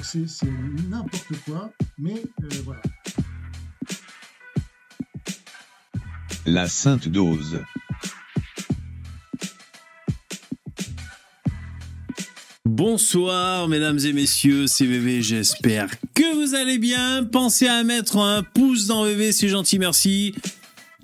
Donc c'est n'importe quoi, mais euh, voilà. La sainte dose. Bonsoir mesdames et messieurs, c'est VV, j'espère que vous allez bien. Pensez à mettre un pouce dans VV, c'est gentil, merci.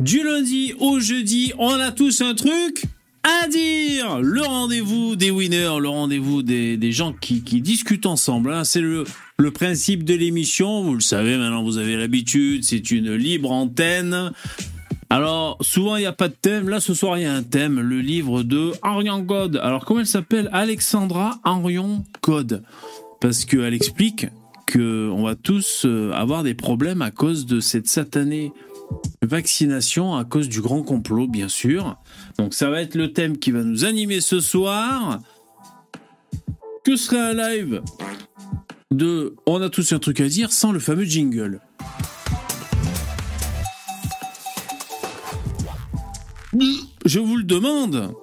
Du lundi au jeudi, on a tous un truc à dire. Le rendez-vous des winners, le rendez-vous des, gens qui, discutent ensemble. hein. C'est le, principe de l'émission, vous le savez maintenant, vous avez l'habitude, c'est une libre antenne. Alors, souvent, il n'y a pas de thème. Là, ce soir, il y a un thème, le livre de Arion Code. Alors, comment elle s'appelle? Alexandra Arion Code. Parce qu'elle explique que on va tous euh, avoir des problèmes à cause de cette satanée vaccination, à cause du grand complot, bien sûr. Donc, ça va être le thème qui va nous animer ce soir. Que serait un live de On a tous un truc à dire sans le fameux jingle Je vous le demande.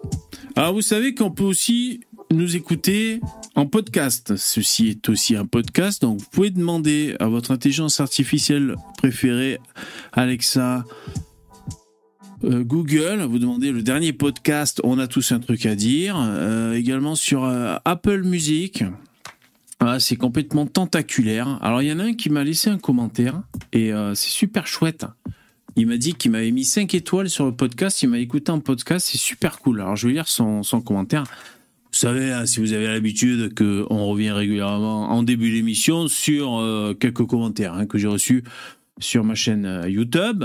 Alors vous savez qu'on peut aussi nous écouter en podcast. Ceci est aussi un podcast, donc vous pouvez demander à votre intelligence artificielle préférée, Alexa, euh, Google, vous demandez le dernier podcast, on a tous un truc à dire, Euh, également sur euh, Apple Music. Ah, c'est complètement tentaculaire. Alors il y en a un qui m'a laissé un commentaire et euh, c'est super chouette. Il m'a dit qu'il m'avait mis 5 étoiles sur le podcast. Il m'a écouté en podcast. C'est super cool. Alors, je vais lire son, son commentaire. Vous savez, hein, si vous avez l'habitude qu'on revient régulièrement en début d'émission sur euh, quelques commentaires hein, que j'ai reçus sur ma chaîne euh, YouTube.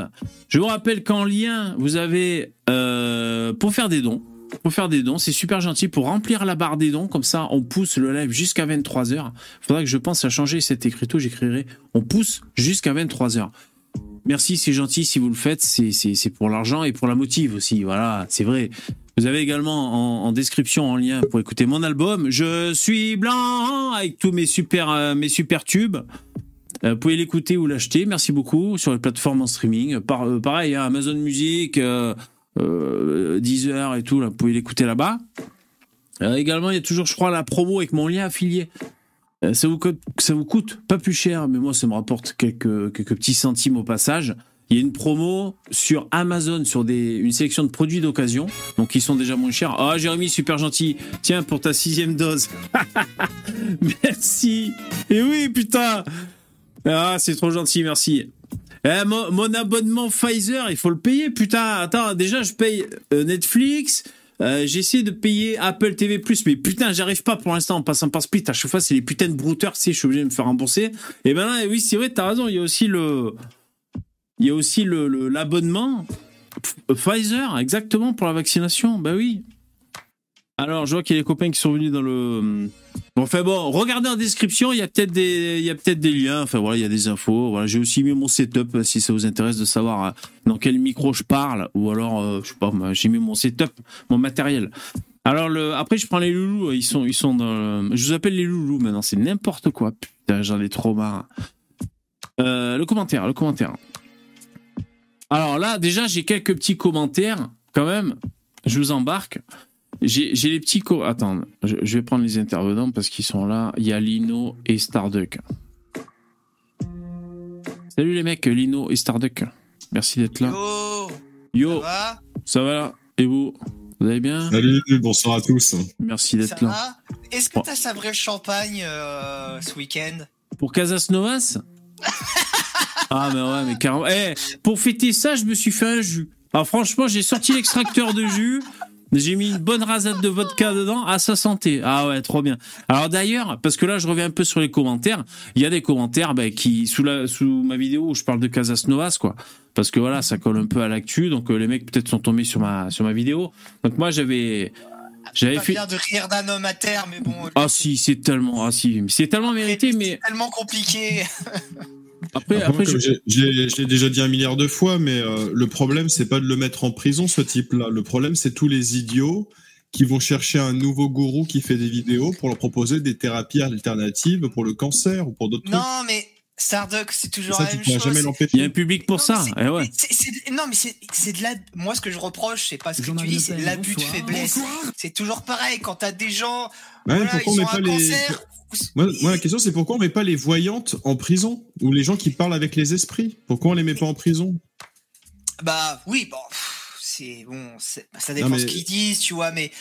Je vous rappelle qu'en lien, vous avez euh, pour faire des dons. Pour faire des dons, c'est super gentil pour remplir la barre des dons. Comme ça, on pousse le live jusqu'à 23h. Il faudra que je pense à changer cet écriteau. J'écrirai on pousse jusqu'à 23h. Merci, c'est gentil si vous le faites. C'est, pour l'argent et pour la motive aussi. Voilà, c'est vrai. Vous avez également en, description, en lien, pour écouter mon album. Je suis blanc avec tous mes super, euh, tubes. Euh, vous pouvez l'écouter ou l'acheter. Merci beaucoup sur les plateformes en streaming. Par, euh, pareil, hein, Amazon Music, Deezer et tout. Vous pouvez l'écouter là-bas. Également, il y a toujours, je crois, la promo avec mon lien affilié. Euh, Ça vous, coûte, pas plus cher, mais moi, ça me rapporte quelques, petits centimes au passage. Il y a une promo sur Amazon sur une sélection de produits d'occasion, donc ils sont déjà moins chers. Ah, Jérémy, super gentil. Tiens, pour ta sixième dose. merci. Et oui, putain. Ah, c'est trop gentil, merci. Eh, mon, mon abonnement Pfizer, il faut le payer, putain. Attends, déjà, je paye euh, Netflix. Euh, J'essaie de payer Apple TV+, mais putain, j'arrive pas pour l'instant en passant par Split. À chaque fois, c'est les putains de brouteurs, sais, je suis obligé de me faire rembourser. Et ben là, oui, c'est vrai, t'as raison, il y a aussi le... Il y a aussi le le- l'abonnement F- Pfizer, exactement, pour la vaccination. Bah oui. Alors, je vois qu'il y a des copains qui sont venus dans le... Bon, enfin bon, regardez en description, il y a peut-être des, liens. Enfin voilà, il y a des infos. Voilà, j'ai aussi mis mon setup euh, si ça vous intéresse de savoir euh, dans quel micro je parle, ou alors, euh, je sais pas, j'ai mis mon setup, mon matériel. Alors après je prends les loulous, ils sont, ils sont dans. Je vous appelle les loulous maintenant, c'est n'importe quoi. Putain, j'en ai trop marre. Le commentaire, le commentaire. Alors là, déjà, j'ai quelques petits commentaires quand même. Je vous embarque. J'ai les petits... Co Attends, je, je vais prendre les intervenants parce qu'ils sont là. Il y a Lino et Starduck. Salut les mecs, Lino et Starduck. Merci d'être là. Yo, Yo, ça va? ça va? Et vous? Vous allez bien? Salut, bonsoir à tous. Merci d'être là. va? Est-ce que t'as sabré le champagne euh, ce week-end? Pour Casas Novas? Ah, mais ouais, mais carrément. Eh, pour fêter ça, je me suis fait un jus. Alors, franchement, j'ai sorti l'extracteur de jus. J'ai mis une bonne rasade de vodka dedans à sa santé. Ah ouais, trop bien. Alors d'ailleurs, parce que là, je reviens un peu sur les commentaires. Il y a des commentaires ben, qui sous la sous ma vidéo où je parle de Casas Novas, quoi. Parce que voilà, ça colle un peu à l'actu. Donc euh, les mecs peut-être sont tombés sur ma sur ma vidéo. Donc moi, j'avais j'avais fait. de rire d'un homme à terre, mais bon. Ah si, c'est tellement, ah si, c'est tellement mérité. Mais C'est tellement compliqué. après, Après, je- j'ai- je l'ai déjà dit un milliard de fois, mais euh, le problème, c'est pas de le mettre en prison, ce type-là. Le problème, c'est tous les idiots qui vont chercher un nouveau gourou qui fait des vidéos pour leur proposer des thérapies alternatives pour le cancer ou pour d'autres trucs. non, mais Starduck, c'est toujours Ça, la même chose. Il y a un public pour Non, ça. mais Eh ouais. non, mais c'est de la. Moi, ce que je reproche, c'est pas ce que tu dis, c'est l'abus de faiblesse. C'est toujours pareil quand t'as des gens. Ouais, voilà, pourquoi on ils met ont pas un les. cancer. Moi, moi, la question, c'est pourquoi on met pas les voyantes en prison Ou les gens qui parlent avec les esprits? Pourquoi on les met pas en prison? Bah oui, bon, c'est bon, c'est- ça dépend Non, mais- ce qu'ils disent, tu vois, mais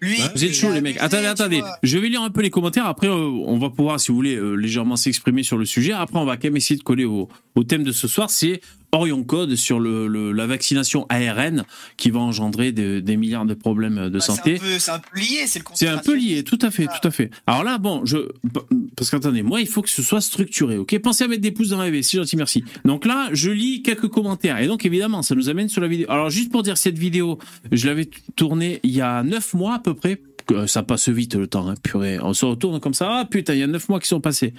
lui. Ouais. Vous êtes chaud les mecs. Attendez, attendez. Je vais lire un peu les commentaires. Après, euh, on va pouvoir, si vous voulez, euh, légèrement s'exprimer sur le sujet. Après, on va quand même essayer de coller au, au thème de ce soir. C'est Orion Code sur le, le- la vaccination ARN qui va engendrer de- des milliards de problèmes de Bah, santé. C'est un peu lié, c'est le C'est un peu lié, tout à fait, Ah. tout à fait. Alors là, bon, je parce qu'attendez, moi, il faut que ce soit structuré, ok? Pensez à mettre des pouces dans la V, c'est gentil, merci. Donc là, je lis quelques commentaires et donc évidemment, ça nous amène sur la vidéo. Alors juste pour dire cette vidéo, je l'avais tournée il y a neuf mois à peu près. Euh, Ça passe vite le temps, hein, purée. On se retourne comme ça. Ah putain, il y a neuf mois qui sont passés.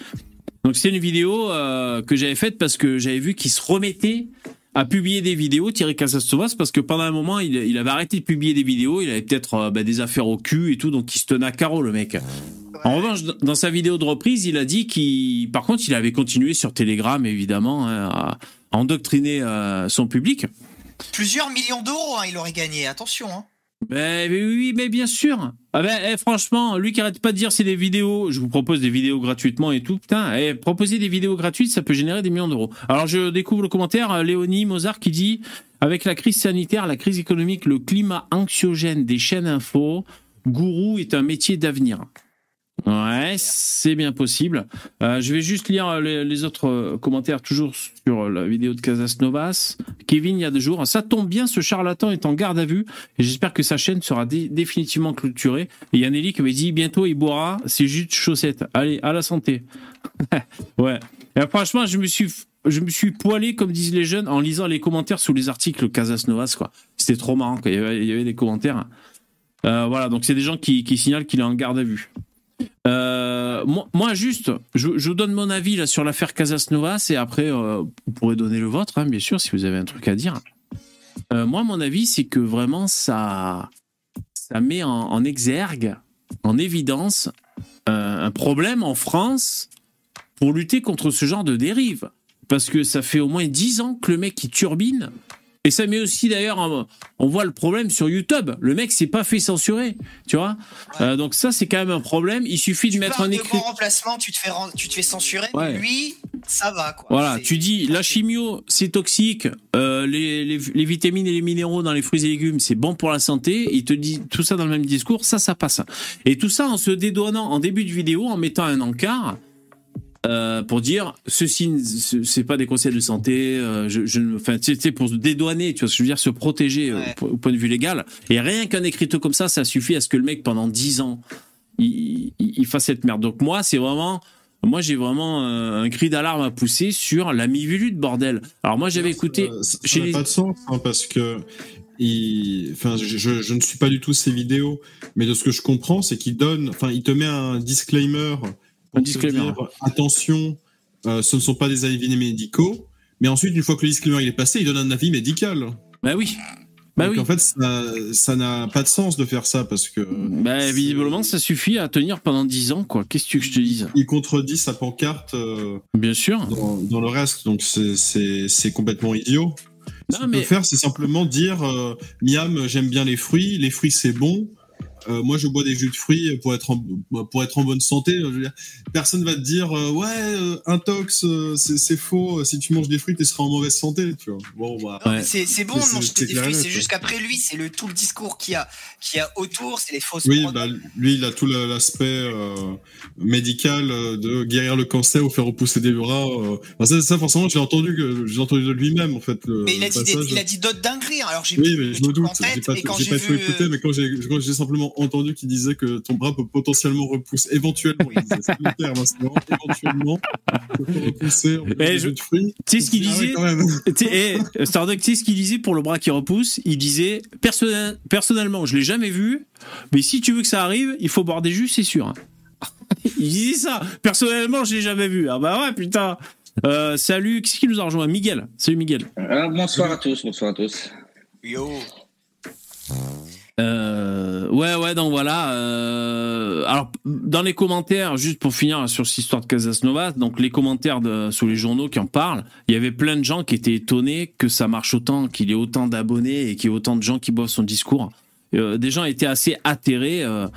Donc c'était une vidéo euh, que j'avais faite parce que j'avais vu qu'il se remettait à publier des vidéos, Thierry Casastovas, parce que pendant un moment, il, il avait arrêté de publier des vidéos, il avait peut-être euh, bah, des affaires au cul et tout, donc il se tenait à carreau, le mec. En revanche, dans sa vidéo de reprise, il a dit qu'il, par contre, il avait continué sur Telegram, évidemment, hein, à, à endoctriner euh, son public. Plusieurs millions d'euros, hein, il aurait gagné, attention. Hein. Mais oui, mais bien sûr. Ah ben, eh, franchement, lui qui arrête pas de dire c'est des vidéos, je vous propose des vidéos gratuitement et tout. Putain, eh, proposer des vidéos gratuites, ça peut générer des millions d'euros. Alors je découvre le commentaire, euh, Léonie Mozart qui dit avec la crise sanitaire, la crise économique, le climat anxiogène des chaînes info, gourou est un métier d'avenir. Ouais, c'est bien possible. Euh, je vais juste lire les, les autres euh, commentaires toujours sur la vidéo de Casas Novas. Kevin, il y a deux jours. Ça tombe bien, ce charlatan est en garde à vue et j'espère que sa chaîne sera dé- définitivement clôturée. Et il y a Nelly qui avait dit bientôt il boira ses jus de chaussettes. Allez, à la santé. ouais. Et franchement, je me suis je me suis poilé, comme disent les jeunes, en lisant les commentaires sous les articles Casas Novas. C'était trop marrant. Il, y avait, des commentaires. Euh, voilà, donc c'est des gens qui, qui signalent qu'il est en garde à vue. Euh, moi, juste, je, vous donne mon avis là sur l'affaire Casas Novas et après, euh, vous pourrez donner le vôtre, hein, bien sûr, si vous avez un truc à dire. Euh, moi, mon avis, c'est que vraiment, ça, ça met en, en exergue, en évidence, un problème en France pour lutter contre ce genre de dérive. Parce que ça fait au moins 10 ans que le mec qui turbine. Et ça met aussi d'ailleurs, on voit le problème sur YouTube. Le mec s'est pas fait censurer, tu vois. Euh, donc ça, c'est quand même un problème. Il suffit de mettre un écrit. remplacement, tu te fais, tu te fais censurer, Ouais. mais lui, ça va. Quoi. Voilà, tu dis la chimio c'est toxique, euh, les, les, les vitamines et les minéraux dans les fruits et légumes c'est bon pour la santé. Il te dit tout ça dans le même discours, ça ça passe. Et tout ça en se dédouanant en début de vidéo, en mettant un encart euh, pour dire ceci c'est pas des conseils de santé. euh, je, enfin sais, pour se dédouaner, tu vois ce que je veux dire, se protéger euh, Ouais. au, au point de vue légal. Et rien qu'un écriteau comme ça, ça suffit à ce que le mec pendant 10 ans il, il, il fasse cette merde. Donc moi c'est vraiment moi, j'ai vraiment un cri d'alarme à pousser sur la de bordel. Alors moi, j'avais écouté. Ça- n'a les- pas de sens, hein, parce que. il- Enfin, je, je- ne suis pas du tout ses vidéos, mais de ce que je comprends, c'est qu'il donne, enfin, il te met un disclaimer. Disclaimer. attention, euh, ce ne sont pas des avis médicaux. Mais ensuite, une fois que le disclaimer il est passé, il donne un avis médical. Bah oui. Bah Donc oui. en fait, ça n'a pas de sens de faire ça parce que. Bah visiblement, ça suffit à tenir pendant 10 ans, quoi. Qu'est-ce que tu veux que je te dise? Il contredit sa pancarte euh, Bien sûr. dans, dans le reste, donc c'est- complètement idiot. Ce Non, qu'il mais- peut faire, c'est simplement dire euh, Miam, j'aime bien les fruits, les fruits c'est bon. Euh, moi, je bois des jus de fruits pour être en, pour être en bonne santé. Je veux dire, personne va te dire euh, ouais, euh, intox, euh, c'est faux. Si tu manges des fruits, tu seras en mauvaise santé. Tu vois. Bon, bah, Ouais. C'est bon de manger des fruits, c'est juste qu'après lui, c'est le tout le discours qu'il y a, qu'il y a autour, c'est les fausses Oui, bah, lui, il a tout l'aspect euh, médical de guérir le cancer ou faire repousser des bras. euh. Enfin, ça, ça, forcément, j'ai entendu que j'ai entendu de lui-même en fait. Le, Mais il a le dit, des- il a dit d'autres dingueries. hein. Alors j'ai Oui, mais je me doute. J'ai pas, pas vu, tout écouté, mais quand j'ai simplement entendu qu'il disait que ton bras peut potentiellement repousser, éventuellement, il disait, c'est le terme, hein, éventuellement, repousser en Eh, je- de fruits. Tu sais ce qu'il Ah disait eh, Starduck, tu sais ce qu'il disait pour le bras qui repousse? Il disait personnel- personnellement, je l'ai jamais vu, mais si tu veux que ça arrive, il faut boire des jus, c'est sûr. il disait ça. Personnellement, je l'ai jamais vu. Ah bah ouais, putain. Euh, salut, qui c'est qui nous a rejoint? Miguel. Salut Miguel. Alors, bonsoir à tous, bonsoir à tous. Yo. Euh, ouais, ouais, donc voilà. euh, alors, dans les commentaires, juste pour finir sur cette histoire de Casas Novas, donc les commentaires sous les journaux qui en parlent, il y avait plein de gens qui étaient étonnés que ça marche autant, qu'il y ait autant d'abonnés et qu'il y ait autant de gens qui boivent son discours. Euh, des gens étaient assez atterrés. euh,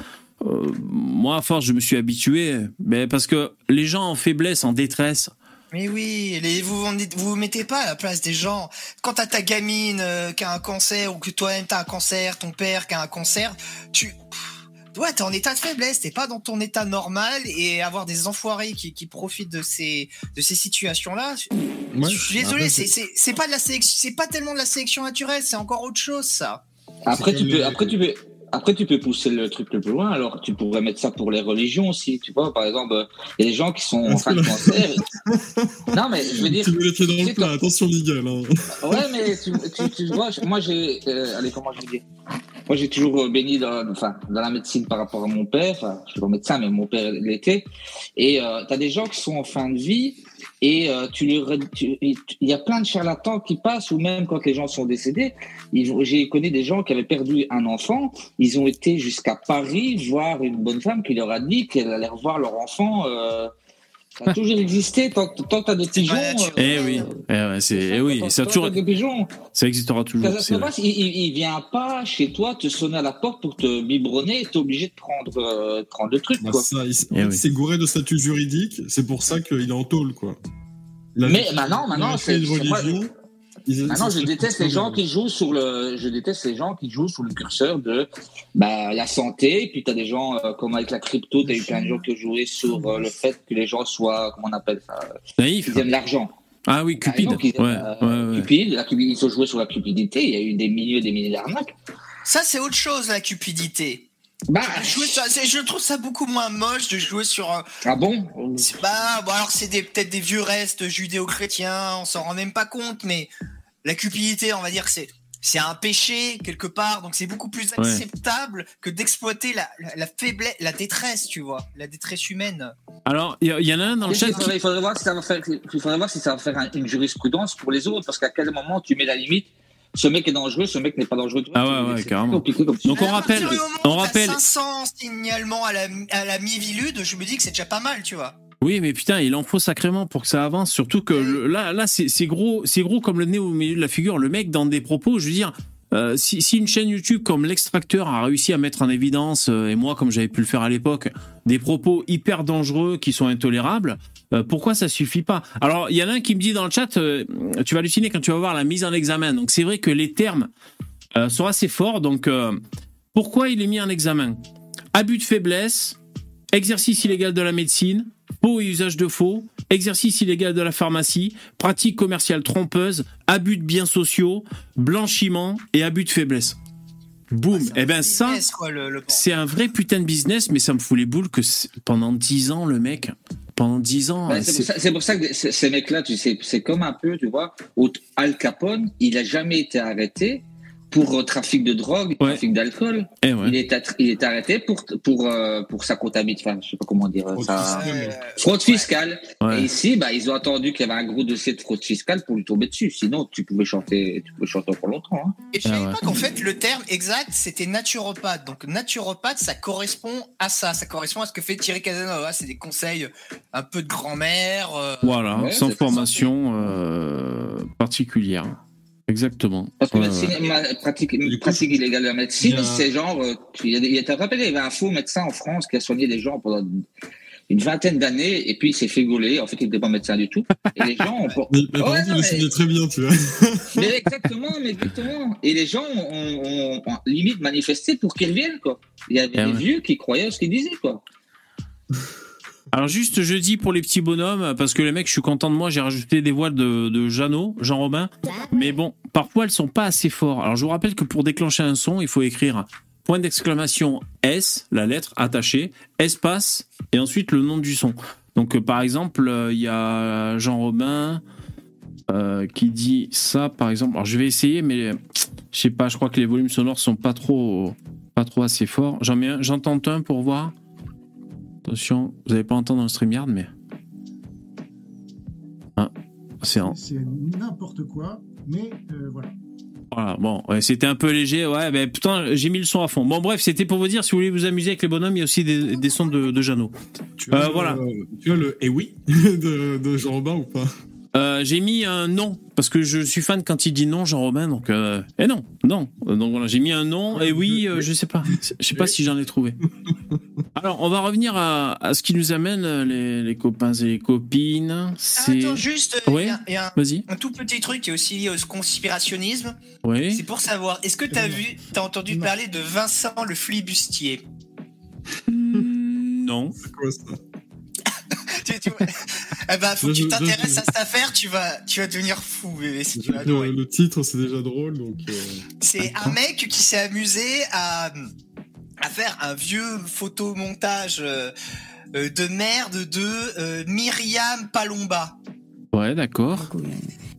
euh, moi, à force, je me suis habitué, mais parce que les gens en faiblesse, en détresse, Mais oui, les, vous vous mettez pas à la place des gens. Quand t'as ta gamine euh, qui a un cancer ou que toi-même t'as un cancer, ton père qui a un cancer, tu pff, ouais, t'es en état de faiblesse, t'es pas dans ton état normal et avoir des enfoirés qui, qui profitent de ces de ces situations-là. Ouais. Je suis désolé, c'est c'est c'est pas de la sélection, c'est pas tellement de la sélection naturelle, c'est encore autre chose ça. Après, tu peux, après, tu peux, après, tu peux pousser le truc le plus loin. Alors, tu pourrais mettre ça pour les religions aussi. Tu vois, par exemple, il y a des gens qui sont en fin de cancer. non, mais je veux dire. Tu mets les pieds dans le plat, attention Miguel. Hein. Ouais, mais tu, tu, tu vois, moi j'ai, euh, allez, comment je vais dire? Moi j'ai toujours euh, béni dans, enfin, dans la médecine par rapport à mon père. Enfin, je suis pas médecin, mais mon père l'était. Et euh, tu as des gens qui sont en fin de vie et euh, tu tu- il y a plein de charlatans qui passent ou même quand les gens sont décédés. J'ai connu des gens qui avaient perdu un enfant. Ils ont été jusqu'à Paris voir une bonne femme qui leur a dit qu'elle allait revoir leur enfant. Euh, ça a toujours existé tant, que- tant que t'as des pigeons. eh oui, eh ouais, c'est, eh oui, ça toujours, t'as des pigeons. ça existera toujours. Novas, il, vient pas chez toi te sonner à la porte pour te biberonner et t'es obligé de prendre, euh, prendre le truc, Bah, quoi. ça, il Eh oui. c'est gouré de statut juridique, c'est pour ça qu'il est en tôle, quoi. Mais maintenant, maintenant, une c'est- moi- religion. Ils- Maintenant, ça je déteste les gens qui jouent sur le, je déteste les gens qui jouent sous le curseur de, bah, la santé. Et puis t'as des gens, euh, comme avec la crypto, t'as eu plein de gens qui ont joué sur euh, le fait que les gens soient, comment on appelle ça, euh, Naïf. ils aiment l'argent. Ah oui, exemple, ils Ouais, euh, ouais, ouais. Cupide, la cupid- ils ont joué sur la cupidité. Il y a eu des milliers et des milliers d'arnaques. Ça c'est autre chose la cupidité. Bah, Jouer sur- je trouve ça beaucoup moins moche de jouer sur un, ah bon? Bah, bon, alors c'est peut-être des vieux restes judéo-chrétiens, on s'en rend même pas compte, mais la cupidité, on va dire que c'est c'est un péché quelque part, donc c'est beaucoup plus Ouais. acceptable que d'exploiter la, la, la faiblesse, la détresse, tu vois, la détresse humaine. Alors, il y, en a un dans le Il chat qui, il faudrait voir si ça va faire, il faudrait voir si ça va faire un- une jurisprudence pour les autres, parce qu'à quel moment tu mets la limite? Ce mec est dangereux, ce mec n'est pas dangereux. Ah ouais, ouais, C'est carrément. compliqué comme Donc, on rappelle- on rappelle- 500 signalements à la, à la mi-vilude, je me dis que c'est déjà pas mal, tu vois. Oui, mais putain, il en faut sacrément pour que ça avance. Surtout que là, là, c'est gros, c'est gros comme le nez au milieu de la figure. Le mec, dans des propos, je veux dire, euh, si, une chaîne YouTube comme l'extracteur a réussi à mettre en évidence, euh, et moi, comme j'avais pu le faire à l'époque, des propos hyper dangereux qui sont intolérables, euh, pourquoi ça suffit pas? Alors, il y en a un qui me dit dans le chat, tu vas halluciner quand tu vas voir la mise en examen. Donc, c'est vrai que les termes sont assez forts. Donc, pourquoi il est mis en examen? Abus de faiblesse, exercice illégal de la médecine, faux et usage de faux, exercice illégal de la pharmacie, pratique commerciale trompeuse, abus de biens sociaux, blanchiment et abus de faiblesse. Boum. C'est un Eh ben ça, c'est un vrai putain de business, mais ça me fout les boules que pendant 10 ans, le mec, pendant 10 ans, Ouais, euh, c'est pour, ça- c'est pour ça que ces, mecs-là, tu sais, c'est comme un peu, tu vois, où Al Capone, il a jamais été arrêté pour euh, trafic de drogue, Ouais. trafic d'alcool. eh ouais. Il, est il est arrêté pour pour euh, pour sa comptabilité, enfin, je sais pas comment dire Fraude ça. fiscale. Euh, Fraude fiscale. Ouais. Et ici, bah, ils ont attendu qu'il y avait un gros dossier de fraude fiscale pour lui tomber dessus. Sinon, tu pouvais chanter, tu pouvais chanter encore longtemps. Hein. Et je Ah savais ouais. pas qu'en fait le terme exact c'était naturopathe. Donc naturopathe ça correspond à ça, ça correspond à ce que fait Thierry Casanova. C'est des conseils un peu de grand-mère. euh, Voilà, Ouais, sans formation euh, particulière. Exactement. Parce que Ouais, médecine, ouais. ma- pratique, coup, pratique illégale de la médecine, a- c'est genre, euh, il y a, des- il y a, t'as rappelé, il y avait un faux médecin en France qui a soigné des gens pendant une vingtaine d'années et puis il s'est fait gauler. En fait, il n'était pas médecin du tout. Et les gens ont, Mais, mais par Ouais, non, il le mais- très bien, tu vois. mais exactement, mais exactement. Et les gens ont, ont- ont limite manifesté pour qu'ils reviennent, quoi. Il y avait Eh des ouais. vieux qui croyaient à ce qu'ils disaient, quoi. Alors juste je dis pour les petits bonhommes, parce que les mecs, je suis content de moi, j'ai rajouté des voiles de, de Jeannot, Jean Robin. Mais bon, parfois elles sont pas assez forts. Alors je vous rappelle que pour déclencher un son, il faut écrire point d'exclamation S, la lettre attachée, espace, et ensuite le nom du son. Donc euh, par exemple, euh, il y a Jean Robin euh, qui dit ça, par exemple. Alors je vais essayer, mais je sais pas, je crois que les volumes sonores sont pas trop, pas trop assez forts. J'en mets un- j'entends un pour voir. Attention, vous n'allez pas entendre dans le StreamYard, mais. Ah, c'est. C'est n'importe quoi, mais euh, voilà. Voilà, bon, ouais, c'était un peu léger, ouais, mais putain, j'ai mis le son à fond. Bon, bref, c'était pour vous dire, si vous voulez vous amuser avec les bonhommes, il y a aussi des, des sons de, de Jeannot. Tu as, Euh, voilà. tu as le Eh oui de, de Jean-Robin ou pas? Euh, j'ai mis un non, parce que je suis fan quand il dit non, Jean-Robin, donc, euh, eh non, non. Donc voilà, j'ai mis un non, et oui, euh, je sais pas. Je sais pas si j'en ai trouvé. Alors, on va revenir à, à ce qui nous amène, euh, les, les copains et les copines. C'est. Attends, juste, euh, il Ouais. y a- il y a un, Vas-y. un tout petit truc qui est aussi lié au conspirationnisme. Oui. C'est pour savoir, est-ce que t'as vu, t'as entendu Non. parler de Vincent le flibustier? Non. C'est quoi ça? Tu, tu- Eh ben, faut que tu t'intéresses je- à cette affaire, tu vas, tu vas devenir fou, bébé, si tu vas le, adorer. le titre, c'est déjà drôle, donc. euh, C'est un mec qui s'est amusé à, à faire un vieux photomontage euh, de merde de euh, Myriam Palomba, Ouais, d'accord.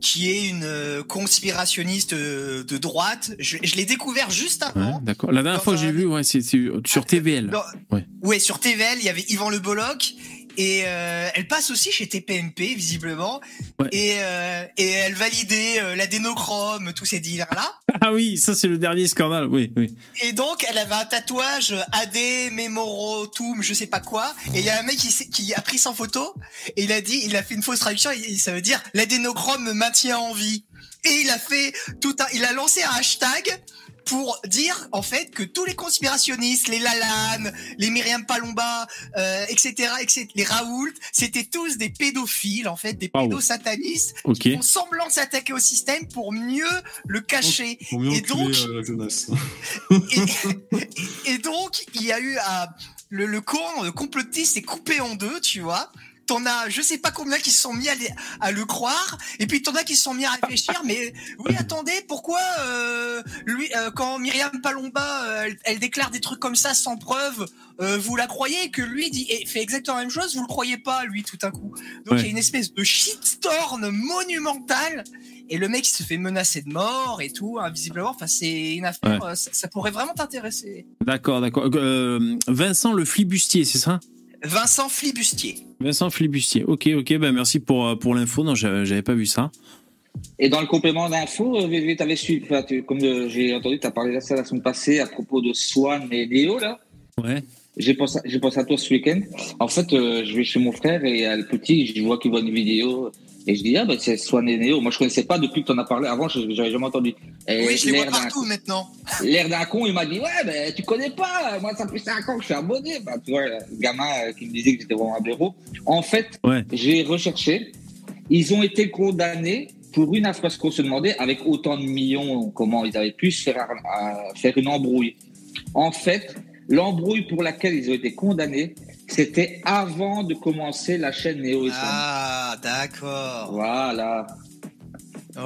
qui est une euh, conspirationniste de droite. Je, je l'ai découvert juste Ouais, avant. d'accord. La dernière fois que j'ai un- vu, ouais, c'est c'est sur TVL. Dans- Ouais. ouais, sur TVL, il y avait Yvan Le Bolloc. Et euh, elle passe aussi chez TPMP, visiblement. Ouais. Et, euh, et elle validait euh, l'adénochrome, tous ces dealers-là. Ah oui, ça c'est le dernier scandale, oui, oui. Et donc, elle avait un tatouage AD, Memorotum, je sais pas quoi. Et il y a un mec qui, a pris sans photo. Et il a dit, il a fait une fausse traduction. Et ça veut dire, l'adénochrome me maintient en vie. Et il a fait tout un, il a lancé un hashtag pour dire en fait que tous les conspirationnistes, les Lalanne, les Myriam Palomba, euh, etc., etc., les Raoult, c'était tous des pédophiles en fait, des pédosatanistes qui font semblant de s'attaquer au système pour mieux le cacher. Mieux Et donc- euh, la jeunesse. et, et donc, il y a eu un- le, le camp euh, complotiste est coupé en deux, tu vois. T'en as, je sais pas combien qui se sont mis à, les- à le croire, et puis t'en as qui se sont mis à réfléchir. Mais oui, attendez, pourquoi euh, lui, euh, quand Myriam Palomba, euh, elle, elle déclare des trucs comme ça sans preuve, vous la croyez et que lui dit et fait exactement la même chose, vous le croyez pas lui tout à coup. Donc il Ouais. y a une espèce de shitstorm monumental. Et le mec il se fait menacer de mort et tout, invisiblement. Enfin, c'est une affaire. Ça, ça pourrait vraiment t'intéresser. D'accord, d'accord. Euh, Vincent le flibustier, c'est ça? Vincent Flibustier. Vincent Flibustier. Ok, ok, ben merci pour, euh, pour l'info. Non, j'avais pas vu ça. Et dans le complément d'info, euh, VV, t'avais su, enfin, tu- comme euh, j'ai entendu, tu as parlé de ça la semaine passée à propos de Swan et Léo, là. Ouais. J'ai pensé, j'ai pensé à toi ce week-end. En fait, euh, je vais chez mon frère et euh, le petit, je vois qu'il voit une vidéo et je dis, ah, bah, c'est Swan et Léo. Moi, je connaissais pas depuis que tu en as parlé. Avant, je j'avais jamais entendu. Et oui, je les vois l'air d'un- partout maintenant. L'air d'un con, il m'a dit, ouais, ben, tu connais pas. Moi, ça fait 5 ans que je suis abonné. Bah, tu vois, le gamin euh, qui me disait que j'étais vraiment un blaireau. En fait, Ouais. j'ai recherché. Ils ont été condamnés pour une affaire qu'on se demandait, avec autant de millions, comment ils avaient pu se faire, à- faire une embrouille. En fait, l'embrouille pour laquelle ils ont été condamnés, c'était avant de commencer la chaîne Néo et Swan. Ah, d'accord. Voilà.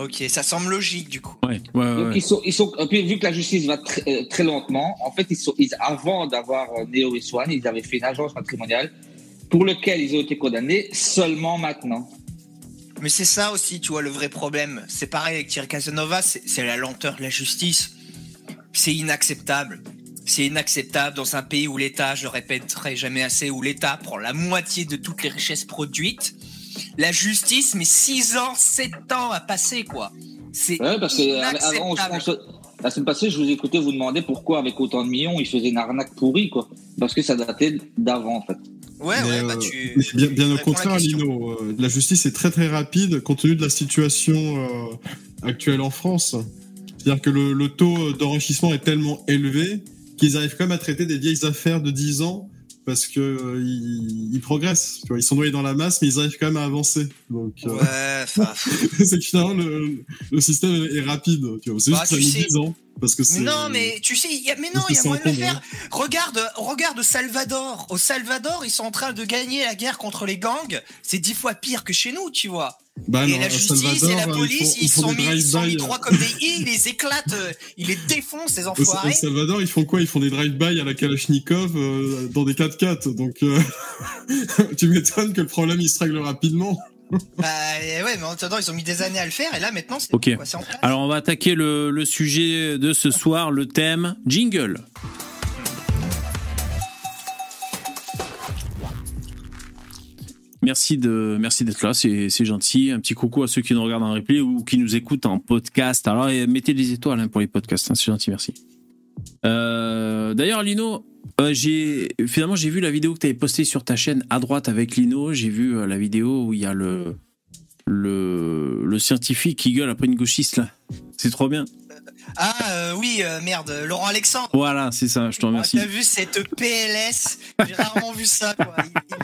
Ok, ça semble logique du coup. Ouais, ouais, Donc ouais. ils sont, ils sont, et puis vu que la justice va très, euh, très lentement, en fait, ils sont, ils, avant d'avoir euh, Neo et Swan, ils avaient fait une agence matrimoniale pour lequel ils ont été condamnés seulement maintenant. Mais c'est ça aussi, tu vois, le vrai problème. C'est pareil avec Thierry Casanova, c'est c'est la lenteur de la justice. C'est inacceptable. C'est inacceptable dans un pays où l'État, je le répéterai jamais assez, où l'État prend la moitié de toutes les richesses produites. La justice met 6 ans, 7 ans à passer, quoi. C'est Ouais, parce que avant, on, inacceptable. on se- la semaine passée, je vous écoutais vous demander pourquoi, avec autant de millions, ils faisaient une arnaque pourrie, quoi. Parce que ça datait d'avant, en fait. Ouais, Mais, ouais, bah euh, tu. mais bien, bien tu au la contraire. Lino, euh, la justice est très très rapide compte tenu de la situation euh, actuelle en France. C'est-à-dire que le, le taux d'enrichissement est tellement élevé qu'ils arrivent quand même à traiter des vieilles affaires de 10 ans parce que euh, ils, ils progressent. Tu vois, ils sont noyés dans la masse, mais ils arrivent quand même à avancer. Donc, euh, Ouais, c'est que finalement le, le système est rapide. Tu vois, c'est Bah, juste que ça met sais- 10 ans parce que non, mais tu sais, il y a, mais non, il y a moyen de le faire. Regarde, regarde Salvador. Au Salvador, ils sont en train de gagner la guerre contre les gangs. C'est dix fois pire que chez nous, tu vois. Bah et non, la justice Salvador, et la euh, police, ils ils, font, sont ils font mis, des ils sont mis drive-by. droit comme des i, ils les éclatent, euh, ils les défoncent, ces Au, au enfoirés. Salvador, ils font quoi? Ils font des drive-by à la Kalachnikov euh, dans des 4x4. Donc, euh, tu m'étonnes que le problème il se règle rapidement. Bah ouais, mais en attendant, ils ont mis des années à le faire, et là maintenant, c'est Ok. quoi, c'est en place. Alors, on va attaquer le, le sujet de ce soir, le thème jingle. Merci de merci d'être là, c'est gentil. Un petit coucou à ceux qui nous regardent en replay ou qui nous écoutent en podcast. Alors et mettez des étoiles hein, pour les podcasts, hein, c'est gentil, merci. Euh, D'ailleurs, Lino, euh, j'ai finalement j'ai vu la vidéo que tu avais postée sur ta chaîne à droite avec Lino. J'ai vu euh, la vidéo où il y a le le le scientifique qui gueule après une gauchiste là. C'est trop bien. Ah euh, oui, euh, merde, Laurent Alexandre. Voilà, c'est ça. Je te Ah, remercie. T'as vu cette PLS J'ai rarement vu ça, quoi.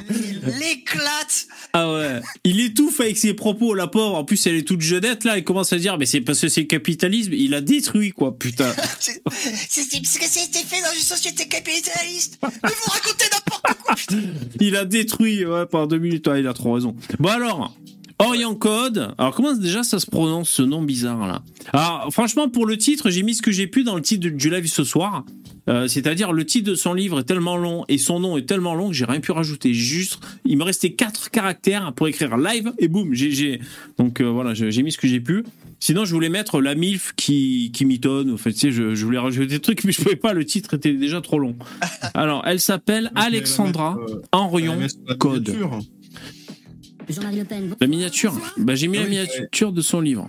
Il, l'éclate. Ah ouais. Il étouffe avec ses propos, la pauvre. En plus, elle est toute jeunette là. Il commence à dire, mais c'est parce que c'est le capitalisme. Il a détruit quoi, putain. C'est parce que c'était fait dans une société capitaliste. Mais vous racontez n'importe quoi. putain. Il a détruit, ouais, pendant deux minutes. Ouais, il a trop raison. Bon alors, Orient Code. Alors comment déjà ça se prononce ce nom bizarre là? Alors franchement, pour le titre, j'ai mis ce que j'ai pu dans le titre du live ce soir. Euh, C'est-à-dire le titre de son livre est tellement long et son nom est tellement long que j'ai rien pu rajouter. Juste, il me restait quatre caractères pour écrire live et boum, j'ai- j'ai donc euh, voilà, j'ai j'ai mis ce que j'ai pu. Sinon, je voulais mettre la MILF qui, qui mitonne. En fait, tu sais, je, je voulais rajouter des trucs, mais je pouvais pas. Le titre était déjà trop long. Alors, elle s'appelle Alexandra Henrion Code. Le Pen. La miniature bah, J'ai mis Ah la oui, miniature de son livre.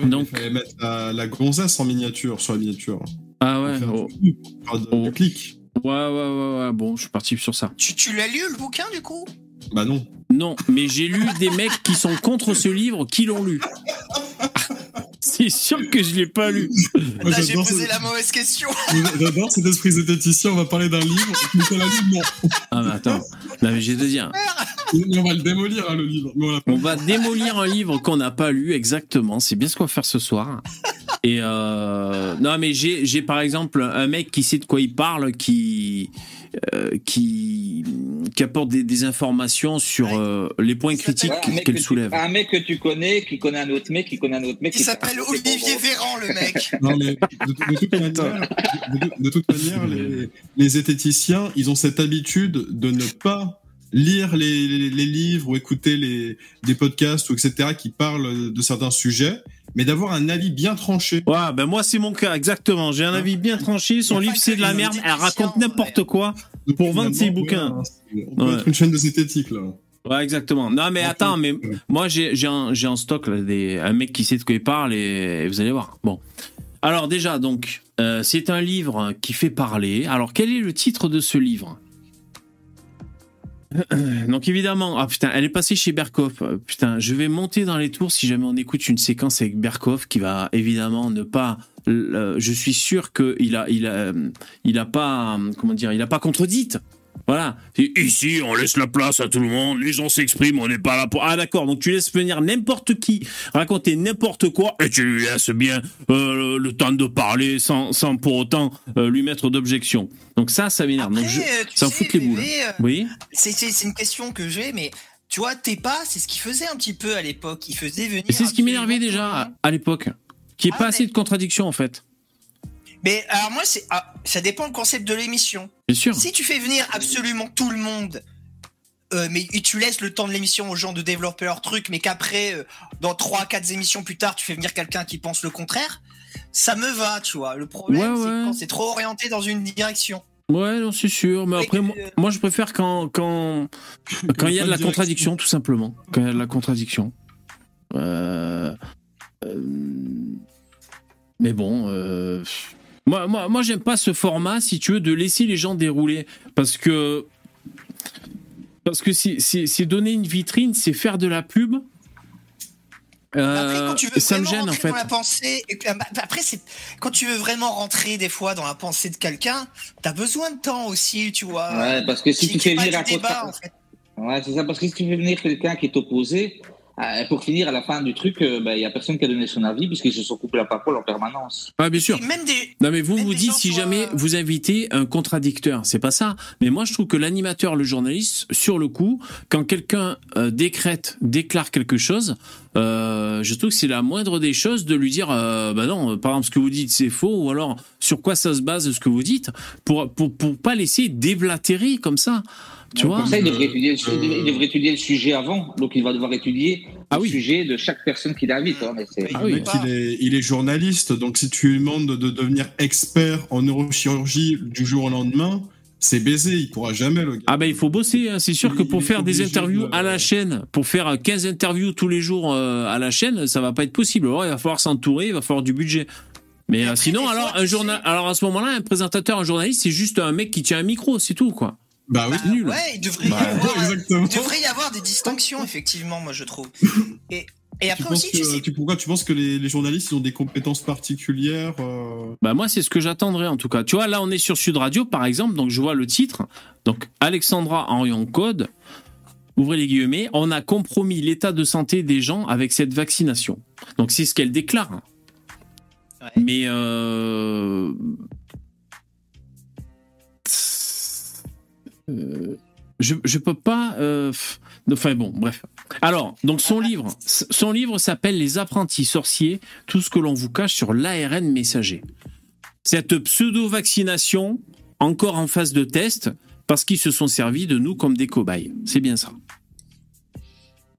Donc, Donc- il mettre la, la gonzesse en miniature sur la miniature. Ah ouais oh. faire de- Oh. du clic. Ouais, ouais, ouais, ouais. Bon, je suis parti sur ça. Tu, tu l'as lu le bouquin du coup? Bah non. Non, mais j'ai lu des mecs qui sont contre ce livre qui l'ont lu. C'est sûr que je l'ai pas lu. Moi, Là j'ai posé ce- la mauvaise question. J'adore cet esprit zététicien. On va parler d'un livre. Nicolas dit non. Ah, mais attends. Non, mais je vais te dire. Mais on va le démolir, hein, le livre. On va démolir un livre qu'on n'a pas lu exactement. C'est bien ce qu'on va faire ce soir. Et euh, non, mais j'ai, par exemple un mec qui sait de quoi il parle, qui euh, qui qui apporte des, des informations sur euh, les points critiques Ouais, qu'elle tu, soulève. un mec que tu connais, qui connaît un autre mec, qui connaît un autre mec. Il qui- s'appelle Olivier Véran le mec. Non, mais de, de toute manière, de, de- de toute manière les, les zététiciens, ils ont cette habitude de ne pas lire les, les- les livres ou écouter les, des podcasts ou etc. qui parlent de certains sujets, mais d'avoir un avis bien tranché. Ouais, ben moi c'est mon cas exactement. J'ai un avis bien tranché. Son livre c'est de la merde. Elle raconte n'importe quoi. Donc, Pour vendre ses finalement, bouquins. ouais, c'est- on peut Ouais. être une chaîne de zététique là. Ouais, exactement. Non, mais attends, mais moi j'ai j'ai un, en stock là, des, un mec qui sait de quoi il parle et, et vous allez voir. Bon. Alors déjà, donc, euh, c'est un livre qui fait parler. Alors, quel est le titre de ce livre? Donc évidemment, ah putain, elle est passée chez Berkoff. Euh, Putain, je vais monter dans les tours si jamais on écoute une séquence avec Berkoff qui va évidemment ne pas. euh, je suis sûr que il a, il a, il a pas, euh, comment dire, il a pas contredite. Voilà. Ici, on laisse la place à tout le monde, les gens s'expriment, on n'est pas là pour. Ah d'accord, donc tu laisses venir n'importe qui raconter n'importe quoi et tu lui laisses bien euh, le, le temps de parler sans, sans pour autant euh, lui mettre d'objection. Donc ça, ça m'énerve. Donc je- euh, ça fout les boules. euh, Oui. C'est une question que j'ai, mais tu vois, t'es pas, c'est ce qu'il faisait un petit peu à l'époque. Il faisait venir. C'est ce qui m'énervait déjà à, l'époque. Qu'il n'y ait Ah, pas mais- assez de contradictions en fait. Mais alors moi, c'est ah, ça dépend le concept de l'émission. Bien sûr. Si tu fais venir absolument tout le monde, euh, mais et tu laisses le temps de l'émission aux gens de développer leur truc, mais qu'après, euh, dans 3-4 émissions plus tard, tu fais venir quelqu'un qui pense le contraire, ça me va, tu vois. Le problème, Ouais, c'est ouais. quand c'est trop orienté dans une direction. Ouais, non, c'est sûr. Mais après, moi, moi, je préfère quand quand quand il y a de la contradiction, tout simplement. Quand il y a de la contradiction. Euh, euh, mais bon. euh, moi, moi, moi, j'aime pas ce format, si tu veux, de laisser les gens dérouler, parce que parce que c'est donner une vitrine, c'est faire de la pub. Euh, Après, quand tu veux ça me vraiment gêne en fait. dans la pensée, que- bah, après, c'est quand tu veux vraiment rentrer des fois dans la pensée de quelqu'un, t'as besoin de temps aussi, tu vois. Ouais, parce que si Qui- tu fais venir un débat, en fait. Ouais, c'est ça, parce que si tu fais venir quelqu'un qui est opposé, euh, pour finir à la fin du truc, il n'y a personne qui a donné son avis puisqu'ils se sont coupés la parole en permanence. Ah, bien sûr. Même des, Non mais vous Même vous dites si jamais vous invitez un contradicteur, c'est pas ça. Mais moi je trouve que l'animateur, le journaliste, sur le coup, quand quelqu'un euh, décrète, déclare quelque chose, euh, je trouve que c'est la moindre des choses de lui dire, euh, bah non, euh, par exemple ce que vous dites c'est faux, ou alors sur quoi ça se base ce que vous dites, pour pour pour pas laisser déblatérer comme ça, tu Donc, vois. Comme ça, il Euh, devrait, étudier, le- euh, il devrait étudier le sujet avant. Donc, il va devoir étudier Ah le oui. sujet de chaque personne qu'il invite. hein, mais Ah oui. mec, il est, il est journaliste, donc si tu lui demandes de devenir expert en neurochirurgie du jour au lendemain, c'est baisé, il pourra jamais le gars. Ah ben il faut bosser, hein. c'est sûr que pour faire des interviews de- à la chaîne, pour faire 15 interviews tous les jours euh, à la chaîne, ça va pas être possible. Alors, il va falloir s'entourer, il va falloir du budget. Mais euh, après, sinon, alors un journal, alors à ce moment-là, un présentateur, un journaliste, c'est juste un mec qui tient un micro, c'est tout quoi. Bah oui. Bah, nul. Ouais, il devrait, Bah, y avoir, exactement. il devrait y avoir des distinctions, effectivement, moi je trouve. Et, et après aussi, tu sais, tu, pourquoi tu penses que les, les journalistes ils ont des compétences particulières euh, Bah moi c'est ce que j'attendrais en tout cas. Tu vois là on est sur Sud Radio par exemple, donc je vois le titre. Donc Alexandra Henrion Code, ouvrez les guillemets, on a compromis l'état de santé des gens avec cette vaccination. Donc c'est ce qu'elle déclare. Ouais. Mais euh... je je peux pas. euh, Enfin bon, bref. Alors, donc son livre, son livre s'appelle Les apprentis sorciers, tout ce que l'on vous cache sur l'ARN messager. Cette pseudo-vaccination, encore en phase de test, parce qu'ils se sont servis de nous comme des cobayes. C'est bien ça.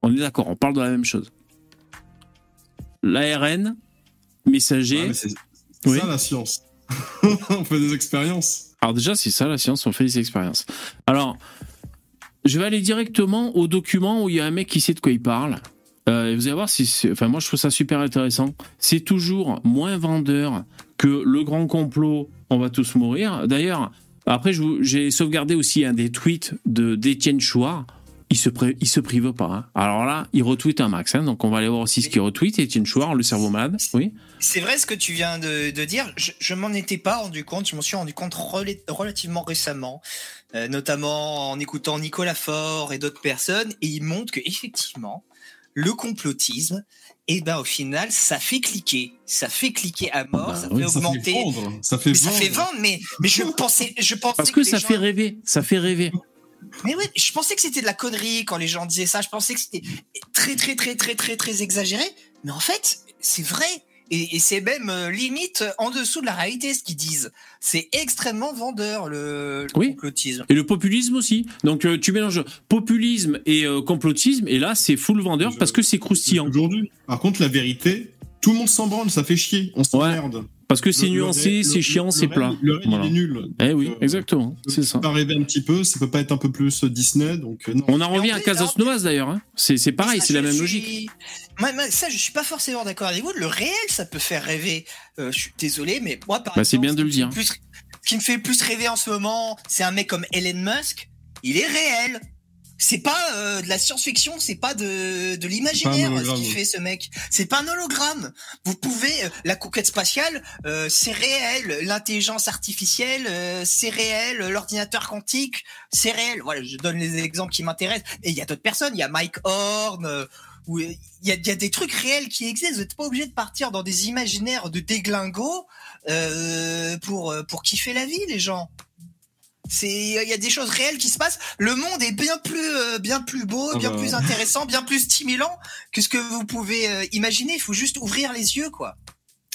On est d'accord, on parle de la même chose. L'ARN messager. ouais, mais C'est c'est Oui. ça la science. On fait des expériences. Alors déjà, c'est ça la science, on fait des expériences. Alors, je vais aller directement au document où il y a un mec qui sait de quoi il parle. Euh, et vous allez voir, si enfin moi je trouve ça super intéressant. C'est toujours moins vendeur que le grand complot, on va tous mourir. D'ailleurs, après j'ai sauvegardé aussi un des tweets de d'Étienne Chouard. Il se, il se prive pas. hein. Alors là, il retweet un max. hein. donc on va aller voir aussi ce qu'il retweet. Étienne Chouard, le cerveau malade. Oui. c'est vrai ce que tu viens de, de dire. Je, je m'en étais pas rendu compte. Je m'en suis rendu compte rela- relativement récemment, euh, notamment en écoutant Nicolas Faure et d'autres personnes. Et il montre que effectivement, le complotisme, et ben au final, ça fait cliquer, ça fait cliquer à mort, Bah ça oui, fait Ça augmenter. fait vendre. Ça fait mais ça vendre. fait vendre, mais, mais je pensais, je pensais Parce que ça gens- fait rêver. Ça fait rêver. Mais ouais, je pensais que c'était de la connerie quand les gens disaient ça. Je pensais que c'était très, très, très, très, très, très exagéré. Mais en fait, c'est vrai. Et, et c'est même euh, limite en dessous de la réalité ce qu'ils disent. C'est extrêmement vendeur le, le Oui. complotisme. Et le populisme aussi. Donc euh, tu mélanges populisme et euh, complotisme, et là c'est full vendeur parce que c'est croustillant. Aujourd'hui. Par contre, la vérité, tout le monde s'en branle, ça fait chier. On s'emmerde. Parce que c'est nuancé, c'est chiant, c'est plat. Le Voilà. il est nul. Eh oui, Euh, exactement, c'est ça. Pas rêver un petit peu, ça peut pas être un peu plus euh, Disney, donc euh, non. On en revient à Casas Novas d'ailleurs. hein. C'est c'est pareil, c'est la même suis- logique. Moi, moi, ça, je suis pas forcément d'accord avec vous. Le réel, ça peut faire rêver. Euh, je suis désolé, mais moi, par Bah, c'est bien de le dire. fait plus- ce qui me fait le plus rêver en ce moment, c'est un mec comme Elon Musk. Il est réel. C'est pas euh, de la science-fiction, c'est pas de, de l'imaginaire ce hologramme. qu'il fait ce mec. C'est pas un hologramme. Vous pouvez euh, la conquête spatiale, euh, c'est réel. L'intelligence artificielle, euh, c'est réel. L'ordinateur quantique, c'est réel. Voilà, je donne les exemples qui m'intéressent. Et il y a d'autres personnes. Il y a Mike Horn. euh, où il y a, il y a des trucs réels qui existent. Vous n'êtes pas obligé de partir dans des imaginaires de déglingos euh, pour euh, pour kiffer la vie, les gens. C'est il y a des choses réelles qui se passent. Le monde est bien plus euh, bien plus beau, Ah bien bah. plus intéressant, bien plus stimulant que ce que vous pouvez euh, imaginer. Il faut juste ouvrir les yeux, quoi.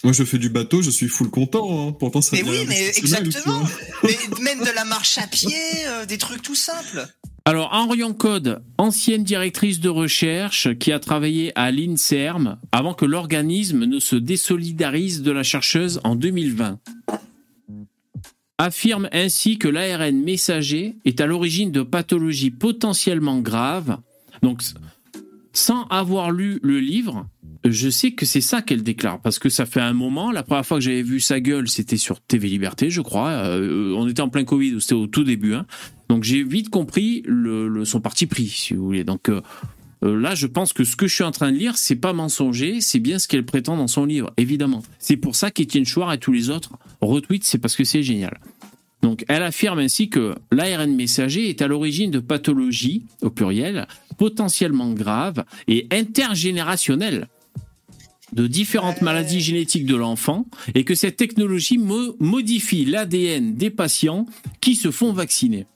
Moi, je fais du bateau, je suis full content. Hein. Pourtant, ça Mais oui, mais exactement. Mais même de la marche à pied, euh, des trucs tout simples. Alors, Henrion Code, ancienne directrice de recherche qui a travaillé à l'INSERM avant que l'organisme ne se désolidarise de la chercheuse en 2020. Affirme ainsi que l'ARN messager est à l'origine de pathologies potentiellement graves. Donc, sans avoir lu le livre, je sais que c'est ça qu'elle déclare parce que ça fait un moment. La première fois que j'avais vu sa gueule, c'était sur TV Liberté, je crois. Euh, on était en plein Covid, c'était au tout début. hein. Donc j'ai vite compris le, son parti pris, si vous voulez. Donc euh, euh, là, je pense que ce que je suis en train de lire, c'est pas mensonger, c'est bien ce qu'elle prétend dans son livre, évidemment. C'est pour ça qu'Étienne Chouard et tous les autres retweetent, c'est parce que c'est génial. Donc elle affirme ainsi que l'ARN messager est à l'origine de pathologies, au pluriel, potentiellement graves et intergénérationnelles de différentes maladies génétiques de l'enfant et que cette technologie mo- modifie l'ADN des patients qui se font vacciner.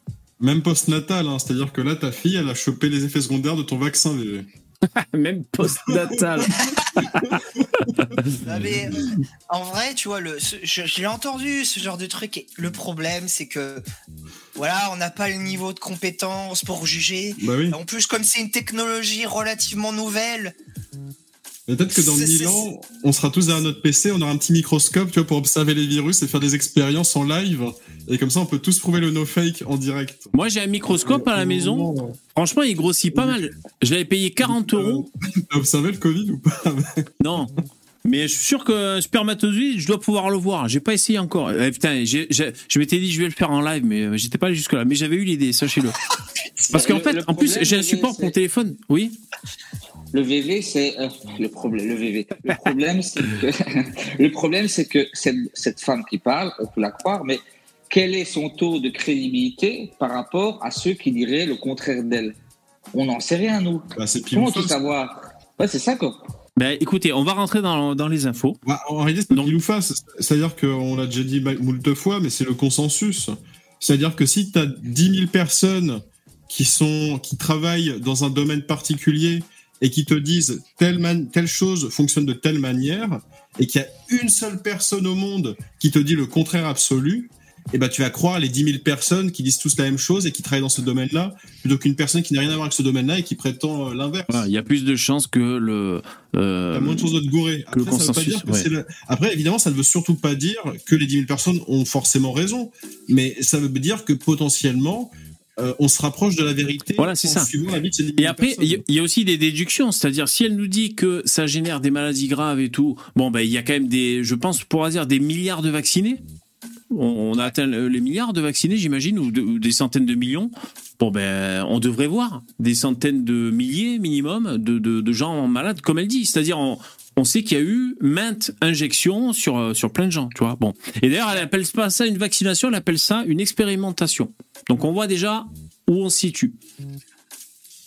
Même post-natal, hein. c'est-à-dire que là, ta fille, elle a chopé les effets secondaires de ton vaccin. bébé. Même post-natal. Mais, euh, en vrai, tu vois, le, ce- je, je l'ai entendu, ce genre de truc. Et le problème, c'est que, voilà, on n'a pas le niveau de compétence pour juger. Bah oui. En plus, comme c'est une technologie relativement nouvelle, Peut-être que dans C'est- 1000 c'est- ans, on sera tous derrière notre PC, on aura un petit microscope, tu vois, pour observer les virus et faire des expériences en live. Et comme ça, on peut tous prouver le no fake en direct. Moi, j'ai un microscope à la maison. Franchement, il grossit pas mal. Je l'avais payé 40 euros. T'as observé le Covid ou pas? Non. Mais je suis sûr que spermatozoïde, je dois pouvoir le voir. J'ai pas essayé encore. Eh, putain, je m'étais dit je vais le faire en live, mais euh, j'étais pas allé jusque là. Mais j'avais eu l'idée, sachez-le. Parce qu'en fait, le en plus, j'ai un support pour téléphone. Oui. Le VV, c'est euh, le problème. Le VV. Le problème, c'est que le problème, c'est que cette, cette femme qui parle, on peut la croire, mais quel est son taux de crédibilité par rapport à ceux qui diraient le contraire d'elle? On n'en sait rien, nous. bah, C'est Comment tout savoir? Ouais, c'est ça quoi. Ben, écoutez, on va rentrer dans, dans les infos. Bah, en réalité, c'est pile ou face. C'est-à-dire qu'on l'a déjà dit moult fois, mais c'est le consensus. C'est-à-dire que si tu as 10 000 personnes qui, sont, qui travaillent dans un domaine particulier et qui te disent telle, man- telle chose fonctionne de telle manière, et qu'il y a une seule personne au monde qui te dit le contraire absolu, et ben tu vas croire les 10 000 personnes qui disent tous la même chose et qui travaillent dans ce domaine-là, plutôt qu'une personne qui n'a rien à voir avec ce domaine-là et qui prétend euh, l'inverse. Il y a plus de chances que le. euh, T'as moins de chances de te gourer. Après, ça veut pas consensus, dire que ouais. c'est le- Après, évidemment, ça ne veut surtout pas dire que les 10 000 personnes ont forcément raison, mais ça veut dire que potentiellement, euh, on se rapproche de la vérité Voilà, c'est ça. suivant la vie de ces 10 000 Et après, il y a- il y, a aussi des déductions, c'est-à-dire si elle nous dit que ça génère des maladies graves et tout, bon ben il y a quand même des, je pense pour dire des milliards de vaccinés. On, on a atteint le- les milliards de vaccinés, j'imagine, ou, de- ou des centaines de millions. Bon ben, on devrait voir des centaines de milliers minimum de, de, de gens malades, comme elle dit. C'est-à-dire, on, on sait qu'il y a eu maintes injections sur, euh, sur plein de gens, tu vois. Bon. Et d'ailleurs, elle appelle pas ça une vaccination, elle appelle ça une expérimentation. Donc on voit déjà où on se situe.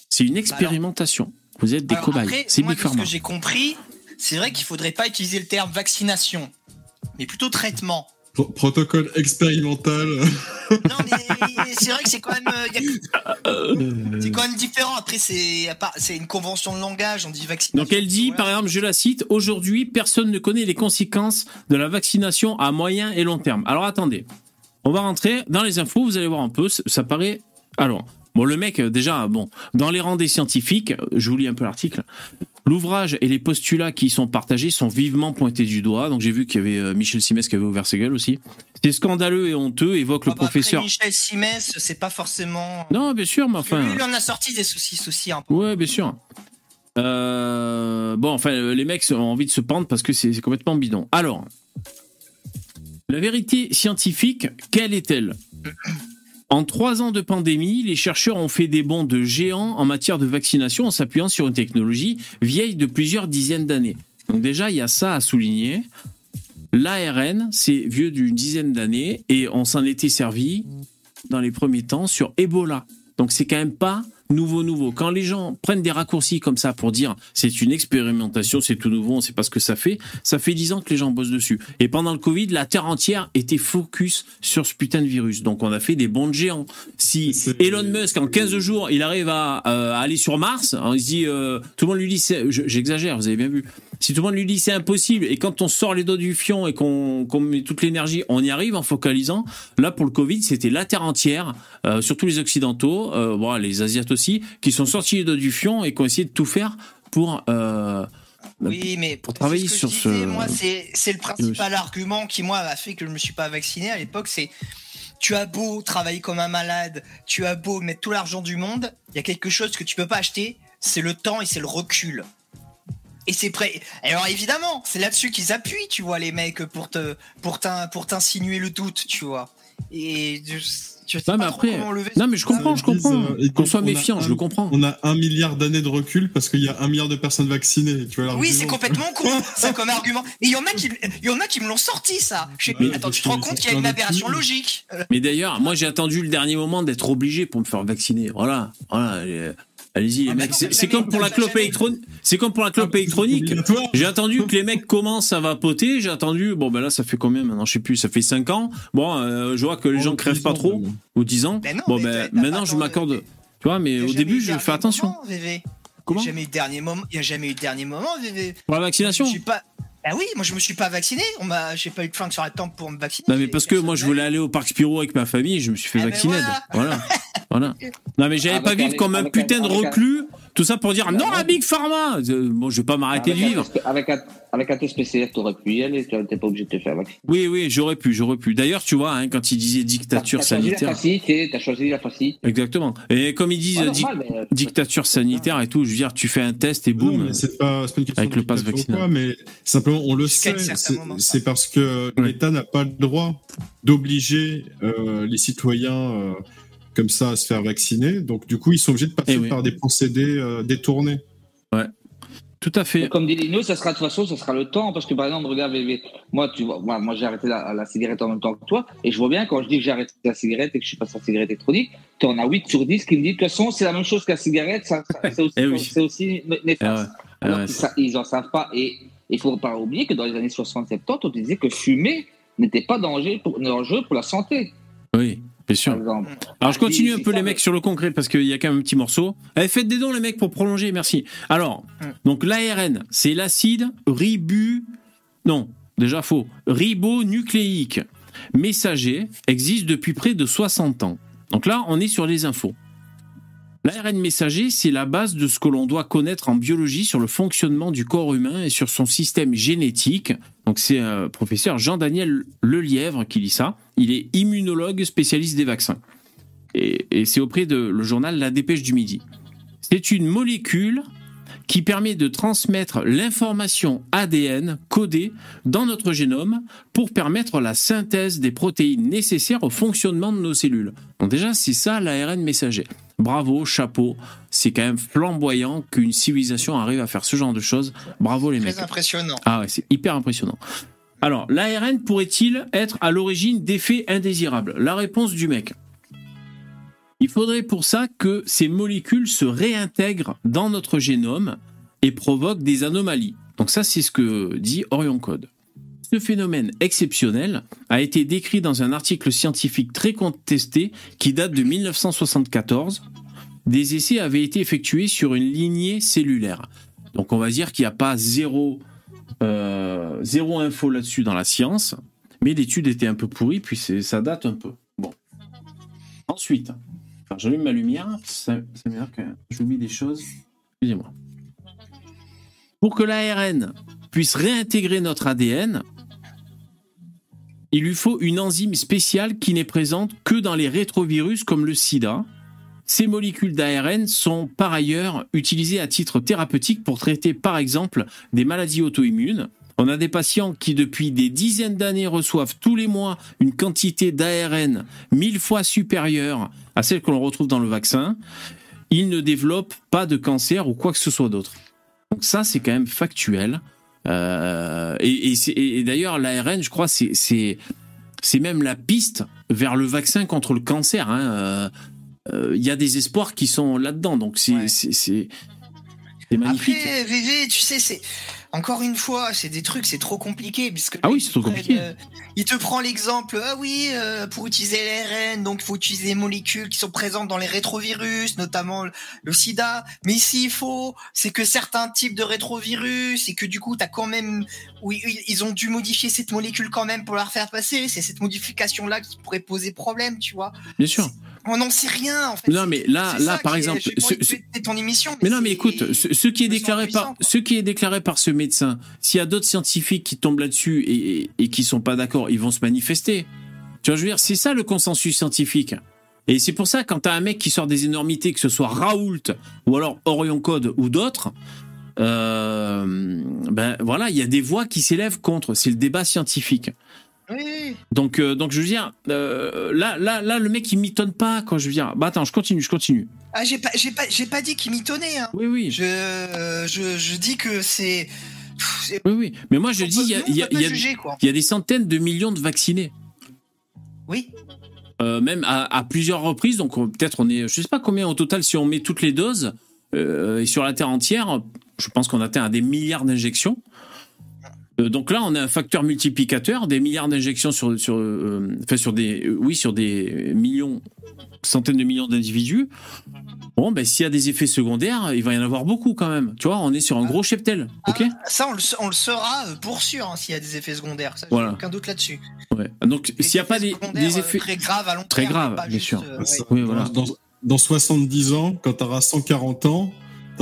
C'est une expérimentation. Vous êtes des Alors cobayes. après, C'est moi, Big de ce que j'ai compris, c'est vrai qu'il faudrait pas utiliser le terme vaccination, mais plutôt traitement. Pro- protocole expérimental. Non, mais c'est vrai que c'est quand même, euh, a- c'est quand même différent. Après, c'est une convention de langage. On dit vaccination. Donc elle dit, par exemple, je la cite, aujourd'hui, personne ne connaît les conséquences de la vaccination à moyen et long terme. Alors attendez, on va rentrer dans les infos, vous allez voir un peu, ça ça paraît... Alors, bon, le mec, euh, déjà, bon, dans les rangs des scientifiques, euh, je vous lis un peu l'article, l'ouvrage et les postulats qui y sont partagés sont vivement pointés du doigt. Donc j'ai vu qu'il y avait euh, Michel Simès qui avait ouvert ses gueules aussi. C'est scandaleux et honteux, évoque le Ah bah, après, professeur... Michel Simès, c'est pas forcément. Non, bien sûr, mais enfin... Lui, il en a sorti des aussi un peu. Ouais, bien sûr. Euh, bon, enfin, les mecs ont envie de se pendre parce que c'est complètement bidon. Alors, la vérité scientifique, quelle est-elle? En trois ans de pandémie, les chercheurs ont fait des bonds de géants en matière de vaccination en s'appuyant sur une technologie vieille de plusieurs dizaines d'années. Donc déjà, il y a ça à souligner. L'ARN, c'est vieux d'une dizaine d'années et on s'en était servi dans les premiers temps sur Ebola. Donc c'est quand même pas nouveau nouveau. Quand les gens prennent des raccourcis comme ça pour dire c'est une expérimentation, c'est tout nouveau, on sait pas ce que ça fait, ça fait dix ans que les gens bossent dessus. Et pendant le Covid, la terre entière était focus sur ce putain de virus. Donc on a fait des bons de géants. Si Elon Musk en 15 jours, il arrive à, euh, à aller sur Mars, hein, il se dit euh, tout le monde lui dit j'exagère, vous avez bien vu. Si tout le monde lui dit c'est impossible et quand on sort les dos du fion et qu'on met toute l'énergie, on y arrive en focalisant. Là pour le Covid, c'était la terre entière, euh, surtout les occidentaux, euh, bon, les asiates aussi, qui sont sortis les dos du fion et qui ont essayé de tout faire pour euh, Oui, mais pour travailler ce sur disais, ce- Moi, c'est le principal argument qui moi a fait que je me suis pas vacciné à l'époque. C'est tu as beau travailler comme un malade, tu as beau mettre tout l'argent du monde, il y a quelque chose que tu peux pas acheter, c'est le temps et c'est le recul. Et c'est prêt. Alors évidemment, c'est là-dessus qu'ils appuient, tu vois, les mecs, pour te, pour t'in- pour t'insinuer le doute, tu vois. Et je, je sais Non, mais pas après- comment lever Non mais je comprends, je comprends. euh, Qu'on soit méfiant, un- je le comprends. On a un milliard d'années de recul parce qu'il y a un milliard de personnes vaccinées. Tu vois Oui, c'est complètement con, ça comme argument. Et il y en a qui, il y en a qui me l'ont sorti, ça. Je sais- Mais- attends, tu te rends compte qu'il y a une aberration logique. Euh, Mais d'ailleurs, moi j'ai attendu le dernier moment d'être obligé pour me faire vacciner. Voilà, voilà. Allez-y les Ah mecs. C'est comme pour la clope jamais- électronique. C'est comme pour la clope électronique. J'ai attendu que les mecs commencent à vapoter. J'ai attendu. Bon ben là, ça fait combien maintenant? Je sais plus. Ça fait 5 ans. Bon, euh, je vois que les gens crèvent pas trop ou 10 ans. Ben non, bon mais ben maintenant je m'accorde. Tu vois, mais au début je fais attention. moment, VV. Comment Il y a jamais eu de dernier moment. Il y a jamais eu de dernier moment, VV. Pour la Je vaccination suis pas. Bah oui, moi je me suis pas vacciné. On m'a, j'ai pas eu de flingue sur la tempe pour me vacciner. Non mais parce que moi je voulais aller au parc Spirou avec ma famille, je me suis fait Eh ben vacciner. voilà. Voilà. voilà. Non mais j'allais Avec pas vivre comme un putain de reclus Tout ça pour dire non ouais. à Big Pharma. Euh, Bon, je vais pas m'arrêter de un vivre. Avec un, avec un test PCR, t'aurais pu y aller, tu n'étais pas obligé de te faire vacciner. Oui, oui, j'aurais pu, j'aurais pu. D'ailleurs, tu vois, hein, quand il disait dictature T'as choisi la sanitaire, facilité, t'as choisi la facilité. exactement. Et comme ils disent Ouais, euh, mais, dictature sanitaire et tout, je veux dire, tu fais un test et Non, boum. mais c'est pas, c'est pas une question Avec de le pass vaccinal. quoi, mais simplement, on le sait. C'est parce que Ouais. l'État n'a pas le droit d'obliger euh, les citoyens euh, comme ça à se faire vacciner. Donc, du coup, ils sont obligés de passer Eh oui. par des procédés euh, détournés. Tout à fait. Comme dit Lino, ça sera de toute façon, ça sera le temps. Parce que par exemple, regarde, moi, tu vois, moi, moi j'ai arrêté la, la cigarette en même temps que toi. Et je vois bien quand je dis que j'ai arrêté la cigarette et que je suis passé à la cigarette électronique, tu en as 8 sur 10 qui me disent de toute façon, c'est la même chose que la cigarette, ça, ça- c'est aussi, oui. c'est aussi né- néfaste. Ah ouais, ils en savent pas. Et il faut pas oublier que dans les années 60-70, on disait que fumer n'était pas pour, dangereux pour la santé, Oui, bien sûr. Alors je continue un peu les mecs sur le concret parce qu'il y a quand même un petit morceau. Allez, faites des dons les mecs pour prolonger, merci. Alors, Mm. donc l'ARN, c'est l'acide ribu... Non, déjà faux. Ribonucléique messager existe depuis près de 60 ans. Donc là, on est sur les infos. L'ARN messager, c'est la base de ce que l'on doit connaître en biologie sur le fonctionnement du corps humain et sur son système génétique. Donc c'est euh, professeur Jean-Daniel Lelièvre qui lit ça. Il est immunologue spécialiste des vaccins. Et, et c'est auprès de le journal La Dépêche du Midi. C'est une molécule qui permet de transmettre l'information ADN codée dans notre génome pour permettre la synthèse des protéines nécessaires au fonctionnement de nos cellules. Donc déjà, c'est ça l'ARN messager. Bravo, chapeau. C'est quand même flamboyant qu'une civilisation arrive à faire ce genre de choses. Bravo les mecs. Très impressionnant. Ah ouais, c'est hyper impressionnant. Alors, l'ARN pourrait-il être à l'origine d'effets indésirables? La réponse du mec. Il faudrait pour ça que ces molécules se réintègrent dans notre génome et provoquent des anomalies. Donc ça, c'est ce que dit Orion Code. Ce phénomène exceptionnel a été décrit dans un article scientifique très contesté qui date de 1974. Des essais avaient été effectués sur une lignée cellulaire. Donc on va dire qu'il n'y a pas zéro, euh, zéro info là-dessus dans la science, mais l'étude était un peu pourrie, puis ça date un peu. Bon. Ensuite, j'allume ma lumière, ça, ça m'énerve que j'oublie des choses. Excusez-moi. Pour que l'ARN puisse réintégrer notre ADN, il lui faut une enzyme spéciale qui n'est présente que dans les rétrovirus comme le sida. Ces molécules d'ARN sont par ailleurs utilisées à titre thérapeutique pour traiter par exemple des maladies auto-immunes. On a des patients qui depuis des dizaines d'années reçoivent tous les mois une quantité d'ARN mille fois supérieure à celle que l'on retrouve dans le vaccin. Ils ne développent pas de cancer ou quoi que ce soit d'autre. Donc ça, c'est quand même factuel. Euh, et d'ailleurs, l'ARN, je crois, c'est même la piste vers le vaccin contre le cancer. hein. Euh, Il y a des espoirs qui sont là-dedans, donc c'est Ouais. magnifique. Après, VV, tu sais, c'est encore une fois, c'est des trucs, c'est trop compliqué puisque Ah oui, c'est trop compliqué. euh, il te prend l'exemple, ah oui, euh, pour utiliser l'ARN, donc il faut utiliser des molécules qui sont présentes dans les rétrovirus, notamment le, le SIDA. Mais ici, il faut, c'est que certains types de rétrovirus et que du coup, t'as quand même, oui, ils- ont dû modifier cette molécule quand même pour la faire passer. C'est cette modification-là qui pourrait poser problème, tu vois. Bien sûr. On n'en sait rien, en fait. Non, mais là, C'est là, par exemple, j'ai pas ce- envie de ce- péter ton émission. Mais non, mais c'est- écoute, ce, ce qui est déclaré par, ce qui est déclaré par ce médecin, s'il y a d'autres scientifiques qui tombent là-dessus et, et, et qui sont pas d'accord, ils vont se manifester. Tu vois, je veux dire, c'est ça le consensus scientifique. Et c'est pour ça, quand t'as un mec qui sort des énormités, que ce soit Raoult ou alors Orion Code ou d'autres, euh, ben voilà, il y a des voix qui s'élèvent contre. C'est le débat scientifique. Oui, Donc, euh, donc je veux dire, euh, là, là, là, le mec il mitonne pas quand je veux dire. Bah attends, je continue, je continue. Ah, j'ai pas, j'ai pas, j'ai pas dit qu'il mitonnait. Hein. Oui, oui, Je, euh, je, je dis que c'est. oui, oui. Mais moi je on dis, il y a, y a- peut pas il y a- juger, quoi. il y a des centaines de millions de vaccinés. Oui. Euh, même à, à plusieurs reprises. Donc on- peut-être on est, je sais pas combien au total si on met toutes les doses et sur la terre entière, je pense qu'on atteint à des milliards d'injections. Euh, donc là, on a un facteur multiplicateur, des milliards d'injections sur, sur, euh, enfin sur des, euh, oui, sur des millions, centaines de millions d'individus. Bon, ben s'il y a des effets secondaires, il va y en avoir beaucoup quand même. Tu vois, on est sur un gros cheptel, ok? Ah, ça, on le, on le saura pour sûr hein, s'il y a des effets secondaires. Ça, Voilà. aucun doute là-dessus. Ouais. Donc s'il n'y a pas des, effets, très graves à long Très terme, graves, pas bien juste, sûr. euh, Ah, ouais. Oui, voilà. dans, dans 70 ans, quand tu auras 140 ans,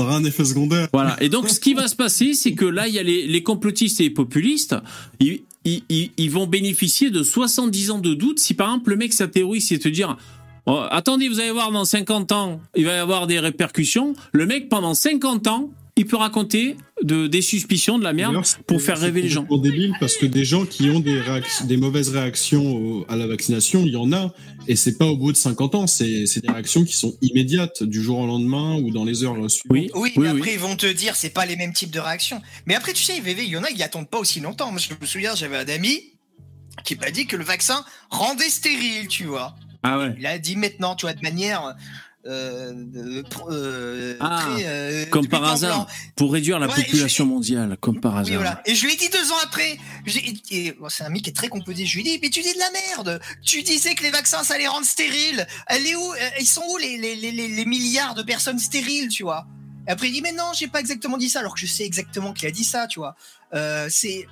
Un effet secondaire. Voilà. Et donc, ce qui va se passer, c'est que là, il y a les, les complotistes et les populistes. Ils- ils vont bénéficier de 70 ans de doute. Si par exemple, le mec, sa théorie, c'est de te dire Oh, Attendez, vous allez voir, dans 50 ans, il va y avoir des répercussions. Le mec, pendant 50 ans, il peut raconter de, des suspicions, de la merde, c'est- pour faire c'est rêver les gens. complètement débile parce que des gens qui ont des, réac- des mauvaises réactions au- à la vaccination, il y en a. Et c'est pas au bout de 50 ans, c'est c'est des réactions qui sont immédiates, du jour au lendemain ou dans les heures suivantes. Oui, Oui, oui, mais oui. après, ils vont te dire, c'est pas les mêmes types de réactions. Mais après, tu sais, VV, il y en a, ils attendent pas aussi longtemps. Moi, je me souviens, j'avais un ami qui m'a dit que le vaccin rendait stérile, tu vois. Ah ouais. Il a dit maintenant, tu vois, de manière. Euh, euh, Ah, très, euh, comme par hasard. blanc. Pour réduire la Ouais, population mondiale, comme par hasard. voilà. Et je lui ai dit deux ans après, et- bon, c'est un mec qui est très composé, je lui ai dit, mais tu dis de la merde, tu disais que les vaccins ça les rendre stériles, elle est où, euh, ils sont où les, les, les, les- milliards de personnes stériles, tu vois? Et après il dit, mais non, j'ai pas exactement dit ça, alors que je sais exactement qu'il a dit ça, tu vois. Euh, c'est...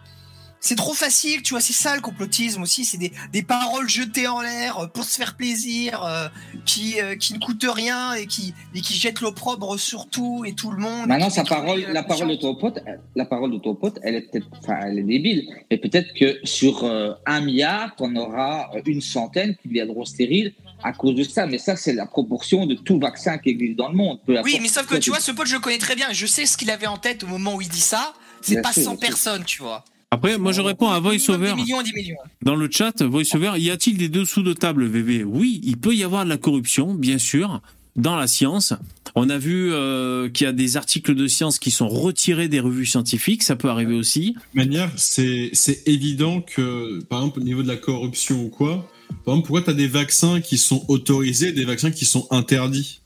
C'est trop facile, tu vois, c'est ça le complotisme aussi, c'est des, des paroles jetées en l'air euh, pour se faire plaisir, euh, qui, euh, qui ne coûtent rien et qui, et qui jettent l'opprobre sur tout et tout le monde. Maintenant, sa parole, la parole de ton pote, la parole de ton pote, elle est peut-être, enfin, elle est débile. Mais peut-être que sur euh, un milliard, auras euh, une centaine qui deviendront stériles à cause de ça. Mais ça, c'est la proportion de tout vaccin qui existe dans le monde. Oui, mais sauf que tu vois, ce pote, je le connais très bien. Je sais ce qu'il avait en tête au moment où il dit ça. C'est pas sûr, 100 bien sûr. personnes, tu vois. Après, moi, je réponds à VoiceOver. Millions millions. Dans le chat, VoiceOver, y a-t-il des dessous de table, VV Oui, il peut y avoir de la corruption, bien sûr, dans la science. On a vu euh, qu'il y a des articles de science qui sont retirés des revues scientifiques, ça peut arriver aussi. De manière, c'est c'est évident que, par exemple, au niveau de la corruption ou quoi, par exemple, pourquoi tu as des vaccins qui sont autorisés et des vaccins qui sont interdits?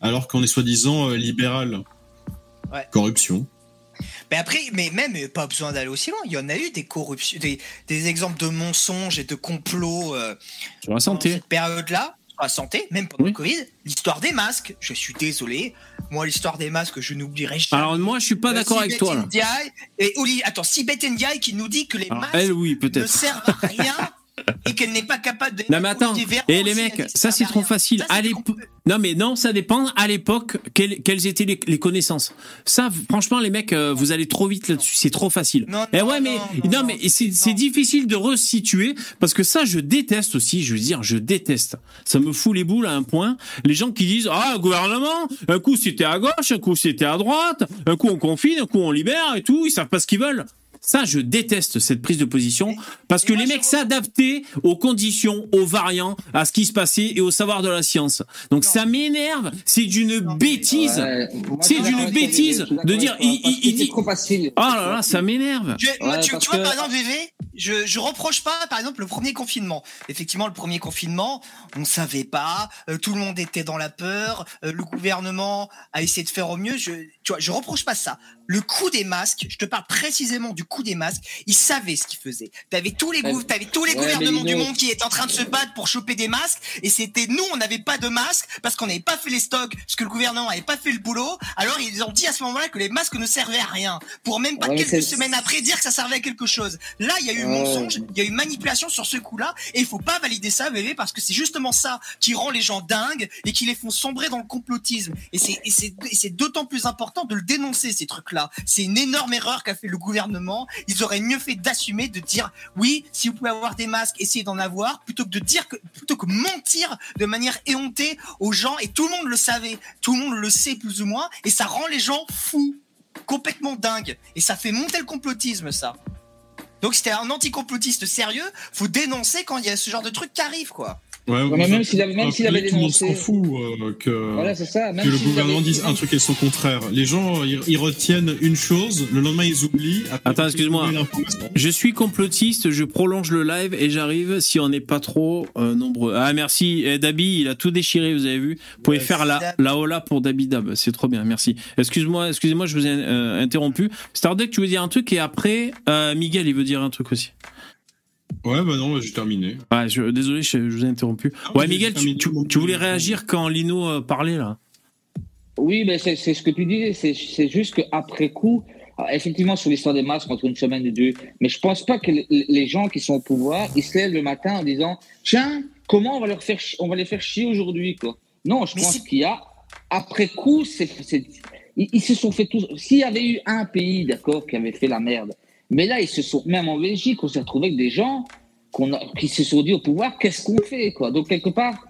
Alors qu'on est soi-disant euh, libéral Ouais. Corruption. Mais après, mais même euh, pas besoin d'aller aussi loin. Il y en a eu des corruptions, des, des exemples de mensonges et de complots euh, Sur la santé. cette période-là. Sur la santé, même pendant Oui. le Covid. L'histoire des masques. Je suis désolé. Moi, l'histoire des masques, je n'oublierai jamais. Alors moi, je suis pas Euh, d'accord avec toi. Là. Ndiaye et Oli, attends, Sibeth Ndiaye qui nous dit que les Alors, masques elle, oui, ne servent à rien et qu'elle n'est pas capable de. Non mais attends, et les aussi a mecs, ça c'est trop facile. Ça, À Non mais non, ça dépend. À l'époque, quelles, quelles étaient les, les connaissances Ça, franchement, les mecs, euh, vous allez trop vite là-dessus. C'est trop facile. Non, Eh non, ouais, mais non, mais c'est difficile de resituer parce que ça, je déteste aussi. Je veux dire, je déteste. Ça me fout les boules à un point. Les gens qui disent ah le gouvernement, un coup c'était à gauche, un coup c'était à droite, un coup on confine, un coup on libère et tout. Ils savent pas ce qu'ils veulent. Ça, je déteste cette prise de position parce que moi, les mecs s'adaptaient aux conditions, aux variants, à ce qui se passait et au savoir de la science. Donc Non. ça m'énerve. C'est d'une bêtise. Ouais, C'est d'une bêtise de dire, il- dit- trop facile. Oh là là, ça m'énerve. Ouais, tu, vois, que- par exemple, VV, je, je reproche pas, par exemple, le premier confinement. Effectivement, le premier confinement, on savait pas, euh, tout le monde était dans la peur, euh, le gouvernement a essayé de faire au mieux. Je, tu vois, je reproche pas ça. Le coup des masques, je te parle précisément du coup des masques. Ils savaient ce qu'ils faisaient. T'avais tous les, Ouais. tous les Ouais, gouvernements du monde qui étaient en train de se battre pour choper des masques, et c'était nous, on n'avait pas de masques parce qu'on n'avait pas fait les stocks, parce que le gouvernement n'avait pas fait le boulot. Alors ils ont dit à ce moment-là que les masques ne servaient à rien, pour même pas Ouais, quelques semaines après dire que ça servait à quelque chose. Là, il y a eu mensonge, il y a eu manipulation sur ce coup-là, et il faut pas valider ça, bébé, parce que c'est justement ça qui rend les gens dingues et qui les font sombrer dans le complotisme. Et c'est d'autant plus important de le dénoncer ces trucs-là. C'est une énorme erreur qu'a fait le gouvernement. Ils auraient mieux fait d'assumer, de dire oui, si vous pouvez avoir des masques, essayez d'en avoir, plutôt que de dire que plutôt que mentir de manière éhontée aux gens. Et tout le monde le savait, tout le monde le sait plus ou moins, et ça rend les gens fous complètement dingue. Et ça fait monter le complotisme, ça. Donc, t'es un anticomplotiste sérieux, faut dénoncer quand il y a ce genre de truc qui arrive, quoi. Ouais, même s'il avait- même s'il avait tout le monde dénoncé- s'en fout euh, que, Voilà, c'est ça. Même que le gouvernement dise un truc et son contraire. Les gens, ils, ils retiennent une chose, le lendemain ils oublient. Attends, excuse-moi. Je suis complotiste, je prolonge le live et j'arrive si on n'est pas trop euh, nombreux. Ah merci, Eh, Dabi, il a tout déchiré, vous avez vu. Vous pouvez Ouais, faire la, la hola pour Dabi Dab, c'est trop bien, merci. Excuse-moi, excusez-moi, je vous ai euh, interrompu. Starduck, tu veux dire un truc et après, euh, Miguel, il veut dire un truc aussi. Ouais, bah non, j'ai terminé. Je, désolé, je, je vous ai interrompu. Ah, Ouais, Miguel, tu, tu- voulais réagir quand Lino euh, parlait là? Oui, mais c'est c'est ce que tu disais. C'est c'est juste qu'après coup, alors, effectivement, sur l'histoire des masques, entre une semaine et deux, mais je pense pas que les- gens qui sont au pouvoir, ils se lèvent le matin en disant Tiens, comment on va, leur faire on va les faire chier aujourd'hui quoi? Non, je Mais pense qu'il y a, après coup, c'est. ils se sont fait tous. S'il y avait eu un pays, d'accord, qui avait fait la merde, mais là, ils se sont, même en Belgique, on s'est retrouvé avec des gens a- qui se sont dit au pouvoir, qu'est-ce qu'on fait, quoi. Donc, quelque part,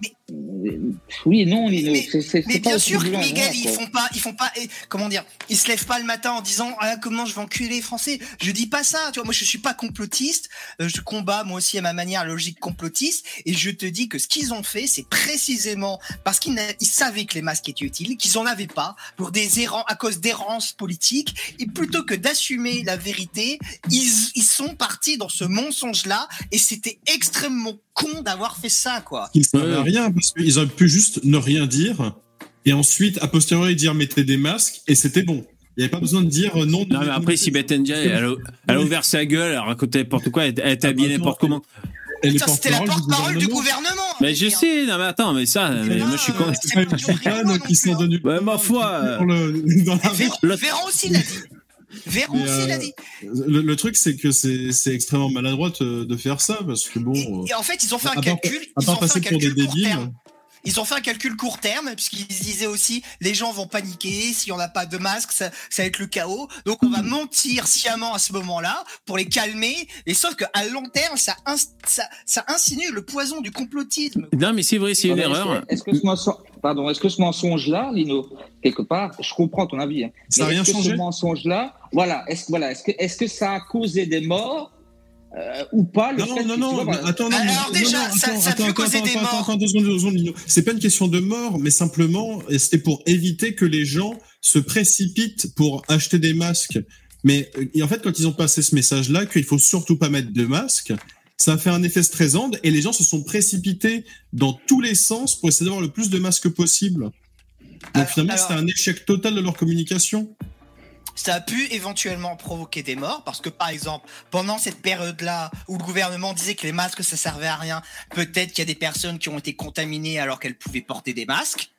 oui, non, Lino, Mais- c'est- c'est- Mais c'est pas bien sûr que Miguel, noir, ils quoi. font pas, ils font pas, eh, comment dire, ils se lèvent pas le matin en disant ah, comment je vais enculer les Français. Je dis pas ça, tu vois. Moi, je suis pas complotiste. Euh, Je combats moi aussi à ma manière logique complotiste. Et je te dis que ce qu'ils ont fait, c'est précisément parce qu'ils savaient que les masques étaient utiles, qu'ils en avaient pas pour des errants à cause d'errances politiques. Et plutôt que d'assumer la vérité, ils, ils sont partis dans ce mensonge-là. Et c'était extrêmement con d'avoir fait ça, quoi. Ils à rien parce qu'ils auraient pu juste ne rien dire et ensuite, a posteriori, dire mettez des masques et c'était bon. Il n'y avait pas besoin de dire euh, non. Non, mais après, si Beth Ndiaye, elle, a- elle a ouvert sa gueule, elle a raconté n'importe quoi, elle, était habillée Attends, n'importe comment. C'était la porte-parole du gouvernement. Mais je sais, non, mais attends, mais ça, mais moi, je suis con. Ah, C'est pas une gitane qui nulle Ouais, ma foi, Véran aussi l'a dit. Mais, aussi euh, l'a dit. Le, le truc, c'est que c'est extrêmement maladroit de, de faire ça parce que bon. Et, euh, et en fait, ils ont fait à un part- calcul. à Ils part ont fait un pour calcul court débiles. terme. Ils ont fait un calcul court terme puisqu'ils se disaient aussi les gens vont paniquer si on n'a pas de masque, ça, ça va être le chaos. Donc on va mentir sciemment à ce moment-là pour les calmer. Et sauf qu'à long terme, ça, ins- ça, ça insinue le poison du complotisme. Non, mais c'est vrai, c'est une est-ce erreur. que- Est-ce que ce mensonge, pardon, est-ce que ce mensonge-là, Lino, quelque part, je comprends ton avis, hein, Ça a mais rien est-ce que changé? ce mensonge-là, voilà, est-ce voilà, est-ce que est-ce que ça a causé des morts euh, ou pas le Non, fait non, que, non, vois, voilà, attends, non, Alors non, déjà, non, ça- attends, attends, causer attends, des morts. attends, deux secondes, deux secondes, Lino. C'est pas une question de mort, mais simplement, c'était pour éviter que les gens se précipitent pour acheter des masques. Mais euh, et en fait, quand ils ont passé ce message-là, qu'il faut surtout pas mettre de masque, ça a fait un effet stressant et les gens se sont précipités dans tous les sens pour essayer d'avoir le plus de masques possible. Donc Alors- finalement, alors- c'était un échec total de leur communication. Ça a pu éventuellement provoquer des morts parce que par exemple pendant cette période-là où le gouvernement disait que les masques ça servait à rien, peut-être qu'il y a des personnes qui ont été contaminées alors qu'elles pouvaient porter des masques.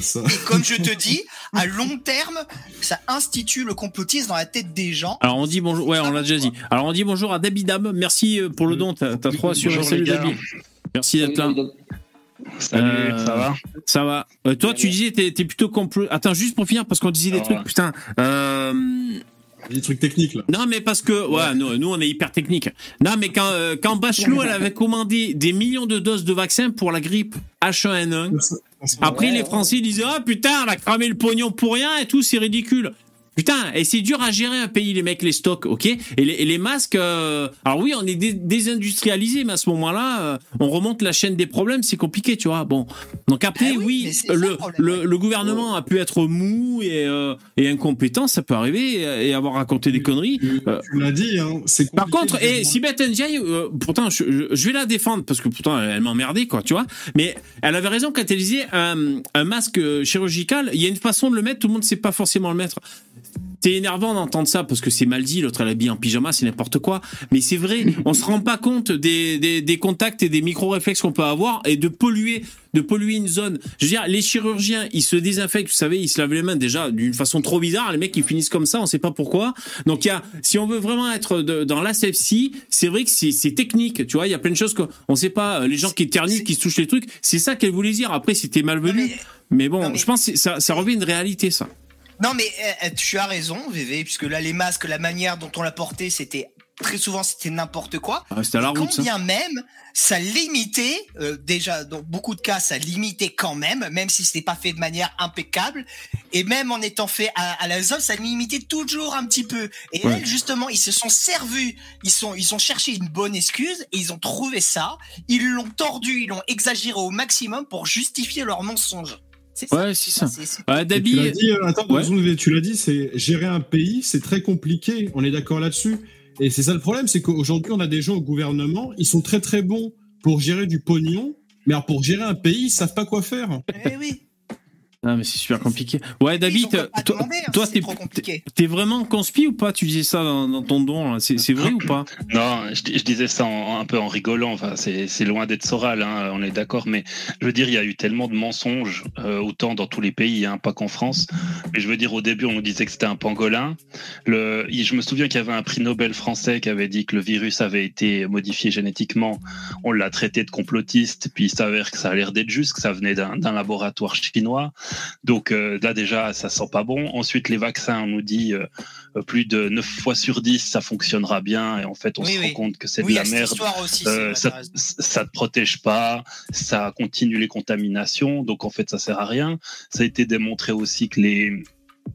Ça. Et comme je te dis, à long terme, ça institue le complotisme dans la tête des gens. Alors on dit bonjour, ouais, on l'a déjà dit. Alors on dit bonjour à Dabidab, merci euh, pour le don, t'as trois sur salut. Dabi. Merci d'être là. Salut, Euh, ça va? Ça va. Euh, toi, tu disais, t'es plutôt complot. Attends, juste pour finir, parce qu'on disait des Ah, trucs, ouais. putain. Euh... Des trucs techniques, là. Non, mais parce que, ouais, nous, nous, on est hyper technique. Non, mais quand, euh, quand Bachelot, elle avait commandé des millions de doses de vaccins pour la grippe H1N1, après, Ouais, les. Français disaient, ah, putain, elle a cramé le pognon pour rien et tout, c'est ridicule. Putain, et c'est dur à gérer un pays, les mecs, les stocks, ok? Et les, et les masques, euh, alors oui, on est dé- désindustrialisé, mais à ce moment-là, euh, on remonte la chaîne des problèmes, c'est compliqué, tu vois. Bon, donc après, Ah oui, le, le gouvernement a pu être mou et, euh, et incompétent, ça peut arriver, et, et avoir raconté des conneries. Tu, tu l'as dit, hein, c'est Par contre, et demander- si Beth Ndiaye, euh, pourtant, je, je- je vais la défendre parce que pourtant, elle m'emmerdait, quoi, tu vois. Mais elle avait raison quand elle disait un, un masque chirurgical, il y a une façon de le mettre, tout le monde ne sait pas forcément le mettre. C'est énervant d'entendre ça parce que c'est mal dit, l'autre elle habille en pyjama, c'est n'importe quoi. Mais c'est vrai, on se rend pas compte des, des, des contacts et des micro-réflexes qu'on peut avoir et de polluer, de polluer une zone. Je veux dire, les chirurgiens, ils se désinfectent, vous savez, ils se lavent les mains déjà d'une façon trop bizarre. Les mecs, ils finissent comme ça, on sait pas pourquoi. Donc il y a, si on veut vraiment être de- dans l'asepsie, c'est vrai que c'est technique, tu vois. Il y a plein de choses qu'on on sait pas. euh, Les gens qui éternisent, qui se touchent les trucs, c'est ça qu'elle voulait dire. Après, c'était malvenu. Mais, mais- bon, mais- je pense que ça, ça revient à une réalité, ça. Non mais euh, euh, tu as raison, VV, puisque là les masques, la manière dont on l'a porté, c'était très souvent c'était n'importe quoi. Ah, C'était à la route, bien même, ça limitait, euh, déjà dans beaucoup de cas, ça limitait quand même, même si c'était pas fait de manière impeccable, et même en étant fait à, à l'azote, ça limitait toujours un petit peu. Et Ouais. elles, justement, ils se sont servis, ils sont, ils ont cherché une bonne excuse, et ils ont trouvé ça, ils l'ont tordu, ils l'ont exagéré au maximum pour justifier leur mensonge. C'est ça. Ouais, c'est ça. Dabi, Tu l'as dit, euh, attends, deux Ouais. secondes, tu l'as dit, c'est gérer un pays, c'est très compliqué. On est d'accord là-dessus. Et c'est ça le problème, c'est qu'aujourd'hui, on a des gens au gouvernement, ils sont très très bons pour gérer du pognon, mais alors pour gérer un pays, ils savent pas quoi faire. Eh oui. Ah, mais c'est super compliqué. Ouais, David, toi, hein, toi, c'est t'es, trop compliqué. t'es vraiment conspi ou pas? Tu disais ça dans, dans ton don, c'est, vrai ou pas? Non, je, dis- je disais ça en- un peu en rigolant. Enfin, c'est loin d'être Soral, hein, on est d'accord. Mais je veux dire, il y a eu tellement de mensonges, euh, autant dans tous les pays, hein, pas qu'en France. Mais je veux dire, au début, on nous disait que c'était un pangolin. Le, je me souviens qu'il y avait un prix Nobel français qui avait dit que le virus avait été modifié génétiquement. On l'a traité de complotiste, puis il s'avère que ça a l'air d'être juste, que ça venait d'un laboratoire chinois. Donc euh, là déjà, ça sent pas bon. Ensuite, les vaccins, on nous dit euh, plus de 9 fois sur 10, ça fonctionnera bien. Et en fait, on Oui, se oui. rend compte que c'est Oui, de la merde. aussi. Euh, ça, ça te protège pas, ça continue les contaminations, donc en fait ça sert à rien. Ça a été démontré aussi que les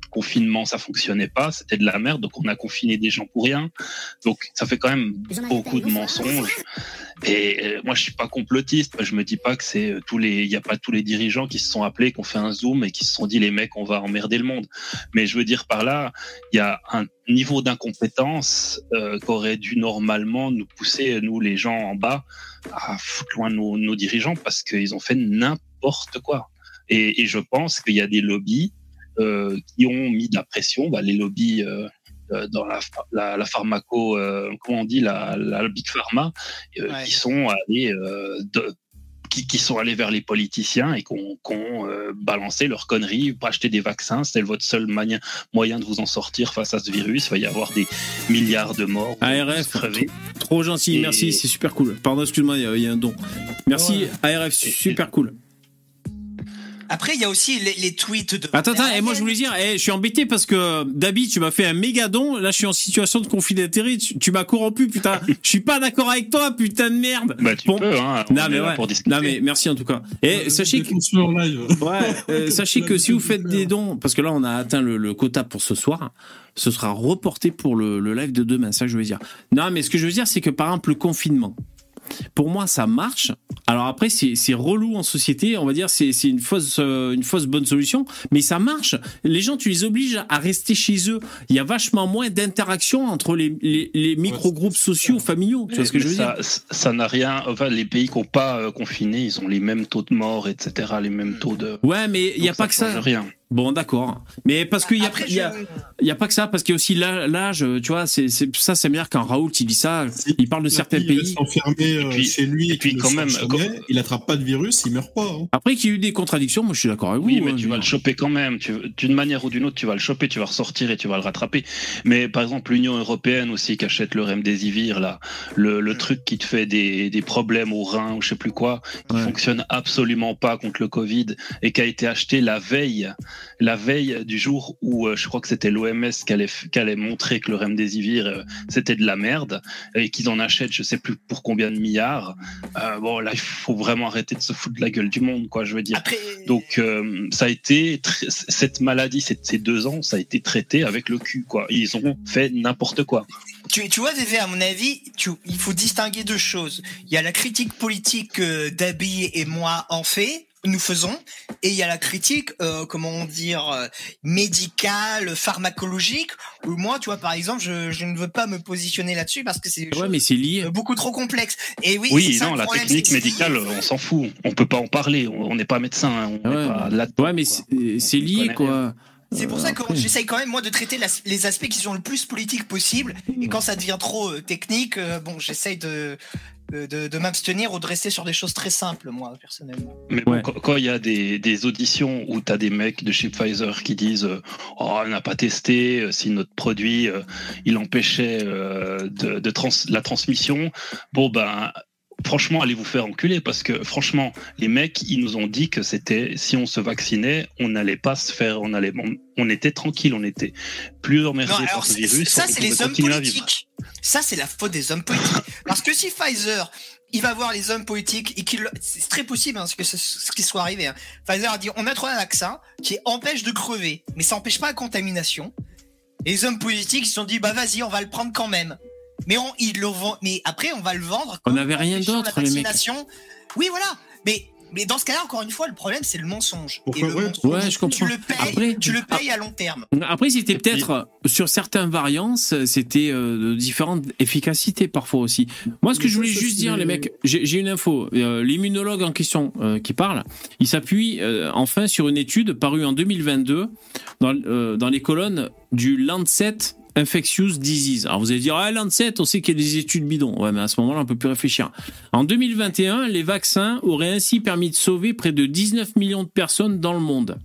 confinements ça fonctionnait pas, c'était de la merde, donc on a confiné des gens pour rien. Donc ça fait quand même beaucoup de mensonges. Et euh, moi je suis pas complotiste, je me dis pas que c'est euh, tous les, il y a pas tous les dirigeants qui se sont appelés, qui ont fait un zoom et qui se sont dit les mecs on va emmerder le monde. Mais je veux dire par là, il y a un niveau d'incompétence euh, qu'aurait dû normalement nous pousser nous les gens en bas à foutre loin nos, nos dirigeants parce qu'ils ont fait n'importe quoi. Et, et je pense qu'il y a des lobbies euh, qui ont mis de la pression, bah, les lobbies euh, dans la, la, la pharmaco, euh, comment on dit, la, la big pharma, euh, Ouais. qui sont allés euh, de- qui, qui sont allés vers les politiciens et qui ont, ont, euh, balancé leurs conneries pour acheter des vaccins. C'est votre seul moyen, moyen de vous en sortir face à ce virus. Il va y avoir des milliards de morts. ARF, crevés. Trop gentil, Et- merci, c'est super cool. Pardon, excuse-moi, il y a- il y, a un don. Merci, ARF, super cool. Après, il y a aussi les, les tweets de. Attends, attends, et moi je voulais dire, eh, je suis embêté parce que David, tu m'as fait un méga don. Là, je suis en situation de conflit d'intérêt. Tu, tu m'as corrompu, putain. Je suis pas d'accord avec toi, putain de merde. Bah, tu Bon. peux, hein. on Non mais ouais. pour discuter. Non mais merci en tout cas. Et sachez que live. Ouais, euh, sachez que si vous faites des dons, parce que là on a atteint le, le quota pour ce soir, ce sera reporté pour le, le live de demain, c'est ça que je veux dire. Non, mais ce que je veux dire, c'est que par exemple le confinement, pour moi ça marche. Alors après c'est c'est relou en société, on va dire c'est c'est une fausse euh, une fausse bonne solution, mais ça marche. Les gens tu les obliges à rester chez eux. Il y a vachement moins d'interaction entre les les, les micro groupes sociaux familiaux. Tu vois ce que je veux ça, dire? Ça n'a rien. Enfin, les pays qui n'ont pas euh, confiné, ils ont les mêmes taux de mort, etc., les mêmes taux de. Ouais, mais il y a pas que ça. Rien. Bon, d'accord. Mais parce qu'il y a, Après, il y a, je- il y a pas que ça, parce qu'il y a aussi l'â- l'âge, tu vois, c'est, ça, c'est bien quand Raoult, il dit ça, il parle de certains Il pays. enfermé euh, Et puis- chez lui et puis quand même, jamais, il attrape pas de virus, il meurt pas. hein. Après qu'il y a eu des contradictions, moi je suis d'accord avec Oui, vous. mais hein, tu vas le choper quand même. D'une manière ou d'une autre, tu vas le choper, tu vas ressortir et tu vas le rattraper. Mais par exemple, l'Union européenne aussi qui achète le remdesivir, là, le, le truc qui te fait des, des problèmes au rein ou je sais plus quoi, qui Ouais. fonctionne absolument pas contre le Covid et qui a été acheté la veille, la veille du jour où euh, je crois que c'était l'OMS qui allait, montrer que le remdesivir euh, c'était de la merde et qu'ils en achètent je sais plus pour combien de milliards. Euh, bon là, il faut vraiment arrêter de se foutre de la gueule du monde, quoi. Je veux dire. Après, Donc euh, ça a été cette maladie, ces deux ans, ça a été traité avec le cul quoi. Ils ont fait n'importe quoi. tu, tu vois, Vévé, à mon avis, tu, il faut distinguer deux choses. Il y a la critique politique que Dabi et moi en fait, nous faisons, et il y a la critique, euh, comment dire, euh, médicale, pharmacologique, où moi, tu vois, par exemple, je, je ne veux pas me positionner là-dessus parce que c'est Ouais, mais c'est lié. beaucoup trop complexes. Et oui, Oui, non, la problème, technique médicale, lié. on s'en fout. On peut pas en parler. On n'est pas médecin. hein, On Ouais, pas mais- là. Ouais, mais c'est, lié, quoi. C'est pour Euh, ça que j'essaye quand même moi de traiter la- les aspects qui sont le plus politiques possible. Et quand ça devient trop euh, technique, euh, bon, j'essaye de de, de, de m'abstenir ou de rester sur des choses très simples, moi personnellement. Mais bon, Ouais. quand- quand il y a des, des auditions où tu as des mecs de chez Pfizer qui disent euh, Oh, on n'a pas testé euh, si notre produit euh, il empêchait euh, de, de trans- la transmission, bon ben. Franchement, allez vous faire enculer parce que franchement, les mecs, ils nous ont dit que c'était si on se vaccinait, on n'allait pas se faire, on allait, on, on était tranquille, on était plus emmerdé Non, par ce virus. ça c'est les hommes politiques. Ça c'est la faute des hommes politiques. Parce que si Pfizer il va voir les hommes politiques et qu'il c'est très possible hein, que ce, ce qui soit arrivé. hein. Pfizer a dit on a trouvé un vaccin qui empêche de crever, mais ça empêche pas la contamination. Et les hommes politiques ils se sont dit bah vas-y on va le prendre quand même. Mais on, ils le vend, mais après on va le vendre. On n'avait rien d'autre, la les mecs. vaccination. Oui voilà, mais mais dans ce cas-là encore une fois le problème c'est le mensonge. Pourquoi et le Ouais, mensonge, ouais, je comprends. Tu le payes, Après- tu le payes à long terme. Après, c'était peut-être sur certains variants, c'était euh, de différentes efficacités parfois aussi. Moi, ce que Mais je voulais ça, juste dire, les mecs, j'ai j'ai une info. Euh, L'immunologue en question euh, qui parle, il s'appuie euh, enfin sur une étude parue en 2022 dans, euh, dans les colonnes du Lancet Infectious Disease. Alors vous allez dire, ah, Lancet, on sait qu'il y a des études bidons. Ouais, mais à ce moment-là, on peut plus réfléchir. En 2021, les vaccins auraient ainsi permis de sauver près de 19 millions de personnes dans le monde.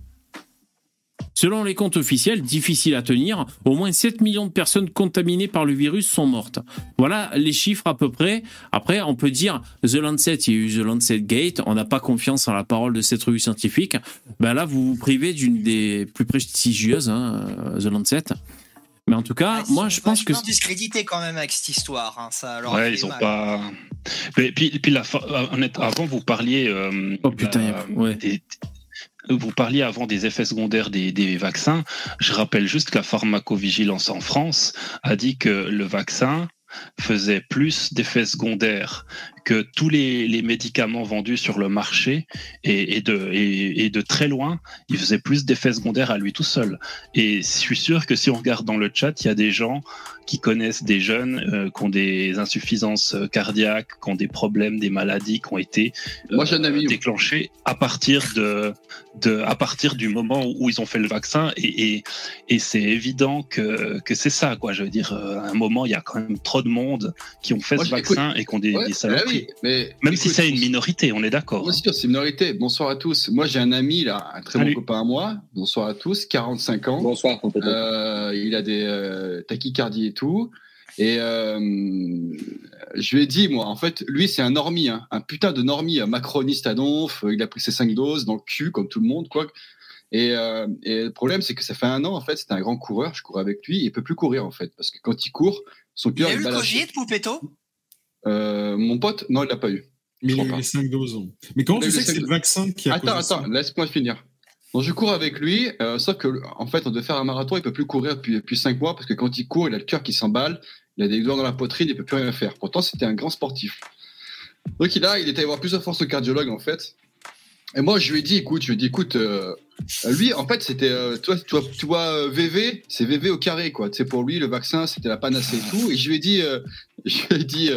Selon les comptes officiels, difficiles à tenir, au moins 7 millions de personnes contaminées par le virus sont mortes. Voilà les chiffres à peu près. Après, on peut dire The Lancet, il y a eu The Lancet Gate, on n'a pas confiance en la parole de cette revue scientifique. Ben là, vous vous privez d'une des plus prestigieuses, hein, The Lancet. Mais en tout cas, Ah, ils moi, sont je pense que vachement discrédités quand même avec cette histoire. hein, ça leur Ouais, ils ont mal. pas. Mais puis, puis la, fa- euh, honnête- avant, vous parliez. euh, Oh putain, la- ouais. des- vous parliez avant des effets secondaires des, des vaccins. Je rappelle juste que la pharmacovigilance en France a dit que le vaccin faisait plus d'effets secondaires que tous les, les médicaments vendus sur le marché et, et de, et, et de très loin, il faisait plus d'effets secondaires à lui tout seul. Et je suis sûr que si on regarde dans le chat, il y a des gens qui connaissent des jeunes euh, qui ont des insuffisances euh, cardiaques, qui ont des problèmes, des maladies qui ont été euh, Moi, j'ai un ami. déclenchées à partir de, de à partir du moment où ils ont fait le vaccin et, et, et c'est évident que, que c'est ça quoi. Je veux dire, euh, à un moment il y a quand même trop de monde qui ont fait Moi, ce vaccin et qui ont des, Ouais, des. Oui, mais Même si c'est une minorité, on est d'accord. Bien sûr, c'est une minorité. Bonsoir à tous. Moi, j'ai un ami, là, un très Salut. bon copain à moi. Bonsoir à tous, 45 ans. Bonsoir. Euh, il a des euh, tachycardies et tout. Et euh, je lui ai dit, moi, en fait, lui, c'est un normie, hein, un putain de normie, un macroniste à donf. Il a pris ses cinq doses dans le cul, comme tout le monde, quoi. Et, euh, et le problème, c'est que ça fait un an, en fait, c'était un grand coureur. Je courais avec lui. Il peut plus courir, en fait, parce que quand il court, son Il cœur a eu est le. Covid, Poupetto Euh, mon pote, non, il l'a pas eu. Mais il a eu pas. les 5 doses. Mais comment tu sais que c'est le vaccin qui a Attends, attends, laisse-moi finir. Donc je cours avec lui, euh, sauf que en fait, on doit faire un marathon, il peut plus courir depuis, depuis 5 mois parce que quand il court, il a le cœur qui s'emballe, il a des douleurs dans la poitrine, il peut plus rien faire. Pourtant, c'était un grand sportif. Donc il a, il était allé voir plusieurs fois son cardiologue en fait. Et moi, je lui ai dit, écoute, je lui ai dit, écoute, euh, lui, en fait, c'était, euh, toi, tu vois, euh, VV, c'est VV au carré, quoi. Tu sais, pour lui, le vaccin, c'était la panacée et tout. Et je lui ai dit, euh, je lui ai dit,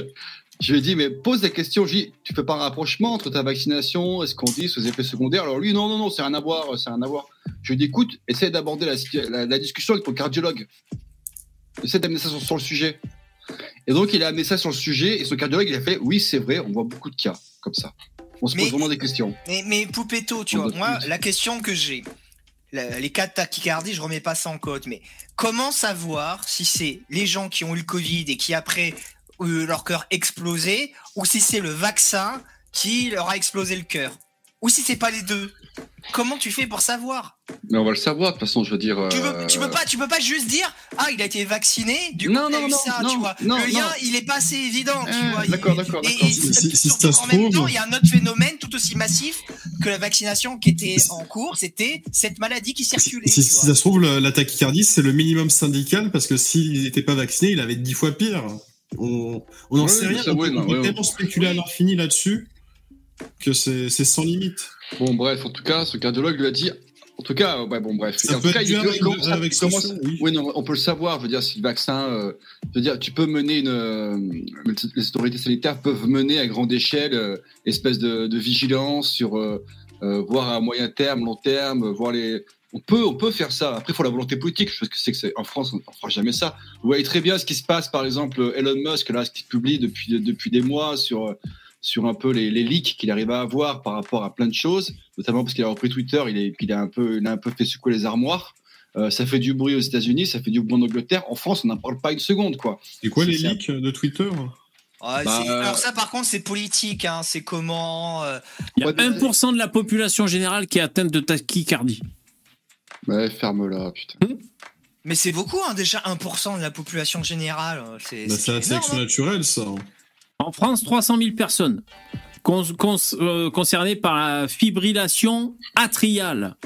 je lui ai dit, mais pose la question, je lui ai dit, tu fais pas un rapprochement entre ta vaccination et ce qu'on dit, ces effets secondaires? Alors lui, non, non, non, c'est rien à voir, c'est rien à voir. Je lui ai dit, écoute, essaie d'aborder la discussion avec ton cardiologue. Essaie d'amener ça sur, sur le sujet. Et donc, il a amené ça sur le sujet et son cardiologue, il a fait, oui, c'est vrai, on voit beaucoup de cas comme ça. On se Mais- pose vraiment des questions. Mais, mais Poupetto, tu On vois, moi, plus. la question que j'ai, les cas de tachycardie, je remets pas ça en code, mais comment savoir si c'est les gens qui ont eu le Covid et qui après ont eu leur cœur explosé, ou si c'est le vaccin qui leur a explosé le cœur? Ou si c'est pas les deux? Comment tu fais pour savoir Mais on va le savoir, de toute façon, je veux dire. tu, euh, veux, tu peux pas, tu peux pas juste dire ah il a été vacciné, du coup Non, il a non, eu non, ça, non, tu vois. non, le lien non. il est pas assez évident, tu Euh, vois. Il- d'accord, d'accord, et- Si- si- si surtout ça se même trouve- temps, il y a un autre phénomène tout aussi massif que la vaccination qui était en cours, c'était cette maladie qui circulait. Si, tu si vois. ça se trouve, la tachycardie, c'est le minimum syndical parce que s'il n'était pas vacciné, il avait dix fois pire. On on n'en Oui, sait rien. ça, on peut, tellement spéculer à l'infini là-dessus que c'est sans limite. Bon, bref, en tout cas, ce cardiologue lui a dit. En tout cas, ouais, bon, bref. Ça en peut tout cas, il, avec- commence- Sanson, oui. Oui, non, on peut le savoir. Je veux dire, si le vaccin, euh, je veux dire, tu peux mener une, euh, les autorités sanitaires peuvent mener à grande échelle, euh, espèce de, de vigilance sur, voir à moyen terme, long terme, voir les. On peut, on peut faire ça. Après, il faut la volonté politique. Je pense que c'est que c'est en France, on ne fera jamais ça. Vous voyez très bien ce qui se passe, par exemple, Elon Musk, là, ce qu'il publie depuis, depuis des mois sur, sur un peu les, les leaks qu'il arrive à avoir par rapport à plein de choses, notamment parce qu'il a repris Twitter, il, est, il, a un peu, il a un peu fait secouer les armoires. Euh, ça fait du bruit aux États-Unis, ça fait du bruit en Angleterre. En France, on n'en parle pas une seconde, quoi. C'est quoi les leaks de Twitter Ouais, Bah, c'est- euh, Alors ça, par contre, c'est politique. Hein, c'est comment euh, Il y a Ouais, 1% de la population générale qui est atteinte de tachycardie. Ouais, ferme-la, putain. Mais c'est beaucoup, hein, déjà 1% de la population générale. C'est bah, énorme, sélection hein. naturelle, ça. En France, 300 000 personnes con- con- euh, concernées par la fibrillation atriale.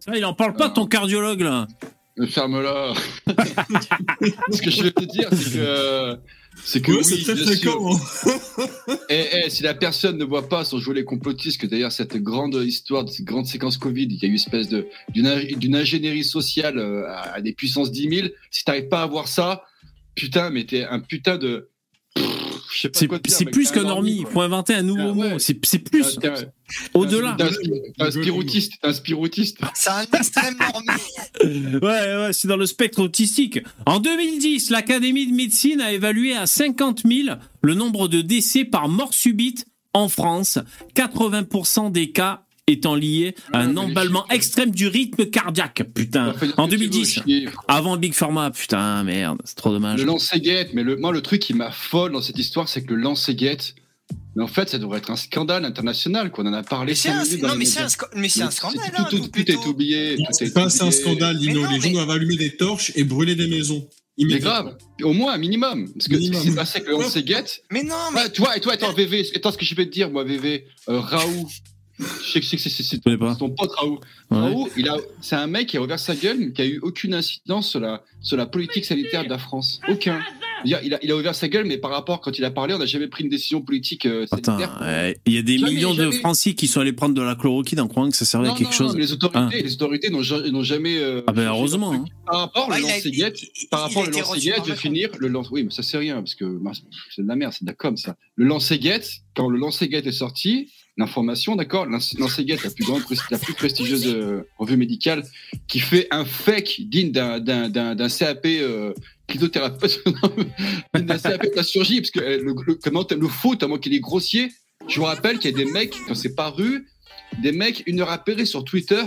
Ça, il en parle pas, ton cardiologue, là. Mais Ferme-la. Ce que je veux te dire, c'est que. C'est que oui, c'est très bien sûr. fréquent. hein. Eh, eh, si la personne ne voit pas, sans jouer les complotistes, que d'ailleurs cette grande histoire, cette grande séquence Covid, il y a eu une espèce de d'une ing- d'une ingénierie sociale euh, à, à des puissances 10 000. Si t'arrives pas à voir ça, putain, mais t'es un putain de. Pff, je sais pas C'est plus t'es que un normie. Il faut inventer un nouveau ouais. mot. C'est plus. Au-delà. Un, t'es un spiroutiste, t'es un spiroutiste. C'est un extrême. Ouais, ouais, c'est dans le spectre autistique. En 2010, l'Académie de médecine a évalué à 50 000 le nombre de décès par mort subite en France. 80% des cas étant lié à un mais emballement extrême du rythme cardiaque, putain. En faites- 2010, faites- faites- avant Big Pharma, putain, merde, c'est trop dommage. Le lance-guette, mais le, moi, le truc qui m'affole dans cette histoire, c'est que le lance-guette, mais en fait, ça devrait être un scandale international, qu'on en a parlé. Mais c'est un, non, mais c'est un, mais c'est Mais scandale. tout, hein, tout, tout tout est oublié. C'est est pas c'est un scandale, Mais Lino. non, Les gens mais- doivent allumer des torches et brûler des maisons. Mais Immédiatement. grave, au moins un minimum. Parce que ce qui Minimum. s'est passé avec le lance-guette, Mais non, mais vois, et toi, attends, VV, attends, ce que je vais te dire, moi, VV, euh, Raoult, je sais que c'est- ton pote Raoult. Ouais. Raoult, c'est un mec qui a ouvert sa gueule, mais qui a eu aucune incidence sur la, sur la politique sanitaire de la France. Aucun. Il a, il ouvert sa gueule, mais par rapport, quand il a parlé, on n'a jamais pris une décision politique euh, Attends, sanitaire. euh, il y a des Jamais, millions de. Français qui sont allés prendre de la chloroquine en croyant que ça servait non, à quelque non, chose. non, mais les autorités, Ah. les autorités n'ont ja- n'ont jamais. euh, Ah ben heureusement. hein. Par rapport Ah, au il a- lance-guette, par rapport au par je vais finir. Le lance, oui, mais ça c'est rien parce que c'est de la merde, c'est de la com ça. Le lance-guette, quand le lance-guette est sorti, l'information, d'accord, lance-guette, la plus grande, la plus prestigieuse euh, revue médicale, qui fait un fake digne d'un CAP euh, d'un CAP de la chirurgie, parce que euh, le, le, comment le faux, tellement qu'il est grossier. Je vous rappelle qu'il y a des mecs quand c'est paru, des mecs une heure après sur Twitter.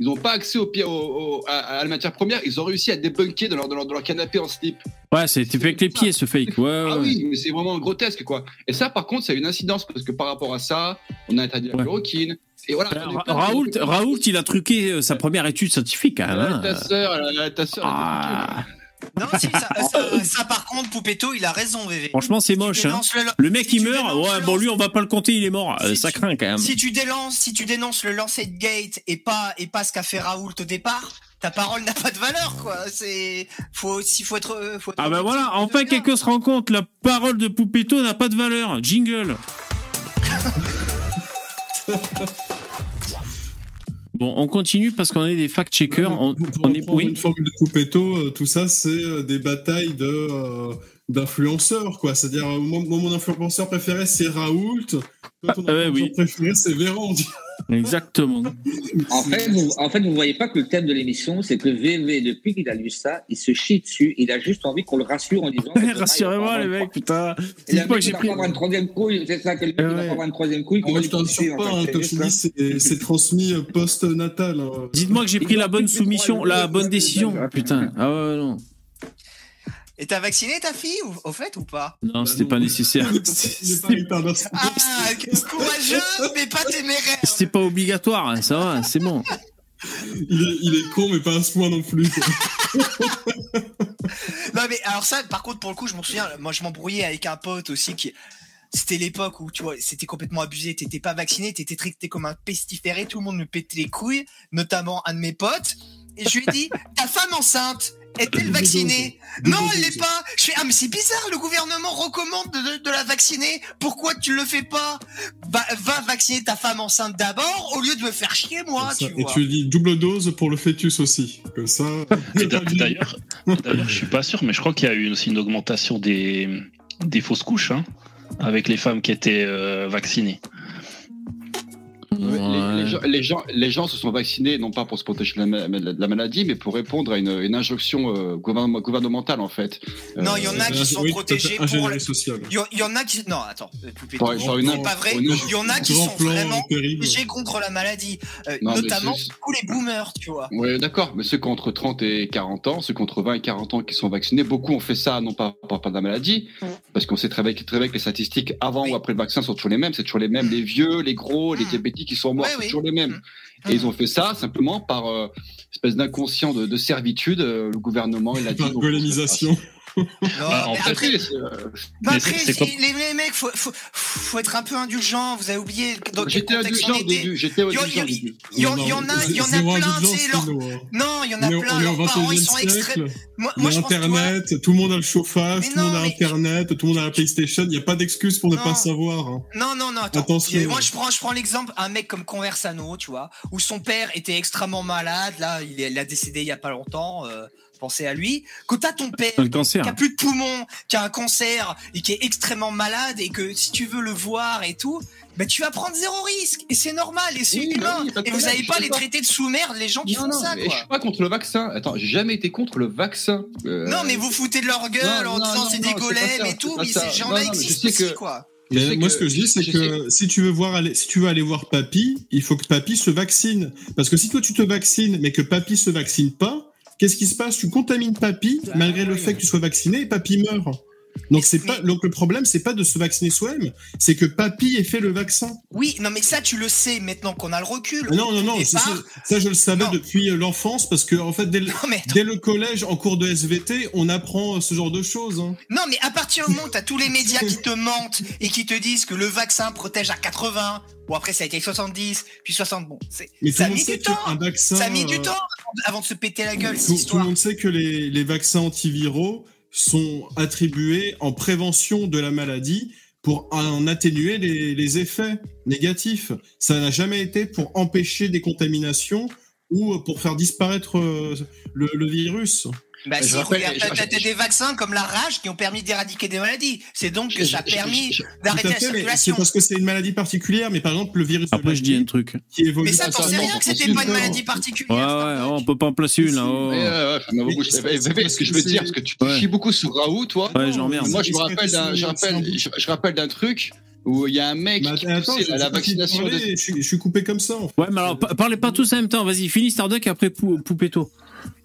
Ils n'ont pas accès au, au- au- à, à la matière première. Ils ont réussi à débunker dans leur, dans leur, dans leur canapé en slip. Ouais, été fait avec les pieds, ce fake. Ouais, ouais. Ah oui, mais c'est vraiment grotesque, quoi. Et ça, par contre, ça a une incidence parce que par rapport à ça, on a interdit la chloroquine. Et voilà. Ra- de- Raoult, il a truqué euh, sa première étude scientifique. Hein, ta sœur, ta sœur. Ah. Non, si, ça, ça, ça, par contre, Poupetto, il a raison, VV. Franchement, c'est Si moche. Hein. le- Le mec, si il meurt. Ouais, bon, lui, on va pas le compter, il est mort. Euh, Si ça tu- craint quand même. Si tu dénonces, si tu dénonces le Lancet Gate et pas, et pas ce qu'a fait Raoult au départ, ta parole n'a pas de valeur, quoi. C'est, faut aussi, faut être, euh, faut être Ah bah voilà, de enfin quelqu'un se rend compte, la parole de Poupetto n'a pas de valeur. Jingle. Bon, on continue parce qu'on est des fact-checkers. On, Pour on est, oui. une formule de Poupetto, euh, tout ça, c'est euh, des batailles de euh, d'influenceurs, quoi. C'est-à-dire, euh, moi, mon influenceur préféré, c'est Raoult. Toi, ton Ah, ouais, oui. préféré, c'est Véran. Exactement. En fait, vous, en fait, vous voyez pas que le thème de l'émission, c'est que VV, depuis qu'il a lu ça, il se chie dessus. Il a juste envie qu'on le rassure en disant. Rassurez-moi, les mecs, putain. Il a Dites-moi que j'ai pris. pas avoir une troisième couille, c'est ça, que le mec, Eh il va ouais. pas avoir une troisième couille. Ah, va je t'en en pas, hein, comme je dis, c'est transmis euh, post-natal. hein. Dites-moi que j'ai pris la bonne soumission, la bonne décision. Putain. Ah ouais, non. Et t'as vacciné ta fille, ou- au fait, ou pas? Non, Bah c'était pas nécessaire. Pas C'était retardé. Ah, courageux, mais pas téméraire. c'était pas obligatoire, hein, ça va, c'est bon. il, est, il est con, mais pas à ce point non plus. Non mais alors ça, par contre, pour le coup, je m'en souviens. Moi, je m'embrouillais avec un pote aussi qui. C'était l'époque où tu vois, c'était complètement abusé. T'étais pas vacciné, t'étais traité comme un pestiféré. Tout le monde me pétait les couilles, notamment un de mes potes. Et je lui ai dit, ta femme enceinte, est-elle vaccinée Non, elle l'est pas. Je fais, ah mais c'est bizarre. Le gouvernement recommande de, de- de la vacciner. Pourquoi tu le fais pas Bah, va vacciner ta femme enceinte d'abord, au lieu de me faire chier moi, tu Et vois. tu dis double dose pour le fœtus aussi. Comme ça. D'ailleurs, d'ailleurs, je suis pas sûr, mais je crois qu'il y a eu aussi une augmentation des, des fausses couches hein, avec les femmes qui étaient euh, vaccinées. Les, gens, les, gens, les gens se sont vaccinés non pas pour se protéger de la, ma- de la maladie, mais pour répondre à une, une injonction euh, gouvernement- gouvernementale en fait. Non, il y en a qui sont oui, protégés pour. Il y, en a qui. Non, attends. euh, Poupée, pas vrai. Il y en a qui sont vraiment protégés contre la maladie. Euh, Non, notamment tous les boomers, tu vois. Oui, d'accord, mais ceux qui ont entre 30 et 40 ans, ceux qui ont entre 20 et 40 ans qui sont vaccinés, beaucoup ont fait ça, non pas par rapport à la maladie, parce qu'on sait très bien, très bien que les statistiques avant Oui. ou après le vaccin sont toujours les mêmes, c'est toujours les mêmes, les vieux, les gros, les Mm. diabétiques qui sont morts, oui. Toujours les mêmes. Et ils ont fait ça simplement par euh, espèce d'inconscient de, de servitude, euh, le gouvernement, il a dit. Par donc, golemisation. Non, après, les, mecs, faut, faut, faut être un peu indulgent. Vous avez oublié dans quel J'étais contexte indulgent on au était. début, j'étais Il y a- indulgent au il y a- début. Il y, en- Non, il y en a, il y en a plein, leur- hein. Non, il y en a plein, leurs parents, ils 21e sont extrêmes. Moi, moi, pense, Internet, tout le monde a le chauffage, Mais tout le monde non, a mais- Internet, tout le monde a la PlayStation. Il n'y a pas d'excuse pour ne Non. pas savoir. hein. Non, non, non, attends. Attention. Moi, je prends, je prends l'exemple, un mec comme Conversano, tu vois, où son père était extrêmement malade. Là, il a décédé il y a pas longtemps. Euh, pensez à lui. Quand t'as ton père Le cancer. qui a plus de poumons, qui a un cancer et qui est extrêmement malade et que si tu veux le voir et tout, bah tu vas prendre zéro risque et c'est normal et c'est Oui, humain. bah oui, de et vous je pas les traiter de sous-merde les gens qui Non, font non, ça mais quoi. je suis pas contre le vaccin. Attends, j'ai jamais été contre le vaccin. Euh, Non mais vous foutez de leur gueule non, en disant c'est des golems et tout, mais ces gens-là existent aussi que- quoi. Mais moi, que- ce que je dis, c'est que si tu veux voir aller, si tu veux aller voir Papy, il faut que Papy se vaccine. Parce que si toi tu te vaccines, mais que Papy se vaccine pas, qu'est-ce qui se passe? Tu contamines Papy malgré le fait que tu sois vacciné et Papy meurt. Donc c'est pas, donc le problème c'est pas de se vacciner soi-même, c'est que Papy ait fait le vaccin. Oui, non, mais ça, tu le sais maintenant qu'on a le recul. Ah Non, non, non, ça, je le savais Non. depuis euh, l'enfance parce que en fait dès le, Non, mais attends. dès le collège, en cours de SVT, on apprend euh, ce genre de choses. hein. Non, mais à partir du moment où t'as tous les médias qui te mentent et qui te disent que le vaccin protège à 80, bon après ça a été 70, puis 60, bon, c'est, Mais tout ça a mis du temps. vaccin, Ça a mis du euh, temps avant de, se péter la gueule, cette Tout, tout le histoire. monde sait que les, les vaccins antiviraux sont attribués en prévention de la maladie pour en atténuer les, effets négatifs. Ça n'a jamais été pour empêcher des contaminations ou pour faire disparaître euh, le virus. Bah Je si, rappelle- regarde, t'as, des vaccins comme la rage qui ont permis d'éradiquer des maladies. C'est donc que ça a permis d'arrêter la mais c'est circulation. parce que c'est une maladie particulière, mais par exemple le virus Après, je dis un truc. qui évolue Mais ça, t'en sais rien que c'était pas une maladie Ouais, particulière. ouais, Starbuck. on peut pas en placer une. Ouais, ouais, ouais, ce que je veux dire, parce que tu Ouais. chies beaucoup sur Raoult, toi. Ouais, j'emmerde. Moi, je me rappelle d'un, je rappelle, je, je rappelle d'un truc où il y a un mec Mais qui attends, la, la vaccination. parler, des- je, suis, je suis coupé comme ça. en fait. Ouais, mais alors, pa- parlez pas tous en même temps. Vas-y, finis Starduck et après Pou- Poupetto.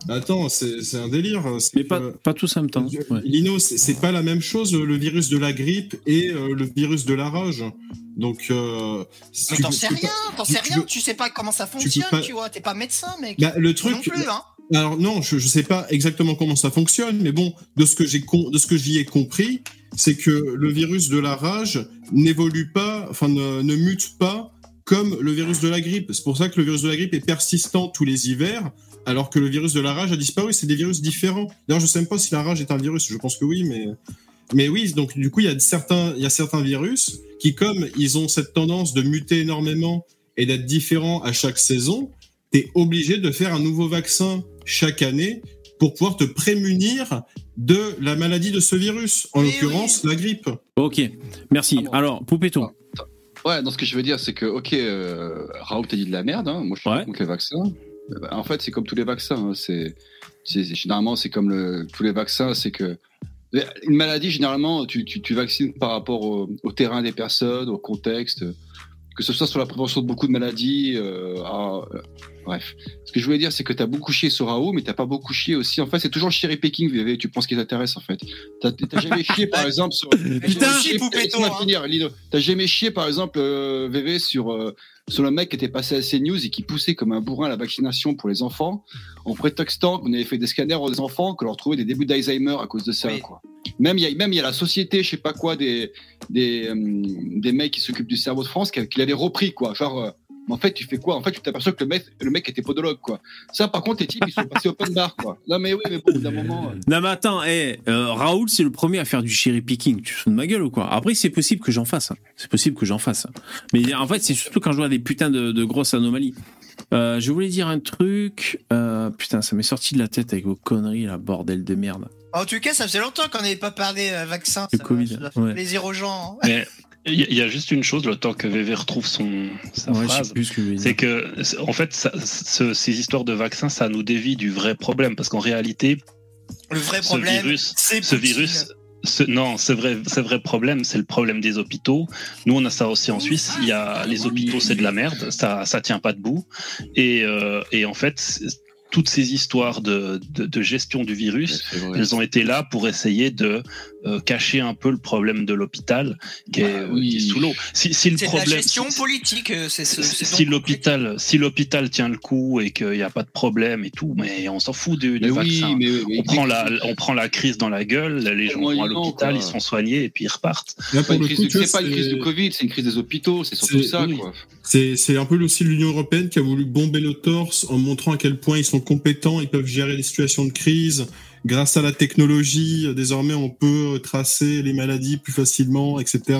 Attends, c'est un délire. c'est Mais pas, que- pas tous en même temps. Ouais. Lino, c'est pas la même chose le virus de la grippe et euh, le virus de la rage. Donc, euh, Mais tu t'en sais tu rien, t'en tu- sais tu rien, tu sais pas comment ça fonctionne, pas- tu vois, t'es pas médecin, mec. Bah, le truc. non plus, hein. Alors non, je, je sais pas exactement comment ça fonctionne, mais bon, de ce que j'ai de ce que j'y ai compris, c'est que le virus de la rage n'évolue pas, enfin ne, ne mute pas comme le virus de la grippe. C'est pour ça que le virus de la grippe est persistant tous les hivers, alors que le virus de la rage a disparu. C'est des virus différents. D'ailleurs, je sais même pas si la rage est un virus. Je pense que oui, mais mais oui. Donc du coup, il y a certains, il y a certains virus qui, comme ils ont cette tendance de muter énormément et d'être différents à chaque saison, t'es obligé de faire un nouveau vaccin chaque année pour pouvoir te prémunir de la maladie de ce virus, en Oui, l'occurrence la grippe. Ok, merci. Ah bon. Alors, Poupetto. Ouais, non, ce que je veux dire, c'est que, ok, euh, Raoult a dit de la merde, hein, moi je suis Ouais. contre les vaccins. Euh, bah, en fait, c'est comme tous les vaccins. hein, c'est, généralement, c'est comme le, tous les vaccins, c'est que une maladie, généralement, tu, tu, tu vaccines par rapport au, au terrain des personnes, au contexte, que ce soit sur la prévention de beaucoup de maladies. euh, à- euh, bref, ce que je voulais dire, c'est que tu as beaucoup chié sur Raoult, mais t'as pas beaucoup chié aussi. En fait, c'est toujours le cherry picking, VV, tu penses qu'il t'intéresse, en fait. T'as t'as jamais chié, par exemple, sur. Putain, hein. finir, Lino. T'as jamais chié, par exemple, euh, VV, sur, euh, sur le mec qui était passé à CNews et qui poussait comme un bourrin la vaccination pour les enfants, en prétextant qu'on avait fait des scanners aux enfants, qu'on leur trouvait des débuts d'Alzheimer à cause de ça, Oui. quoi. Même il y a, même il y a la société, je sais pas quoi, des, des, euh, des mecs qui s'occupent du cerveau de France, qui, qui l'avaient repris, quoi. Genre, euh, mais en fait, tu fais quoi? En fait, tu t'aperçois que le mec, le mec était podologue, quoi. Ça, par contre, les types, ils sont passés open bar, quoi. Non, mais oui, mais bon, au bout d'un moment. euh, Non mais attends, eh, euh, Raoul c'est le premier à faire du cherry picking. Tu te de ma gueule ou quoi? Après c'est possible que j'en fasse. hein. C'est possible que j'en fasse. Mais en fait c'est surtout quand je vois des putains de, de grosses anomalies. Euh, je voulais dire un truc. Euh, putain ça m'est sorti de la tête avec vos conneries là, bordel de merde. En tout cas, ça faisait longtemps qu'on n'avait pas parlé euh, vaccin. Le ça, Covid, ça ouais. plaisir aux gens. hein. Mais il y, a- il y a juste une chose, le temps que VV retrouve son, sa Ouais, phrase. ce C'est que, c'est- en fait, ça- ce- ces histoires de vaccins, ça nous dévie du vrai problème. Parce qu'en réalité, Le vrai ce problème, virus, c'est ce virus, ce- non, c'est vrai, c'est vrai problème, c'est le problème des hôpitaux. Nous, on a ça aussi en Suisse. Il y a les hôpitaux, c'est de la merde, ça, ça tient pas debout. Et, euh, et en fait, toutes ces histoires de, de, de gestion du virus, elles ont été là pour essayer de euh, cacher un peu le problème de l'hôpital qui, est, Bah oui. qui est sous l'eau. Si, si le de problème, la gestion si- politique. euh, C'est ce, si l'hôpital, si l'hôpital tient le coup et qu'il n'y a pas de problème et tout, mais on s'en fout du, du Mais oui, vaccin. mais, mais- on prend la, on prend la crise dans la gueule, les gens vont à l'hôpital, ils sont soignés et puis ils repartent. C'est pas, une le crise du Covid, c'est une crise des hôpitaux, c'est surtout ça, oui. C'est c'est un peu aussi l'Union européenne qui a voulu bomber nos torses en montrant à quel point ils sont compétents, ils peuvent gérer les situations de crise. Grâce à la technologie, euh, désormais, on peut tracer les maladies plus facilement, etc.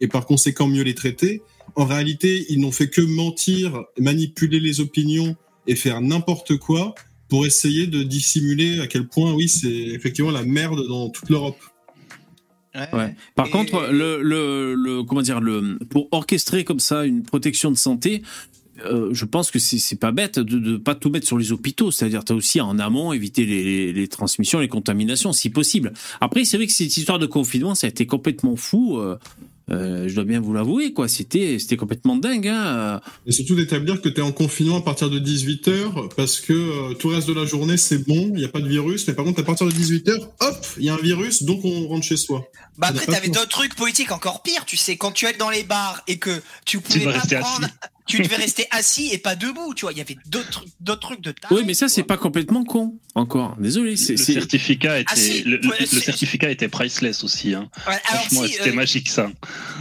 Et par conséquent, mieux les traiter. En réalité, ils n'ont fait que mentir, manipuler les opinions et faire n'importe quoi pour essayer de dissimuler à quel point, oui, c'est effectivement la merde dans toute l'Europe. Ouais. Ouais. Par Et- contre, le, le, le, comment dire, le, pour orchestrer comme ça une protection de santé, euh, je pense que c'est pas bête de ne pas tout mettre sur les hôpitaux. C'est-à-dire, tu as aussi en amont éviter les, les, les transmissions, les contaminations, si possible. Après, c'est vrai que cette histoire de confinement, ça a été complètement fou. euh, euh, je dois bien vous l'avouer, quoi. C'était, c'était complètement dingue. Hein. Et surtout d'établir que tu es en confinement à partir de 18h, parce que euh, tout le reste de la journée, c'est bon, il n'y a pas de virus, mais par contre, à partir de 18h, hop, il y a un virus, donc on rentre chez soi. Bah après, t'avais d'autres trucs politiques encore pires, tu sais, quand tu es dans les bars et que tu pouvais dois pas rester prendre, assis. Tu devais rester assis et pas debout, tu vois, il y avait d'autres trucs, d'autres trucs de taré, Oui, mais ça, c'est pas complètement con, encore. Désolé. C'est, Le c'est- certificat était, Ah, si, le, certificat était priceless aussi. Hein. Ouais, alors Franchement, si, c'était euh, magique ça.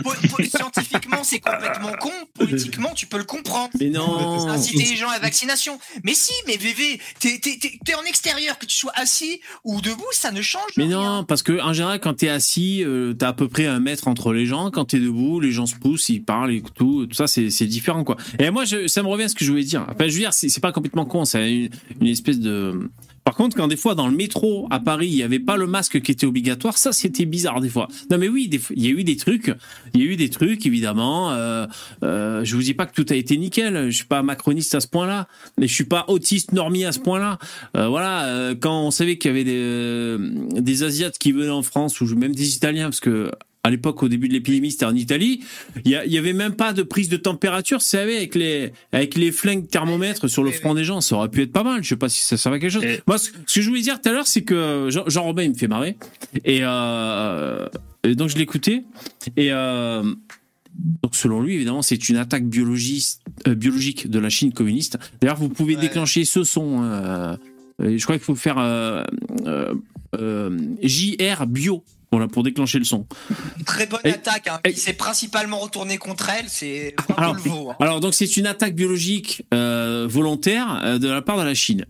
po- po- scientifiquement, c'est complètement con, politiquement, tu peux le comprendre. Mais non. Inciter les gens à la vaccination. Mais si, mais VV, t'es, t'es, t'es- t'es en extérieur, que tu sois assis ou debout, ça ne change Mais rien. non, parce que en général, quand t'es assis, euh, t'as à peu près un mètre entre les gens. Quand t'es debout, les gens se poussent, ils parlent et tout. Tout ça, c'est c'est différent, quoi. Et moi, ça me revient à ce que je voulais dire. Enfin, je veux dire, c'est pas complètement con. C'est une, espèce de. Par contre, quand des fois dans le métro à Paris, il y avait pas le masque qui était obligatoire, ça c'était bizarre des fois. Non mais oui, il y a eu des trucs, il y a eu des trucs évidemment. Euh, euh, je vous dis pas que tout a été nickel. Je suis pas macroniste à ce point-là, mais je suis pas autiste normie à ce point-là. Euh, voilà, euh, quand on savait qu'il y avait des, euh, des Asiates qui venaient en France ou même des Italiens, parce que à l'époque, au début de l'épidémie, c'était en Italie. Il y, a- il y avait même pas de prise de température, vous savez, avec les avec les flingues thermomètres sur le front des gens, ça aurait pu être pas mal. Je sais pas si ça servait à quelque chose. Et- Moi, ce, ce que je voulais dire tout à l'heure, c'est que Jean, Jean Robin, il me fait marrer, et, euh, et donc je l'écoutais, et euh, donc selon lui, évidemment, c'est une attaque biologiste, euh, biologique de la Chine communiste. D'ailleurs, vous pouvez Ouais. déclencher ce son. je crois qu'il faut faire JR bio. Voilà, pour déclencher le son. Très bonne Et- attaque, hein, et- qui s'est principalement retournée contre elle, c'est vraiment Alors, hein. Alors donc c'est une attaque biologique euh, volontaire euh, de la part de la Chine.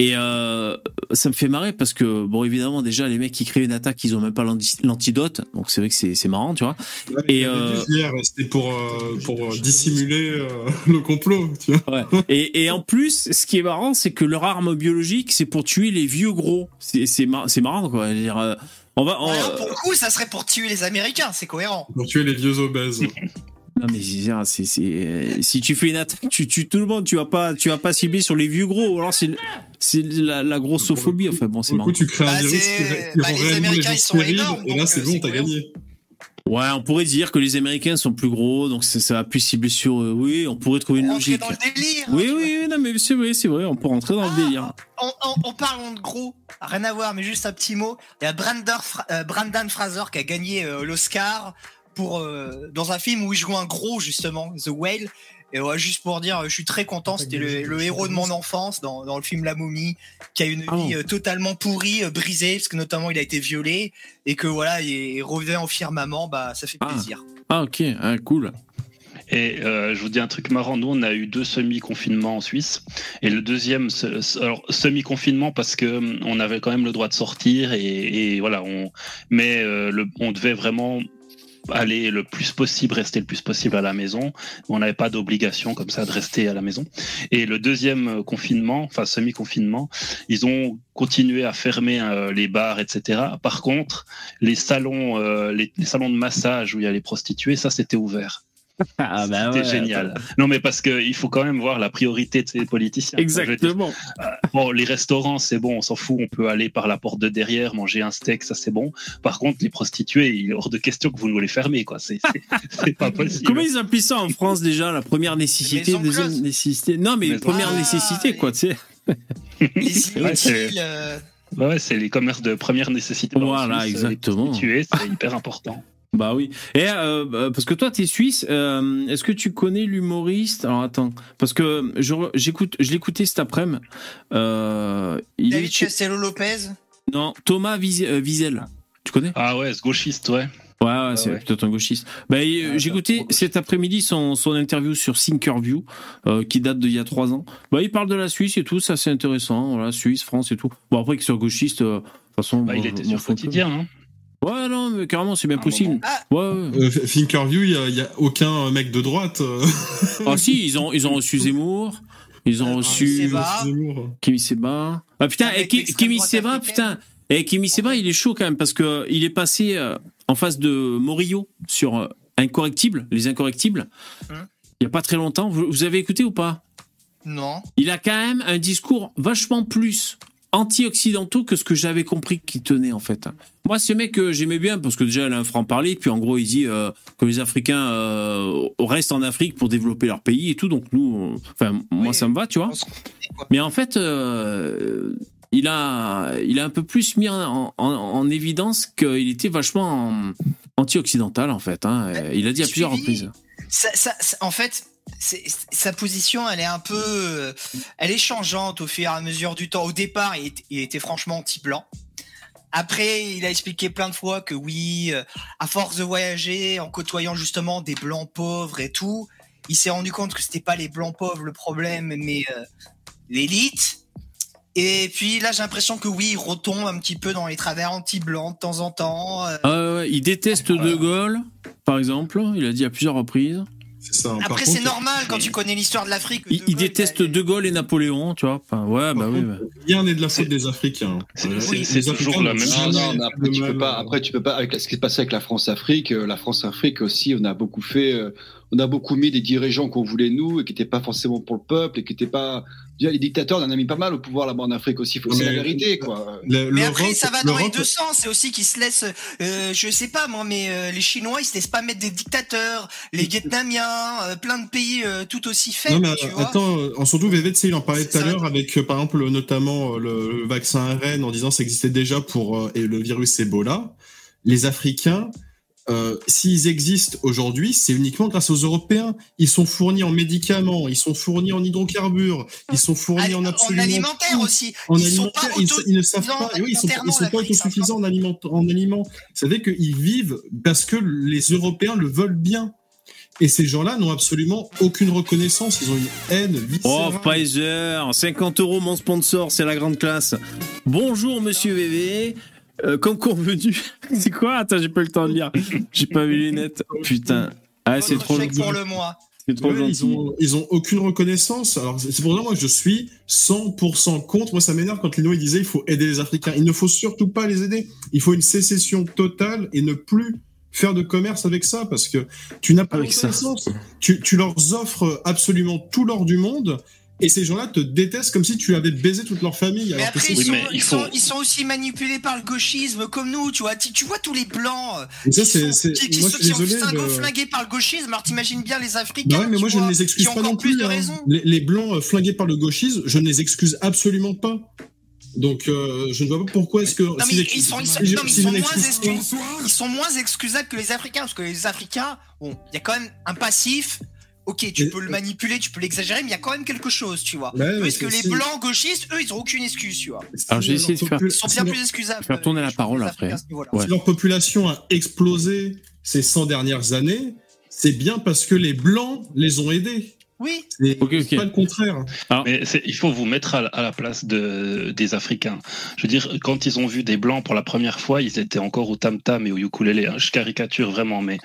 Et euh, ça me fait marrer parce que bon évidemment déjà les mecs qui créent une attaque ils ont même pas l'anti- l'antidote donc c'est vrai que c'est c'est marrant tu vois. Ouais, Et, euh, c'était pour, euh, pour dissimuler euh, le complot, tu vois. Et, et en plus ce qui est marrant c'est que leur arme biologique c'est pour tuer les vieux gros. C'est c'est mar- marrant quoi. Je veux dire, euh, on va on- Alors, pour le coup, ça serait pour tuer les Américains, c'est cohérent. Pour tuer les vieux obèses. Non mais c'est c'est c'est si tu fais une attaque tu tues tout le monde tu vas pas tu vas pas cibler sur les vieux gros alors c'est c'est la, la grossophobie enfin bon c'est marrant. coup, tu crées un Bah, virus qui, bah, les Américains, gens ils sont énormes, et là, c'est euh, bon, t'as gagné. Ouais, on pourrait dire que les Américains sont plus gros, donc ça, ça va plus cibler sur. euh, oui, on pourrait trouver une Rentrer logique. dans le délire. hein, Oui, oui, oui, non, mais c'est vrai, c'est vrai, on peut rentrer dans le Ah, délire. En, en, en parlant de gros, rien à voir, mais juste un petit mot. Il y a Brandon, euh, Brandon Fraser qui a gagné euh, l'Oscar pour euh, dans un film où il joue un gros justement, The Whale. Et ouais, juste pour dire, je suis très content. C'était le, le héros de mon enfance dans, dans le film La Momie, qui a une Ah vie bon euh, totalement pourrie, euh, brisée, parce que notamment il a été violé et que voilà, il revient en firmament. Bah, ça fait Ah. plaisir. Ah, ok, ah, cool. Et euh, je vous dis un truc marrant, nous on a eu deux semi-confinements en Suisse, et le deuxième, alors semi-confinement parce que hum, on avait quand même le droit de sortir et, et voilà, on, mais euh, le, on devait vraiment aller le plus possible, rester le plus possible à la maison. On n'avait pas d'obligation comme ça de rester à la maison. Et le deuxième euh, confinement, enfin semi-confinement, ils ont continué à fermer euh, les bars, etc. Par contre, les salons, euh, les, les salons de massage où il y a les prostituées, ça c'était ouvert. Ah, bah C'était génial. Non, mais parce qu'il faut quand même voir la priorité de ces politiciens. Exactement. Bon, les restaurants, c'est bon, on s'en fout, on peut aller par la porte de derrière, manger un steak, ça c'est bon. Par contre, les prostituées, il est hors de question que vous nous les fermez, quoi. C'est pas possible. Comment ils appellent ça en France déjà La première nécessité, Maison deuxième close. nécessité? Non, mais Maison première nécessité, quoi, tu sais. Les Ouais, c'est- inutiles. euh, Ouais, c'est les commerces de première nécessité. Voilà, la Suisse, exactement. Les prostituées, c'est hyper important. Bah oui. Et euh, bah, parce que toi, t'es suisse. euh, Est-ce que tu connais l'humoriste? Alors attends, parce que je re- j'écoute, je l'écoutais cet après-midi. Euh, il est David Castello Lopez? non Thomas euh, Wiesel. Tu connais? Ah ouais, ce gauchiste, ouais. Ouais, ouais, c'est ouais. peut-être un gauchiste. Bah, j'ai écouté gauchiste. cet après-midi son, son interview sur Thinkerview, euh, qui date d'il y a trois ans. Bah, il parle de la Suisse et tout, ça c'est intéressant. Voilà, Suisse, France et tout. Bon, après qu'il soit gauchiste, euh, de toute façon. Bah, il était sur quotidien, hein. Ouais, non, mais carrément, c'est bien Un possible. Ah, Ouais, ouais. Euh, Thinkerview, il n'y a, il y a aucun mec de droite. euh, Ah si, ils ont, ils ont reçu Zemmour, ils ont Euh, reçu. Kimi Seba. Ah putain, Avec et Kimi Seba, putain. Et Kimi Seba, il est chaud quand même parce que il est passé euh, en face de Morillo sur euh, Incorrectible, les Incorrectibles. Hein? Il y a pas très longtemps. Vous, vous avez écouté ou pas? Non. Il a quand même un discours vachement plus anti-occidentaux que ce que j'avais compris qu'ils tenaient en fait. Moi, ce mec que j'aimais bien parce que déjà il a un franc parler, puis en gros il dit euh, que les Africains euh, restent en Afrique pour développer leur pays et tout. Donc nous, euh, enfin moi Oui. ça me va, tu vois. Mais en fait, euh, il a, il a un peu plus mis en, en- en évidence qu'il était vachement en- anti-occidental en fait. hein. Il a dit à plusieurs reprises. Ça- ça- ça- en fait, sa position, elle est un peu, euh, elle est changeante au fur et à mesure du temps. Au départ, il, était- il était franchement anti-blanc. Après, il a expliqué plein de fois que oui, euh, à force de voyager, en côtoyant justement des blancs pauvres et tout, il s'est rendu compte que c'était pas les blancs pauvres le problème, mais euh, l'élite. Et puis là, j'ai l'impression que oui, il retombe un petit peu dans les travers anti-blancs de temps en temps. euh. Ah il déteste De Gaulle, par exemple. Il a dit à plusieurs reprises. C'est ça. Après, c'est normal quand tu connais l'histoire de l'Afrique. Il, De il Gaulle, déteste il a- De Gaulle et Napoléon, tu vois. Enfin, ouais, bah oui. bah. Rien n'est de la faute des Africains. C'est- Euh, toujours la même Non, jamais non, mais après tu peux pas. euh, Après tu peux pas. Avec ce qui s'est passé avec la France-Afrique, euh, la France-Afrique aussi, on a beaucoup fait. On a beaucoup mis des dirigeants qu'on voulait nous et qui n'étaient pas forcément pour le peuple et qui n'étaient pas. Déjà, les dictateurs, on en a mis pas mal au pouvoir là-bas en Afrique aussi. Faut- C'est Mais- la vérité, quoi. le- Mais après, ça va dans les deux sens. C'est aussi qu'ils se laissent, euh, je sais pas moi, mais euh, les Chinois, ils se laissent pas mettre des dictateurs. Les Vietnamiens, euh, plein de pays euh, tout aussi Non, faibles, mais tu vois. attends, euh, surtout VV, il en parlait tout à l'heure avec, euh, par exemple, le- notamment euh, le, le vaccin ARN en disant que ça existait déjà pour euh, et le virus Ebola. Les Africains, euh, s'ils existent aujourd'hui, c'est uniquement grâce aux Européens. Ils sont fournis en médicaments, ils sont fournis en hydrocarbures, ils sont fournis en en absolument alimentaire aussi. En ils sont alimentaire, pas ils, ne savent non, pas, oui, ils sont, ils sont pas autosuffisants en, aliment, en aliments. Ça veut dire qu'ils vivent parce que les Européens le veulent bien. Et ces gens-là n'ont absolument aucune reconnaissance. Ils ont une haine Oh. Pfizer, 50 euros mon sponsor, c'est la grande classe. Bonjour, monsieur VV. Euh, comme convenu. c'est quoi? Attends, j'ai pas eu le temps de lire. J'ai pas vu les lunettes. Putain. Ah, c'est trop chèque pour le mois. C'est trop Ouais, ils ont, ils ont aucune reconnaissance. Alors, c'est pour ça, moi, je suis 100% contre. Moi, ça m'énerve quand Lino, il disait, il faut aider les Africains. Il ne faut surtout pas les aider. Il faut une sécession totale et ne plus faire de commerce avec ça parce que tu n'as pas Avec ça. reconnaissance. Tu, tu leur offres absolument tout l'or du monde et ces gens-là te détestent comme si tu avais baisé toute leur famille. Mais alors après, ils, Oui, mais sont, il ils, faut- sont, ils sont aussi manipulés par le gauchisme, comme nous, tu vois. Tu, tu vois tous les blancs euh, ça, qui sont, qui, qui moi, sont, je suis qui ont désolé. un go le- flingué par le gauchisme. Alors t'imagines bien les Africains. Bah ouais, mais moi, je ne les excuse pas non plus hein. Les, les blancs euh, flingués par le gauchisme, je ne les excuse absolument pas. Donc, euh, je ne vois pas pourquoi est-ce que. Non, mais ils sont moins excusables que les Africains, parce que les Africains, bon, il y a quand même un passif. Ok, tu Mais- peux le manipuler, tu peux l'exagérer, mais il y a quand même quelque chose, tu vois. Ouais, Parce que les blancs gauchistes, eux, ils ont aucune excuse, tu vois. Alors, j'ai essayé de faire- Ils sont bien plus excusables. faire tourner la je parole après. Ouais. Si leur population a explosé ces 100 dernières années, c'est bien parce que les blancs les ont aidés. Oui, C'est pas le contraire. Mais c'est- il faut vous mettre à, la- à la place de, des Africains. Je veux dire, quand ils ont vu des Blancs pour la première fois, ils étaient encore au tam-tam et au ukulélé. hein. Je caricature vraiment, mais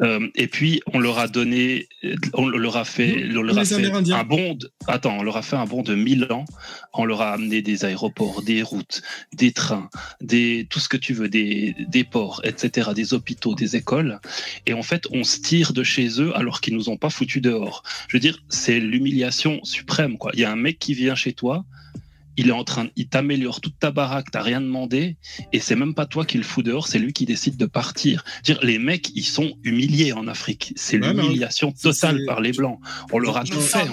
euh, et puis on leur a donné, on leur a fait, on leur a Les fait Amérindiens. un bond. de- attends, on leur a fait un bond de 1000 ans. On leur a amené des aéroports, des routes, des trains, des tout ce que tu veux, des, des ports, etc., des hôpitaux, des écoles. Et en fait, on se tire de chez eux alors qu'ils nous ont pas foutu dehors. Je veux dire, c'est l'humiliation suprême, quoi. Il y a un mec qui vient chez toi, il est en train, il t'améliore toute ta baraque, t'as rien demandé, et c'est même pas toi qui le fous dehors, c'est lui qui décide de partir. Dire, les mecs, ils sont humiliés en Afrique. C'est l'humiliation totale par les blancs. On leur a tout fait, en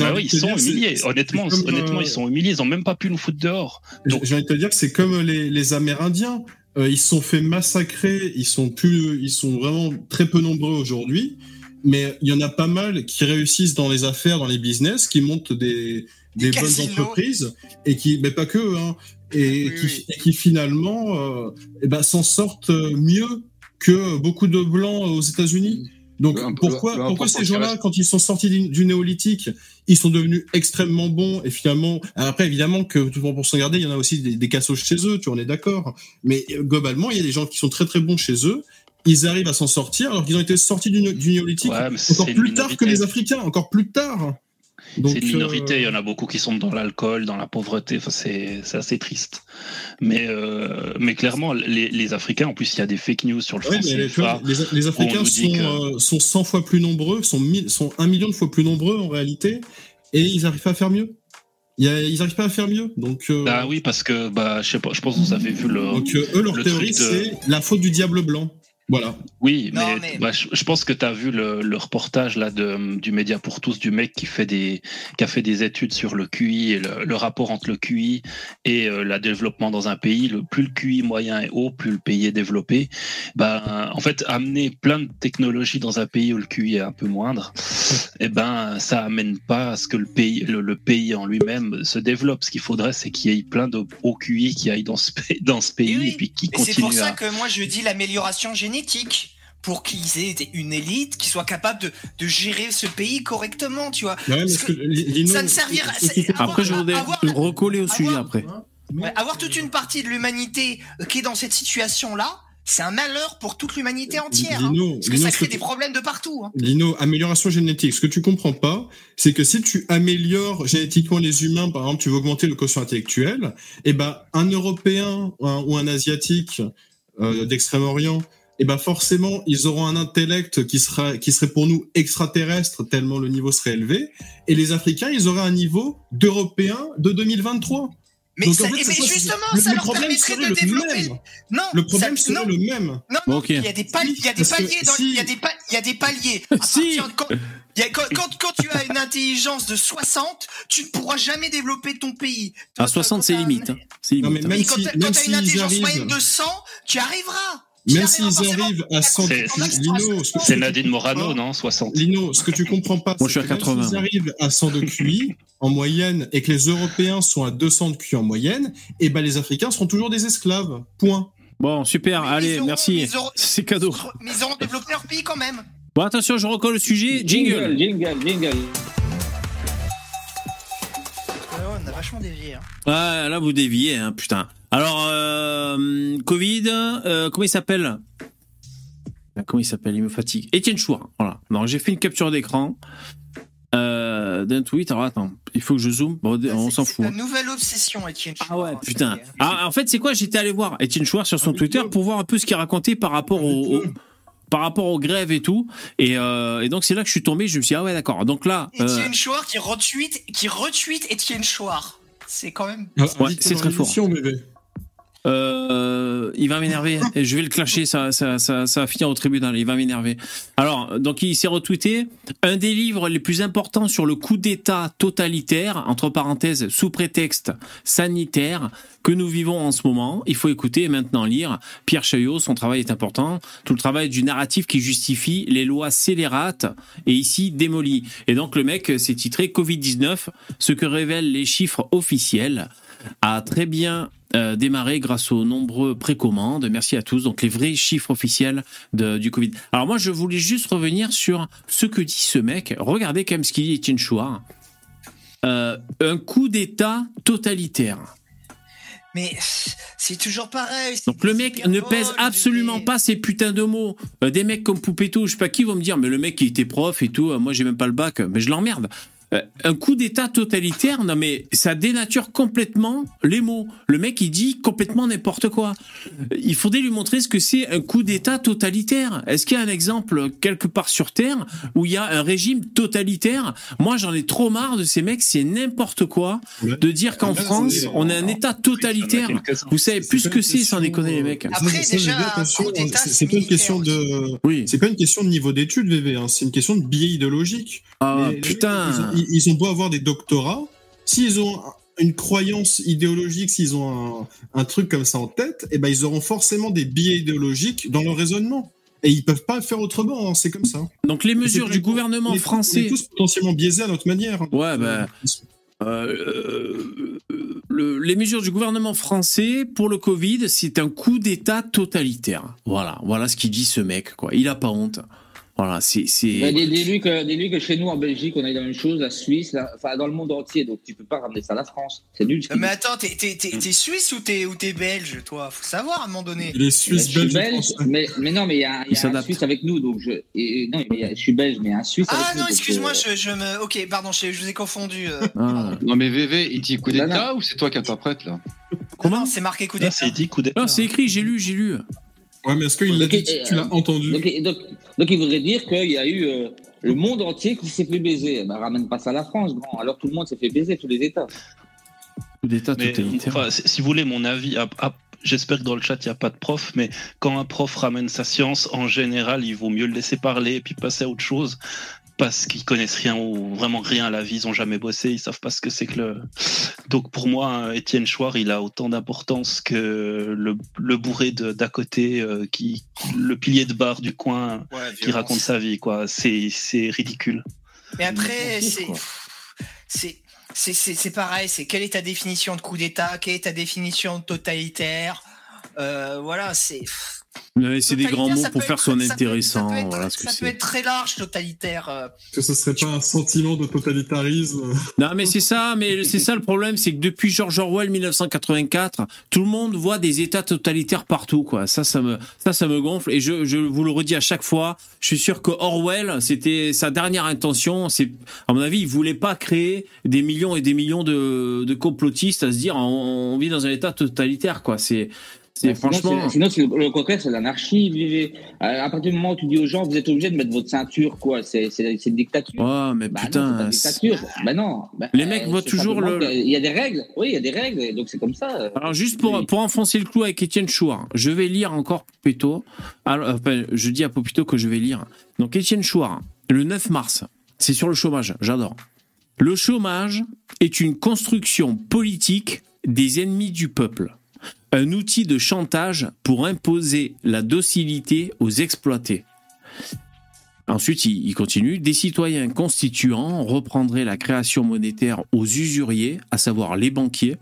Bah oui, ils sont humiliés. Honnêtement, comme, honnêtement, euh, ils sont humiliés. Ils ont même pas pu nous foutre dehors. Donc- J'ai envie de te dire que c'est comme les, les Amérindiens. Euh, ils se sont fait massacrer. Ils sont plus, ils sont vraiment très peu nombreux aujourd'hui. Mais il y en a pas mal qui réussissent dans les affaires, dans les business, qui montent des, des Des bonnes entreprises et qui, mais pas que, eux, hein, et, Oui, qui, oui. et qui finalement, euh, eh ben, s'en sortent mieux que beaucoup de blancs aux États-Unis. Donc Le- pourquoi, le- le pourquoi ces gens-là, quand ils sont sortis du, du néolithique, ils sont devenus extrêmement bons et finalement, après évidemment que tout pour s'en garder, il y en a aussi des, des cassos chez eux, tu on est d'accord. Mais euh, globalement, il y a des gens qui sont très très bons chez eux. Ils arrivent à s'en sortir alors qu'ils ont été sortis du, du néolithique Ouais, encore plus tard que minorité. les Africains, encore plus tard. C'est une minorité, euh, il y en a beaucoup qui sont dans l'alcool, dans la pauvreté, enfin, c'est assez triste. Mais, euh, mais clairement, les, les Africains, en plus, il y a des fake news sur le Ouais, franc mais les, CFA. les, les Africains sont, que- euh, sont 100 fois plus nombreux, sont, mi- sont un million de fois plus nombreux en réalité, et ils arrivent pas à faire mieux. Il y a- ils n'arrivent pas à faire mieux. Donc, euh, Bah oui, parce que bah, je sais pas, je pense que vous avez vu le. donc eux, leur le théorie, de- c'est la faute du diable blanc. Voilà. Oui, Non, mais, mais- bah, je, je pense que tu as vu le, le reportage là de, du Média pour tous du mec qui fait des qui a fait des études sur le QI et le, le rapport entre le QI et euh, le développement dans un pays. Le plus le QI moyen est haut, plus le pays est développé. Ben en fait, amener plein de technologies dans un pays où le QI est un peu moindre, eh ben ça amène pas à ce que le pays le, le pays en lui-même se développe. Ce qu'il faudrait, c'est qu'il y ait plein de hauts QI qui aillent dans ce pays, dans ce pays Et oui. et puis qui Et c'est pour continuent ça à que moi je dis l'amélioration génétique pour qu'ils aient une élite qui soit capable de, de gérer ce pays correctement, tu vois. Ouais, mais Parce est-ce que que Lino- ça ne servira- Après, je voudrais avoir- recoller au sujet avoir- après. Ouais, avoir toute une partie de l'humanité euh, qui est dans cette situation-là, c'est un malheur pour toute l'humanité entière. hein. Lino, parce que Lino, ça crée que des tu- problèmes de partout. hein. Lino, amélioration génétique. Ce que tu comprends pas, c'est que si tu améliores génétiquement les humains, par exemple, tu veux augmenter le quotient intellectuel, et ben un Européen ou un, ou un Asiatique euh, d'Extrême-Orient, et ben forcément, ils auront un intellect qui sera qui serait pour nous extraterrestre tellement le niveau serait élevé, et les Africains, ils auraient un niveau d'Européens de 2023. Mais, Donc, ça- en fait, et c'est mais quoi, c'est- justement, le- ça le leur problème permettrait serait de le développer. même. Non, Le problème ça- serait non, le même. Non, Bon, il y a des paliers, il y a des paliers, dans- si- il y a des pa- il y a des paliers. À Si. de quand, il y a- quand, quand, quand tu as une intelligence de 60, tu ne pourras jamais développer ton pays. À Toi, 60, quand c'est limite. hein. Non, mais même Et quand si- t'as même quand t'as une intelligence arrivent- moyenne de 100, tu arriveras. Même s'ils arrivent à 100, C'est- Lino, Nadine Morano, non 60. Lino, ce que tu comprends pas, Moi, je suis c'est à que même 80, s'ils moi. arrivent à 100 de QI en moyenne et que les Européens sont à 200 de QI en moyenne, et ben les Africains seront toujours des esclaves. Point. Bon, super, Mais allez, auront- merci. ils auront- C'est cadeau. Mais ils auront développé leur pays quand même. Bon, attention, je recolle le sujet. Jingle. Jingle, jingle. Vachement dévié. hein. Ouais, là, vous déviez, hein, putain. Alors, euh, Covid, euh, comment il s'appelle? Euh, Comment il s'appelle? Il me fatigue. Étienne Chouard. Voilà. Donc, j'ai fait une capture d'écran euh, d'un tweet. Alors, attends, il faut que je zoome. Bon, on s'en c'est fout. ta nouvelle obsession, Etienne. Ah ouais, putain. Ah, en fait, c'est quoi? J'étais allé voir Étienne Chouard sur son Twitter pour voir un peu ce qu'il racontait par rapport au, au- par rapport aux grèves et tout. Et, euh, et donc, c'est là que je suis tombé. Je me suis dit, ah ouais, d'accord. Donc là, euh, Étienne Chouard qui retweet, qui retweet Étienne Chouard. C'est quand même. Ouais, c'est très fort. Bébé. Euh, il va m'énerver. Je vais le clasher, ça, ça, ça, ça va finir au tribunal. Il va m'énerver. Alors, donc il s'est retweeté un des livres les plus importants sur le coup d'État totalitaire, entre parenthèses, sous prétexte sanitaire, que nous vivons en ce moment. Il faut écouter et maintenant lire. Pierre Chaillot, son travail est important. Tout le travail du narratif qui justifie les lois scélérates et ici démolies. Et donc le mec s'est titré Covid-19, ce que révèlent les chiffres officiels a très bien euh, démarré grâce aux nombreux précommandes. Merci à tous. Donc les vrais chiffres officiels de- du Covid. Alors moi, je voulais juste revenir sur ce que dit ce mec. Regardez quand même ce qu'il dit Etienne Chouard. Euh, un coup d'État totalitaire. Mais c'est toujours pareil. Donc le mec ne pèse absolument pas ces putains de mots. Euh, des mecs comme Poupetto, je sais pas qui vont me dire, mais le mec il était prof et tout, moi j'ai même pas le bac, mais je l'emmerde. Euh, un coup d'État totalitaire, non mais ça dénature complètement les mots. Le mec il dit complètement n'importe quoi. Il faudrait lui montrer ce que c'est un coup d'État totalitaire. Est-ce qu'il y a un exemple quelque part sur Terre où il y a un régime totalitaire? Moi j'en ai trop marre de ces mecs, c'est n'importe quoi de dire qu'en Ouais, France on a un État totalitaire. Vous savez plus ce que c'est sans déconner les mecs. Après, déjà, c'est- pas une question de, Oui. c'est pas une question de niveau d'études, VV. Hein. C'est une question de biais idéologique. Ah putain. Ils ont, beau avoir des doctorats, s'ils ont une croyance idéologique, s'ils ont un, un truc comme ça en tête, eh ben ils auront forcément des biais idéologiques dans leur raisonnement. Et ils peuvent pas faire autrement. hein, C'est comme ça. Donc les mesures du gouvernement est- On français. est tous potentiellement biaisés à notre manière. Ouais, ben, euh, le- les mesures du gouvernement français pour le Covid, c'est un coup d'État totalitaire. Voilà, voilà ce qu'il dit ce mec, quoi. Il a pas honte. Voilà, c'est. Bah, dis- Dis-lui que, dis-lui que chez nous, en Belgique, on a eu la même chose, la Suisse, la- enfin dans le monde entier, donc tu peux pas ramener ça à la France. C'est nul. Mais attends, t'es, t'es, t'es, t'es suisse ou t'es, ou t'es belge, toi? Faut savoir à un moment donné. Les Suisses, je suis Belges, belge, mais, mais non, mais il y a, y a un. Suisse avec nous, donc je. et- non, mais je suis belge, mais il y a un Suisse Ah non, excuse-moi, euh, je, je me. Ok, pardon, je, je vous ai confondu. euh. Ah. Non, mais VV, il dit coup Non, d'État ou c'est toi qui interprète là? Comment Non, c'est marqué coup d'État. c'est dit coup d'État. Non, c'est écrit, j'ai lu, j'ai lu. Ouais, mais est-ce qu'il l'a dit? Tu l'as euh, entendu? Donc, et- donc, donc il voudrait dire qu'il y a eu euh, le monde entier qui s'est fait baiser. Ben, ramène pas ça à la France, grand. Alors tout le monde s'est fait baiser, tous les États. Coup d'État Mais, totalitaire. enfin, si si vous voulez mon avis, à- à- j'espère que dans le chat il n'y a pas de prof, mais quand un prof ramène sa science, en général, il vaut mieux le laisser parler et puis passer à autre chose. Parce qu'ils connaissent rien ou vraiment rien à la vie, ils ont jamais bossé, ils savent pas ce que c'est que le. Donc pour moi, hein, Étienne Chouard, il a autant d'importance que le, le bourré d'à côté, euh, qui le pilier de bar du coin, qui raconte sa vie, quoi. C'est c'est ridicule. Mais après, c'est, c'est pareil, c'est quelle est ta définition de coup d'État, quelle est ta définition de totalitaire? Euh, Voilà, c'est. C'est des grands mots pour faire son intéressant. Ça peut être, voilà ce que ça peut c'est. être très large, totalitaire. euh. Que ce serait pas un sentiment de totalitarisme. Non, mais c'est ça, mais c'est ça le problème, c'est que depuis George Orwell 1984, tout le monde voit des États totalitaires partout, quoi. Ça, ça me, ça, ça me gonfle. Et je, je vous le redis à chaque fois, je suis sûr que Orwell, c'était sa dernière intention. C'est, à mon avis, il voulait pas créer des millions et des millions de, de complotistes à se dire, on, on vit dans un État totalitaire, quoi. C'est, c'est Bah, sinon, franchement. le, le contraire, c'est l'anarchie. vivez. À à partir du moment où tu dis aux gens, vous êtes obligés de mettre votre ceinture, quoi. C'est une dictature. Ouais, mais Bah putain. dictature. Bah non. Bah, Les mecs voient c'est toujours le- Il y a des règles. Oui, il y a des règles. Donc c'est comme ça. Alors juste pour, Oui. pour enfoncer le clou avec Étienne Chouard, je vais lire encore Popito. Alors, enfin, je dis à Popito que je vais lire. Donc Étienne Chouard, le 9 mars, c'est sur le chômage, j'adore. Le chômage est une construction politique des ennemis du peuple. Un outil de chantage pour imposer la docilité aux exploités. Ensuite, il, continue. Des citoyens constituants reprendraient la création monétaire aux usuriers, à savoir les banquiers.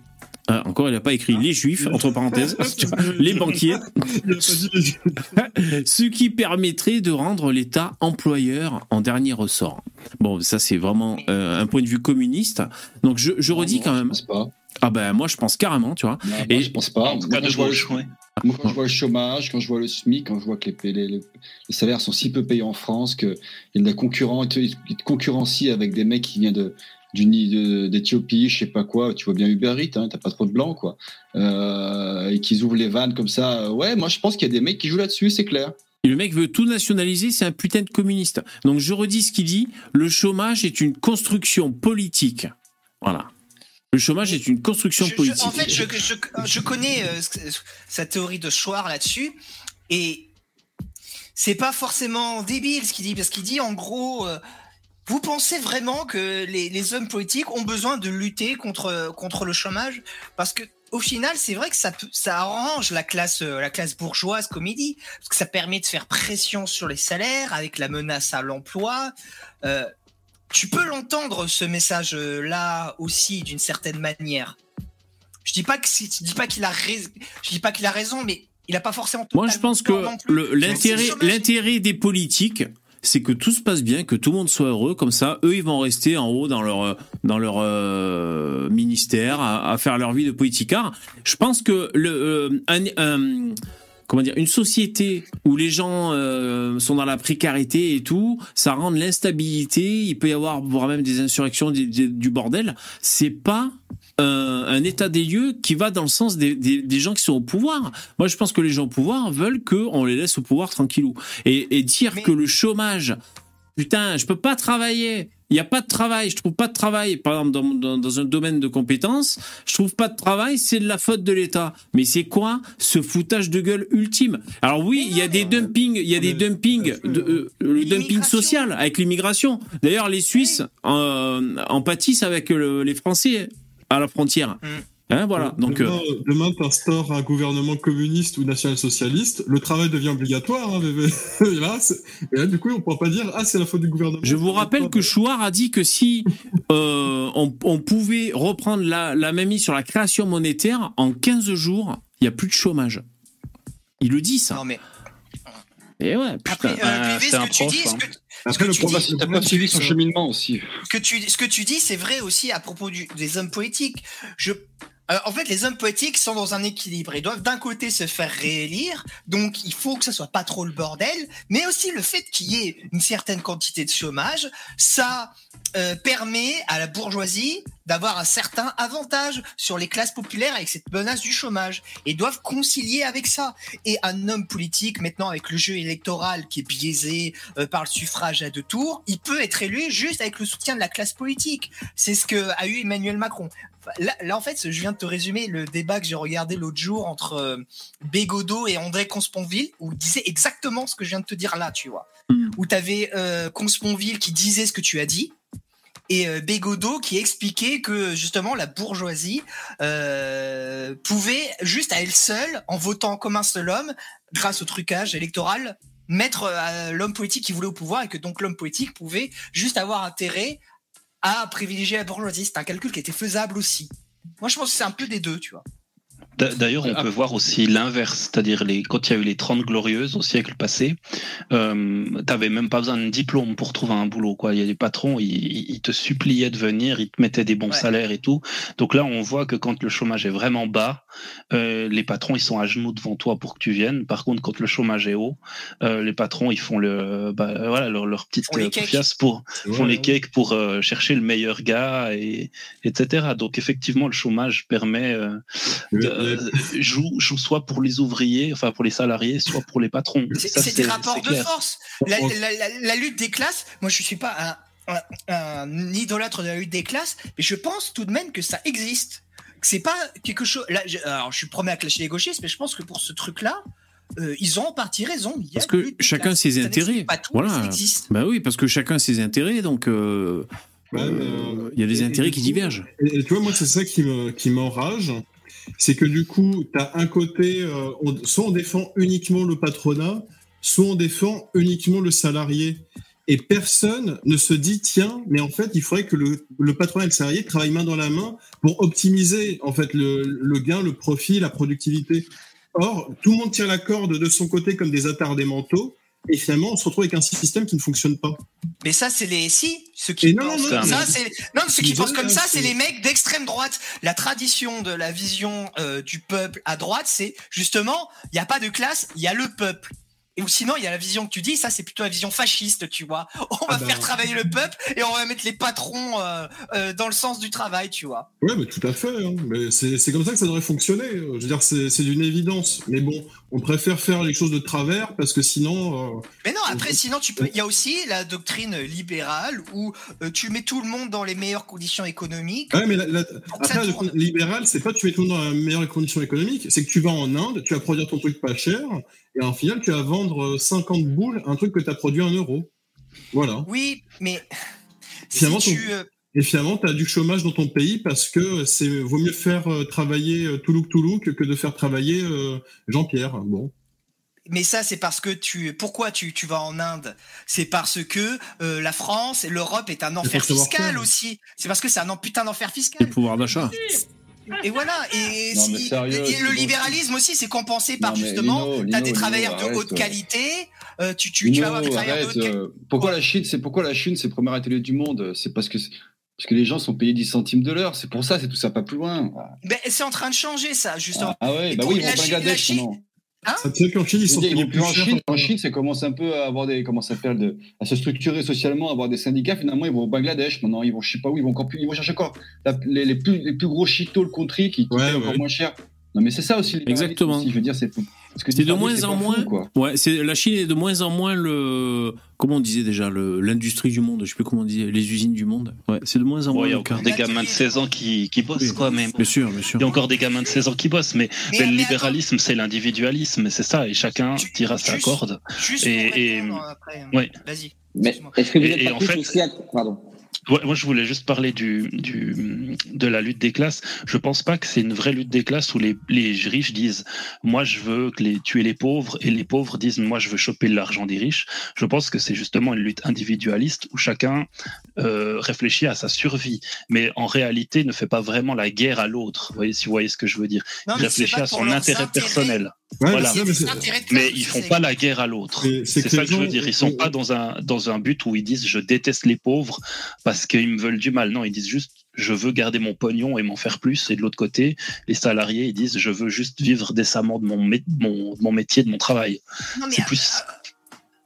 Euh, encore, il n'a pas écrit les juifs, entre parenthèses. Les banquiers. Ce qui permettrait de rendre l'État employeur en dernier ressort. Bon, ça, c'est vraiment euh, un point de vue communiste. Donc, je, je redis Non, quand Je même. Ah ben, moi, je pense carrément, tu vois. Non, Et- moi, je pense pas. En tout Moi, cas, quand de je vois le- gauche, ouais. Moi, quand je vois le chômage, quand je vois le SMIC, quand je vois que les, les, les- les salaires sont si peu payés en France, qu'il y a de la concurrence, concurrencient avec des mecs qui viennent de du nid de- d'Éthiopie, je sais pas quoi, tu vois bien Uber Eats, hein, t'as pas trop de blancs, quoi. Euh, et qu'ils ouvrent les vannes comme ça. Ouais, moi je pense qu'il y a des mecs qui jouent là-dessus, c'est clair. Et le mec veut tout nationaliser, c'est un putain de communiste. Donc, je redis ce qu'il dit. Le chômage est une construction politique. Voilà. Le chômage est une construction Je- je- politique. en fait, je, connais euh, sa théorie de Schwarz là-dessus, et c'est pas forcément débile ce qu'il dit, parce qu'il dit en gros, euh, vous pensez vraiment que les, les hommes politiques ont besoin de lutter contre, contre le chômage? Parce que au final, c'est vrai que ça, ça arrange la classe, euh, la classe bourgeoise, comme il dit, parce que ça permet de faire pression sur les salaires avec la menace à l'emploi. Euh, tu peux l'entendre ce message-là aussi d'une certaine manière. Je dis pas que je dis pas qu'il a raison, je dis pas qu'il a raison, mais il a pas forcément. Moi, je pense que l'intérêt, des politiques, c'est que tout se passe bien, que tout le monde soit heureux, comme ça, eux, ils vont rester en haut dans leur dans leur euh, ministère à, à faire leur vie de politicard. Je pense que le euh, un- un- comment dire, une société où les gens euh, sont dans la précarité et tout, ça rend de l'instabilité. Il peut y avoir voire même des insurrections, des- des- du bordel. C'est pas un, un état des lieux qui va dans le sens des, des, des gens qui sont au pouvoir. Moi, je pense que les gens au pouvoir veulent qu'on les laisse au pouvoir tranquillou. Et, et dire Mais- que le chômage, putain, je peux pas travailler. Il n'y a pas de travail, je trouve pas de travail. Par exemple, dans, dans, dans un domaine de compétences, je trouve pas de travail, c'est de la faute de l'État. Mais c'est quoi ce foutage de gueule ultime? Alors oui, il y a des dumpings, il y a des dumpings, de, euh, le dumping social avec l'immigration. D'ailleurs, les Suisses euh, en pâtissent avec le- les Français à la frontière. Hein, voilà. Donc, euh, demain, demain t'instaures un gouvernement communiste ou national-socialiste, le travail devient obligatoire, hein, et, là, c'est- et là, du coup, on pourra pas dire ah c'est la faute du gouvernement. Je vous rappelle que Chouard a dit que si euh, on, on pouvait reprendre la, la même mise sur la création monétaire, en 15 jours, il n'y a plus de chômage. Il le dit, ça. Non mais Et ouais, après, putain. euh, c'est ce un prof, dis, hein. que, Après, le tu problème, c'est pas suivi son cheminement aussi. ce que tu, ce que tu dis, c'est vrai aussi à propos du- des hommes politiques. Je, euh, en fait, les hommes politiques sont dans un équilibre. Ils doivent d'un côté se faire réélire, donc il faut que ça soit pas trop le bordel, mais aussi le fait qu'il y ait une certaine quantité de chômage, ça euh, permet à la bourgeoisie d'avoir un certain avantage sur les classes populaires avec cette menace du chômage et doivent concilier avec ça. Et un homme politique, maintenant avec le jeu électoral qui est biaisé euh, par le suffrage à deux tours, il peut être élu juste avec le soutien de la classe politique. C'est ce que a eu Emmanuel Macron. Là, là, en fait, je viens de te résumer le débat que j'ai regardé l'autre jour entre euh, Bégodeau et André Consponville, où il disait exactement ce que je viens de te dire là, tu vois. Mm. Où tu avais Consponville qui disait ce que tu as dit, et euh, Bégodeau qui expliquait que justement la bourgeoisie euh, pouvait juste à elle seule, en votant comme un seul homme, grâce au trucage électoral, mettre euh, l'homme politique qui voulait au pouvoir et que donc l'homme politique pouvait juste avoir intérêt à privilégier la bourgeoisie. C'est un calcul qui était faisable aussi. Moi, je pense que c'est un peu des deux, tu vois. D'a- D'ailleurs, on peut voir aussi l'inverse, c'est-à-dire les, quand il y a eu les 30 glorieuses au siècle passé, euh, t'avais même pas besoin de diplôme pour trouver un boulot. Quoi. Il y a des patrons, ils, te suppliaient de venir, ils te mettaient des bons Ouais. salaires et tout. Donc là, on voit que quand le chômage est vraiment bas, euh, les patrons, ils sont à genoux devant toi pour que tu viennes. Par contre, quand le chômage est haut, euh, les patrons, ils font le, bah, voilà, leur, leur petite euh, confiance pour, Ouais, font les hein. cakes pour euh, chercher le meilleur gars, et, etc. Donc effectivement, le chômage permet euh, de- Le- euh, joue, joue soit pour les ouvriers, enfin pour les salariés, soit pour les patrons. C'est des rapports de force. La, la- la- la lutte des classes, moi je suis pas un, un- un idolâtre de la lutte des classes, mais je pense tout de même que ça existe. Que C'est pas quelque chose. Là, je, alors je suis premier à clasher les gauchistes, mais je pense que pour ce truc-là, euh, ils ont en partie raison. Il y a Parce que chacun classes. ses Ça intérêts. Pas tout, mais Voilà. Bah oui, parce que chacun a ses intérêts, donc euh, Ouais, il y a des et- intérêts et qui divergent. Et, et tu vois, moi, c'est ça qui me qui m'enrage, c'est que du coup, tu as un côté, euh, on- soit on défend uniquement le patronat, soit on défend uniquement le salarié. Et personne ne se dit, tiens, mais en fait, il faudrait que le, le patronat et le salarié travaillent main dans la main pour optimiser en fait le, le gain, le profit, la productivité. Or, tout le monde tire la corde de son côté comme des attardés mentaux, et finalement, on se retrouve avec un système qui ne fonctionne pas. Mais ça, c'est les si ceux qui non, pensent non, non, ça, c'est non ceux qui pensent comme ça, c'est les mecs d'extrême droite. La tradition de la vision euh, du peuple à droite, c'est justement, il y a pas de classe, il y a le peuple. Et ou sinon, il y a la vision que tu dis, ça c'est plutôt la vision fasciste, tu vois. On va Ah bah. faire travailler le peuple et on va mettre les patrons euh, euh, dans le sens du travail, tu vois. Ouais, mais tout à fait. hein. Mais c'est comme ça que ça devrait fonctionner. Je veux dire, c'est d'une évidence. Mais bon, on préfère faire les choses de travers parce que sinon, euh, Mais non, après, sinon, tu peux. Il y a aussi la doctrine libérale où euh, tu mets tout le monde dans les meilleures conditions économiques. ouais, mais la, la- après, le tourne. libéral, c'est pas tu mets tout le monde dans la meilleure condition économique, c'est que tu vas en Inde, tu vas produire ton truc pas cher, et en final, tu vas vendre euh, 50 boules un truc que tu as produit un euro. Voilà. Oui, mais si Finalement, tu, ton- euh, Et finalement, tu as du chômage dans ton pays parce que c'est vaut mieux faire euh, travailler euh, Toulouk Toulouk que de faire travailler euh, Jean-Pierre. Bon. Mais ça, c'est parce que tu. Pourquoi tu, tu vas en Inde? C'est parce que euh, la France et l'Europe est un enfer fiscal aussi. C'est parce que c'est un en- putain d'enfer Le fiscal. pouvoir d'achat. Et voilà. Et, Non, si- mais sérieux, et c'est le libéralisme aussi, c'est compensé par Non, justement. Lino, T'as Lino, des Lino, travailleurs de arrête, haute euh. qualité. euh, tu, tu, tu vas avoir des travailleurs de haute qualité. euh, pourquoi la Chine, c'est pourquoi la Chine, c'est le premier atelier du monde? C'est parce que parce que les gens sont payés 10 centimes de l'heure. C'est pour ça, c'est tout ça, pas plus loin. Mais c'est en train de changer ça, justement. Ah, ah ouais, bah oui, la Chine- la Bangladesh Chine- maintenant. Ça, qu'en Chine, ils sont payés plus plus en cher. Chine. En Chine, ça commence un peu à avoir des, comment ça s'appelle, de- à se structurer socialement, à avoir des syndicats. Finalement, ils vont au Bangladesh. Maintenant, ils vont, je sais pas où, ils vont encore plus, ils vont chercher encore la- les, les plus, les plus gros chitos, le country, qui, qui Ouais, encore moins cher. Non, mais c'est ça aussi. Exactement. aussi, je veux dire, c'est C'est de moins en moins. fou. Ouais, c'est la Chine est de moins en moins le. Comment on disait déjà le l'industrie du monde. Je sais plus comment on disait les usines du monde. Ouais, c'est de moins en Bon, moins il y a encore des gamins de 16 ans qui, qui bossent, Oui. quoi, mais Bien sûr, bien sûr. il y a encore des gamins de 16 ans qui bossent, mais, Mais- mais le libéralisme, c'est l'individualisme, c'est ça, et chacun Tu- tire à sa juste- corde. Juste Et- pour et- répondre après. ouais. Vas-y. Mais est-ce que vous Et- êtes et pas en plus fait- aussi à... Pardon. Moi, je voulais juste parler du, du, de la lutte des classes. Je pense pas que c'est une vraie lutte des classes où les, les riches disent moi je veux que les, tuer les pauvres et les pauvres disent moi je veux choper l'argent des riches. Je pense que c'est justement une lutte individualiste où chacun euh, réfléchit à sa survie, mais en réalité ne fait pas vraiment la guerre à l'autre. Vous voyez, si vous voyez ce que je veux dire. Non, Il réfléchit à son intérêt personnel. Ouais, Voilà. mais ils font pas la guerre à l'autre. c'est- que ça que je veux dire. Ils sont pas dans un, dans un but où ils disent je déteste les pauvres parce qu'ils me veulent du mal. Non, ils disent juste je veux garder mon pognon et m'en faire plus. Et de l'autre côté, les salariés, ils disent je veux juste vivre décemment de mon, mé- mon, de mon métier, de mon travail. C'est plus.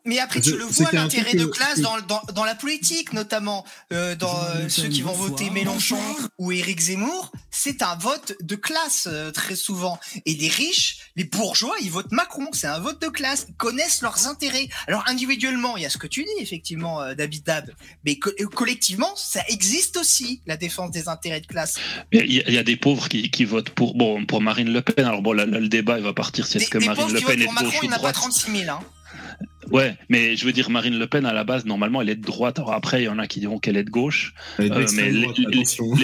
Mais après, tu le vois, l'intérêt de classe dans, dans, dans la politique, notamment euh, dans euh, ceux qui vont voter Mélenchon ou Éric Zemmour, c'est un vote de classe euh, très souvent. Et les riches, les bourgeois, ils votent Macron. C'est un vote de classe. Ils connaissent leurs intérêts. Alors individuellement, il y a ce que tu dis effectivement, euh, David Dab, mais co- euh, collectivement, ça existe aussi la défense des intérêts de classe. Mais Il y, a- il y a des pauvres qui, qui votent pour, bon, pour Marine Le Pen. Alors bon, là, là, le débat il va partir si Des, est-ce que Marine Le Pen est pour de gauche Macron, il ou n'y en a pas droite. 36 000. Hein. Ouais, mais je veux dire Marine Le Pen à la base, normalement, elle est de droite. Alors après, il y en a qui diront qu'elle est de gauche. Elle est Euh, mais les, droite, les-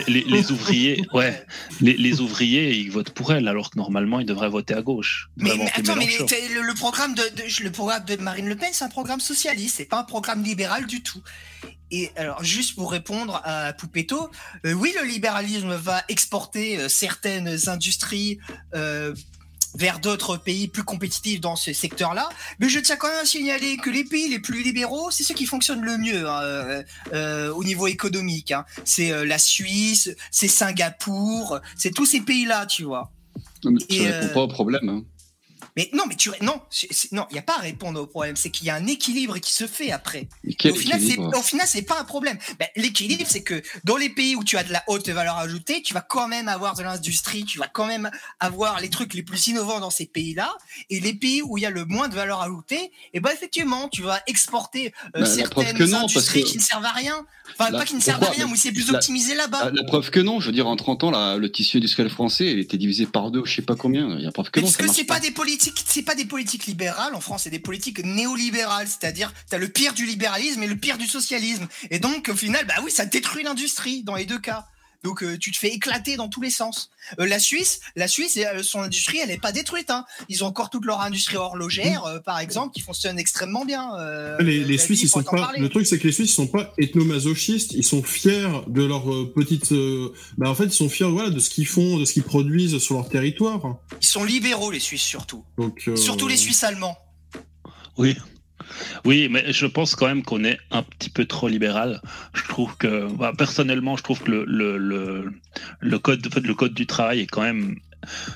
les- les- les ouvriers, ouais, les, les ouvriers, ils votent pour elle, alors que normalement, ils devraient voter à gauche. Mais, attends, mais le, le programme de, de- le programme de Marine Le Pen, c'est un programme socialiste, c'est pas un programme libéral du tout. Et alors, juste pour répondre à Poupetto, euh, oui, le libéralisme va exporter euh, certaines industries euh, vers d'autres pays plus compétitifs dans ce secteur-là, mais je tiens quand même à signaler que les pays les plus libéraux, c'est ceux qui fonctionnent le mieux hein, euh, euh, au niveau économique. hein. C'est euh, la Suisse, c'est Singapour, c'est tous ces pays-là, tu vois. Non, mais tu Et, réponds pas au problème. hein. Mais non, mais tu non, non, il y a pas à répondre au problème. C'est qu'il y a un équilibre qui se fait après. Au final, au final, c'est pas un problème. Ben, l'équilibre, c'est que dans les pays où tu as de la haute valeur ajoutée, tu vas quand même avoir de l'industrie, tu vas quand même avoir les trucs les plus innovants dans ces pays-là. Et les pays où il y a le moins de valeur ajoutée, et ben effectivement, tu vas exporter euh, Ben, certaines que non, parce industries que- qui ne servent à rien. Enfin, La- pas qui ne servent à rien, Mais c'est plus la- optimisé là-bas. La preuve que non, je veux dire, en 30 ans, le tissu industriel français, il était divisé par deux, je sais pas combien. Il y a preuve que non. Parce que c'est pas des politiques, c'est pas des politiques libérales en France, c'est des politiques néolibérales, c'est-à-dire t'as le pire du libéralisme et le pire du socialisme. Et donc au final, bah oui, ça détruit l'industrie dans les deux cas. Donc euh, tu te fais éclater dans tous les sens. Euh, la Suisse, la Suisse, euh, son industrie, elle est pas détruite. Hein. Ils ont encore toute leur industrie horlogère, euh, par exemple, qui fonctionne extrêmement bien. Euh, Les, Suisses, ils sont pas. parler. Le truc, c'est que les Suisses, ils sont pas ethnomasochistes. Ils sont fiers de leur euh, petite. euh, Bah, en fait, ils sont fiers, voilà, de ce qu'ils font, de ce qu'ils produisent sur leur territoire. Ils sont libéraux, les Suisses surtout. Donc. euh, Surtout les Suisses allemands. Oui. Oui, mais je pense quand même qu'on est un petit peu trop libéral. Je trouve que, bah, personnellement, je trouve que le, le, le, le code, en fait, le code du travail est quand même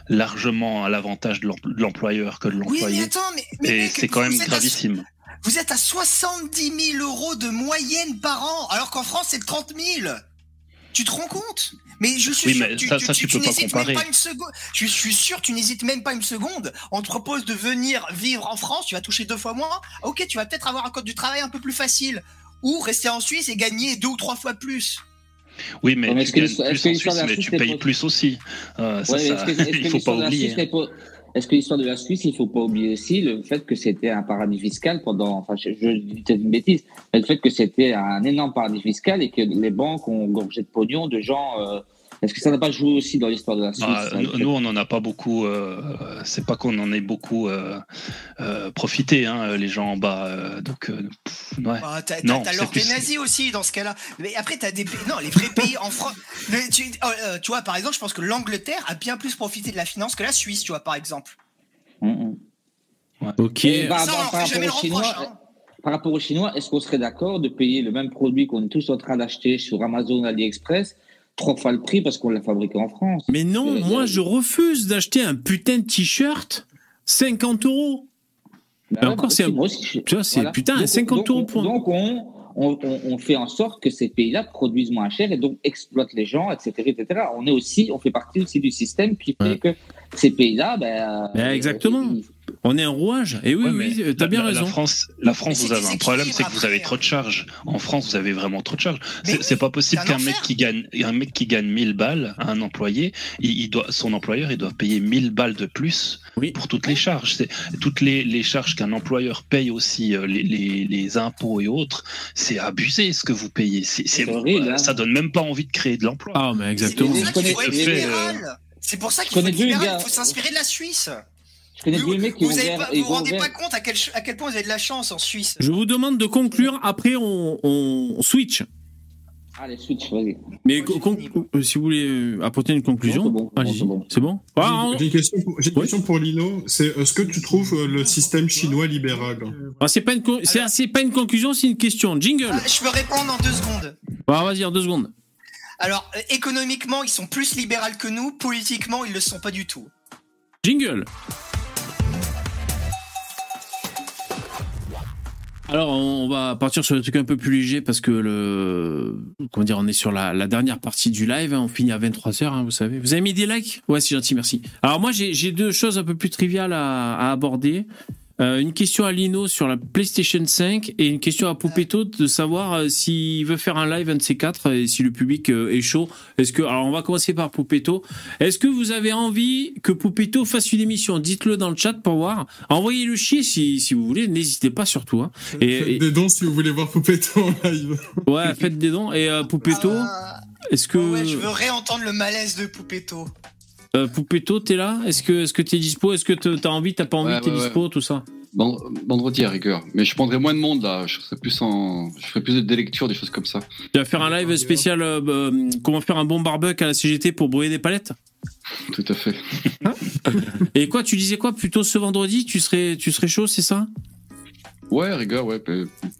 largement à l'avantage de l'em- de l'employeur que de Oui, mais l'employé. attends, mais, mais Et c'est quand même à- gravissime. Vous êtes à 70 000 euros de moyenne par an, alors qu'en France c'est 30 000. Tu te rends compte? Mais je suis Oui, sûr mais tu, ça- tu- ça, tu- tu tu peux pas n'hésites comparer. même pas une seconde. Je suis sûr tu n'hésites même pas une seconde. On te propose de venir vivre en France, tu vas toucher deux fois moins. Ok, tu vas peut-être avoir un code du travail un peu plus facile. Ou rester en Suisse et gagner deux ou trois fois plus. Oui, mais, tu gagnes plus en Suisse, mais tu payes plus aussi. Euh, ça, Ouais, ça, il faut pas oublier. Est-ce que l'histoire de la Suisse, il faut pas oublier aussi le fait que c'était un paradis fiscal pendant, enfin, je, je dis peut-être une bêtise, mais le fait que c'était un énorme paradis fiscal et que les banques ont gorgé de pognon de gens. Est-ce que ça n'a pas joué aussi dans l'histoire de la Suisse Ah, le nous, on n'en a pas beaucoup. euh, c'est pas qu'on en ait beaucoup euh, euh, profité, hein, les gens en bas. euh, donc, euh, pff, ouais. Bah, t'as Non, t'as des nazis aussi dans ce cas-là. Mais après, t'as des pays. Non, les vrais pays en France. Le- Tu, tu vois, par exemple, je pense que l'Angleterre a bien plus profité de la finance que la Suisse, tu vois, par exemple. Ok. Et par, Ça, on par- en par fait jamais le rapport aux Chinois, reproche. hein. par rapport aux Chinois, est-ce qu'on serait d'accord de payer le même produit qu'on est tous en train d'acheter sur Amazon, AliExpress, trois fois le prix parce qu'on l'a fabriqué en France Mais non, Euh, moi euh, je refuse d'acheter un putain de t-shirt 50 euros. Bah ouais, encore, moi c'est un- c'est putain, 50 euros pour- Donc, on, on, on- on fait en sorte que ces pays-là produisent moins cher et donc exploitent les gens, etc., etc. On est aussi, on fait partie aussi du système qui fait Ouais. que ces pays-là, ben, Ben, euh, exactement. ils- On est un rouage. Et oui, Ouais, oui, mais t'as bien la, raison. La France, la France vous avez un problème, c'est que vous avez trop de charges. En France, vous avez vraiment trop de charges. C'est oui, pas possible qu'un mec qui gagne, un mec qui gagne 1000 balles à un employé, il, il doit, son employeur, il doit payer 1000 balles de plus Oui. pour toutes les charges. C'est toutes les, les charges qu'un employeur paye aussi, euh, les, les, les impôts et autres. C'est abusé ce que vous payez. C'est horrible, hein. Ça donne même pas envie de créer de l'emploi. Ah, mais exactement. C'est pour ça qu'il faut Je être fais, libéral. C'est pour ça qu'il faut s'inspirer de la Suisse. Connais Vous deux mecs qui vous avez pas- rendez ouvert- pas compte à quel, à quel point vous avez de la chance en Suisse. Je vous demande de conclure. Après, on, on switch. Allez, switch, vas-y. Mais Moi, j'ai con- fini. euh, si vous voulez euh, apporter une conclusion, c'est bon, c'est bon. Ah, J'ai- J'ai une question pour, une Lino. C'est est-ce que tu trouves euh, le système chinois libéral? Ah, c'est pas une c'est pas une conclusion, c'est une question. Jingle. Ah, Je peux répondre en deux secondes. Vas-y, en deux secondes. Alors, euh, économiquement, ils sont plus libéraux que nous. Politiquement, ils le sont pas du tout. Jingle. Alors, on va partir sur des trucs un peu plus légers parce que le. Comment dire, on est sur la, dernière partie du live. hein, on finit à 23h, vous savez. Vous avez mis des likes? Ouais, c'est gentil, merci. Alors, moi, j'ai deux choses un peu plus triviales à aborder. Euh, une question à Lino sur la PlayStation 5 et une question à Poupetto de savoir euh, s'il veut faire un live un de ces quatre et si le public euh, est chaud. Est-ce que alors on va commencer par Poupetto. Est-ce que vous avez envie que Poupetto fasse une émission? Dites-le dans le chat pour voir. Envoyez le chier si, si vous voulez. N'hésitez pas surtout. Hein. Et, Faites et- des dons si vous voulez voir Poupetto en live. ouais, faites des dons. Et euh, Poupetto, Ah, est-ce que ouais, je veux réentendre le malaise de Poupetto. Euh, Poupetto t'es là? Est-ce que est-ce que t'es dispo? Est-ce que t'as envie T'as pas envie Ouais, T'es ouais, dispo Tout ça? Vend- Vendredi à rigueur. Mais je prendrais moins de monde là. Je serais plus en. Je ferais plus de lecture, des choses comme ça. Tu vas faire un live spécial. euh, euh, comment faire un bon barbecue à la CGT pour brûler des palettes? Tout à fait. Et quoi, tu disais quoi? Plutôt ce vendredi, tu serais, tu serais chaud, c'est ça? Ouais, à rigueur, ouais.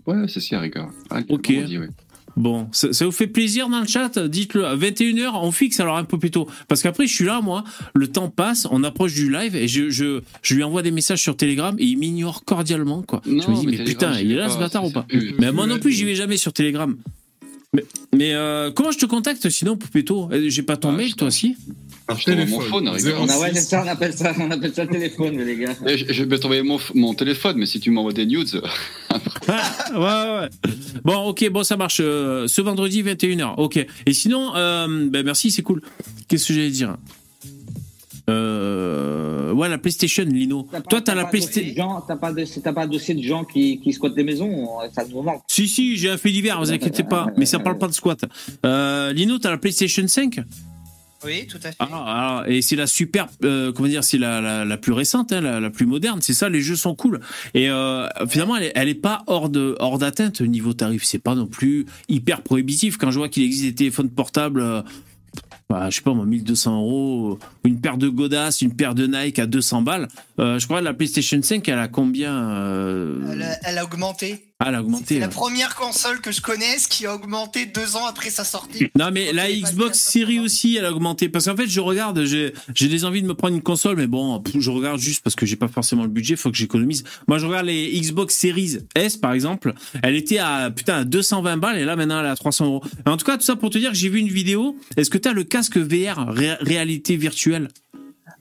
Ouais, c'est si, à rigueur. Ah, Ok. vendredi, ouais. Bon, ça, ça vous fait plaisir dans le chat? Dites-le. À 21h, on fixe alors un peu plus tôt. Parce qu'après, je suis là, moi, le temps passe, on approche du live et je, je, je lui envoie des messages sur Telegram et il m'ignore cordialement, quoi. je me dis, mais, putain, il est là ce bâtard ou pas? Mais moi non plus, j'y vais jamais sur Telegram. Mais, mais euh, comment je te contacte sinon, Poupetto Euh, J'ai pas ton Ah, mail, toi aussi Par Je t'envoie mon téléphone. phone, à rigueur. On, a- ouais, 06. c'est ça, on appelle ça, on appelle ça téléphone, les gars. Eh, Je, je vais t'envoyer mon, mon téléphone, mais si tu m'envoies des news, Ah, ouais, ouais. Bon, ok, bon, ça marche. euh, ce vendredi, 21h. Ok. Et sinon, euh, ben merci, c'est cool. Qu'est-ce que j'allais dire? Euh, Ouais, la PlayStation, Lino. Toi, t'as la PlayStation. T'as pas, de, t'as pas dossier de gens qui, qui squattent des maisons, ça nous manque. Si, si, j'ai un fait divers, vous inquiétez pas. Mais ça parle pas de squat. Euh, Lino, t'as la PlayStation 5 Oui, tout à fait. ah, ah, Et c'est la super. euh, comment dire C'est la, la, plus récente, hein, la, plus moderne. C'est ça, les jeux sont cool. Et euh, finalement, elle est, elle est pas hors de hors d'atteinte au niveau tarif. C'est pas non plus hyper prohibitif. Quand je vois qu'il existe des téléphones portables. Bah, je sais pas moi, 1200 euros, une paire de godasses, une paire de Nike à 200 balles. Euh, je crois que la PlayStation 5, elle a combien euh, Elle a, elle a augmenté. Ah, elle a C'est augmenté. la ouais. première console que je connaisse qui a augmenté deux ans après sa sortie. Non mais la Xbox Series aussi elle a augmenté parce qu'en fait je regarde j'ai des envies de me prendre une console mais bon je regarde juste parce que j'ai pas forcément le budget faut que j'économise moi je regarde les Xbox Series S par exemple elle était à putain à 220 balles et là maintenant elle est à 300 euros en tout cas tout ça pour te dire que j'ai vu une vidéo est-ce que tu as le casque VR ré- réalité virtuelle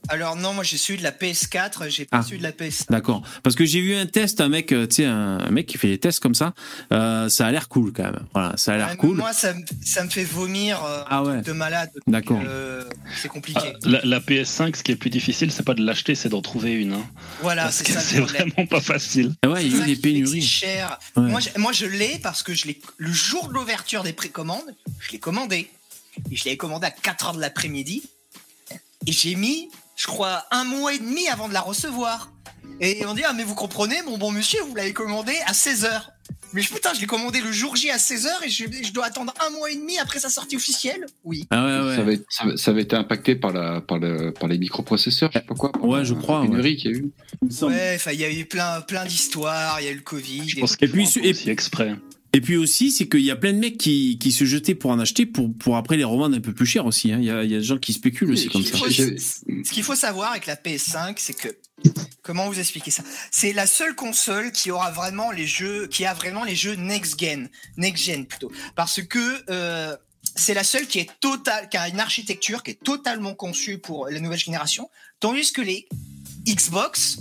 Alors non, moi j'ai celui de la PS4, j'ai pas Ah. celui de la PS5. D'accord. Parce que j'ai vu un test, un mec, euh, tu sais, un, un mec qui fait des tests comme ça. Euh, ça a l'air cool quand même. Voilà, ça a l'air cool. Moi, ça, me- ça me fait vomir euh, Ah ouais. de malade. D'accord. Euh, c'est compliqué. Ah, La, la PS5, ce qui est plus difficile, c'est pas de l'acheter, c'est d'en trouver une. hein. voilà, c'est ça vraiment pas facile. Ah ouais, il y a eu des pénuries. C'est cher. Ouais. Moi, je, moi, je l'ai parce que je l'ai le jour de l'ouverture des précommandes, je l'ai commandé. Et je l'avais commandé à 4 heures de l'après-midi. Et j'ai mis, je crois, un mois et demi avant de la recevoir. Et on dit, ah, mais vous comprenez, mon bon monsieur, vous l'avez commandé à 16 heures. Mais je- putain, je l'ai commandé le jour J à 16 heures et je, je dois attendre un mois et demi après sa sortie officielle Oui. Ah ouais, ouais. ça, avait, ça, ça avait été impacté par, la, par, le, par les microprocesseurs, je sais pas quoi. Ouais, la- je crois, La pénurie qu'il y a eu. Ouais, enfin, il y a eu plein, plein d'histoires, il y a eu le Covid. Je et- pense Et puis, et- exprès. Et puis aussi, c'est qu'il y a plein de mecs qui, qui se jetaient pour en acheter pour, pour après les revendre un peu plus cher aussi. hein. Il y, a, il y a des gens qui spéculent aussi comme ça. faut- Ce qu'il faut savoir avec la PS5, c'est que comment vous expliquer ça? C'est la seule console qui aura vraiment les jeux, qui a vraiment les jeux next gen, next gen plutôt, parce que euh, c'est la seule qui est totale, qui a une architecture qui est totalement conçue pour la nouvelle génération, tandis que les Xbox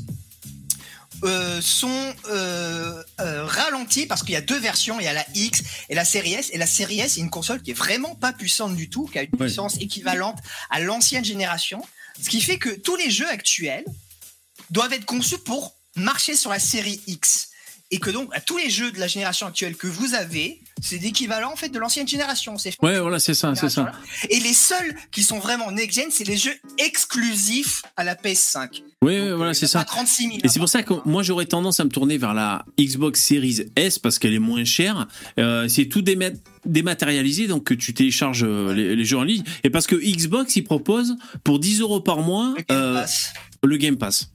euh, sont euh, euh, ralentis parce qu'il y a deux versions, il y a la X et la série S. Et la série S est une console qui est vraiment pas puissante du tout, qui a une Ouais. puissance équivalente à l'ancienne génération. Ce qui fait que tous les jeux actuels doivent être conçus pour marcher sur la série X. Et que donc, à tous les jeux de la génération actuelle que vous avez, c'est l'équivalent en fait de l'ancienne génération. C'est Ouais, voilà, c'est ça, c'est ça. Et les seuls qui sont vraiment next-gen, c'est les jeux exclusifs à la PS5. Oui, Donc, voilà, euh, c'est ça. pas 36 000. Et c'est pour ça que moi j'aurais tendance à me tourner vers la Xbox Series S parce qu'elle est moins chère. Euh, c'est tout déma- dématérialisé, donc que tu télécharges euh, les, les jeux en ligne. Et parce que Xbox, il propose pour 10 euros par mois Le Game euh, Pass. le Game Pass.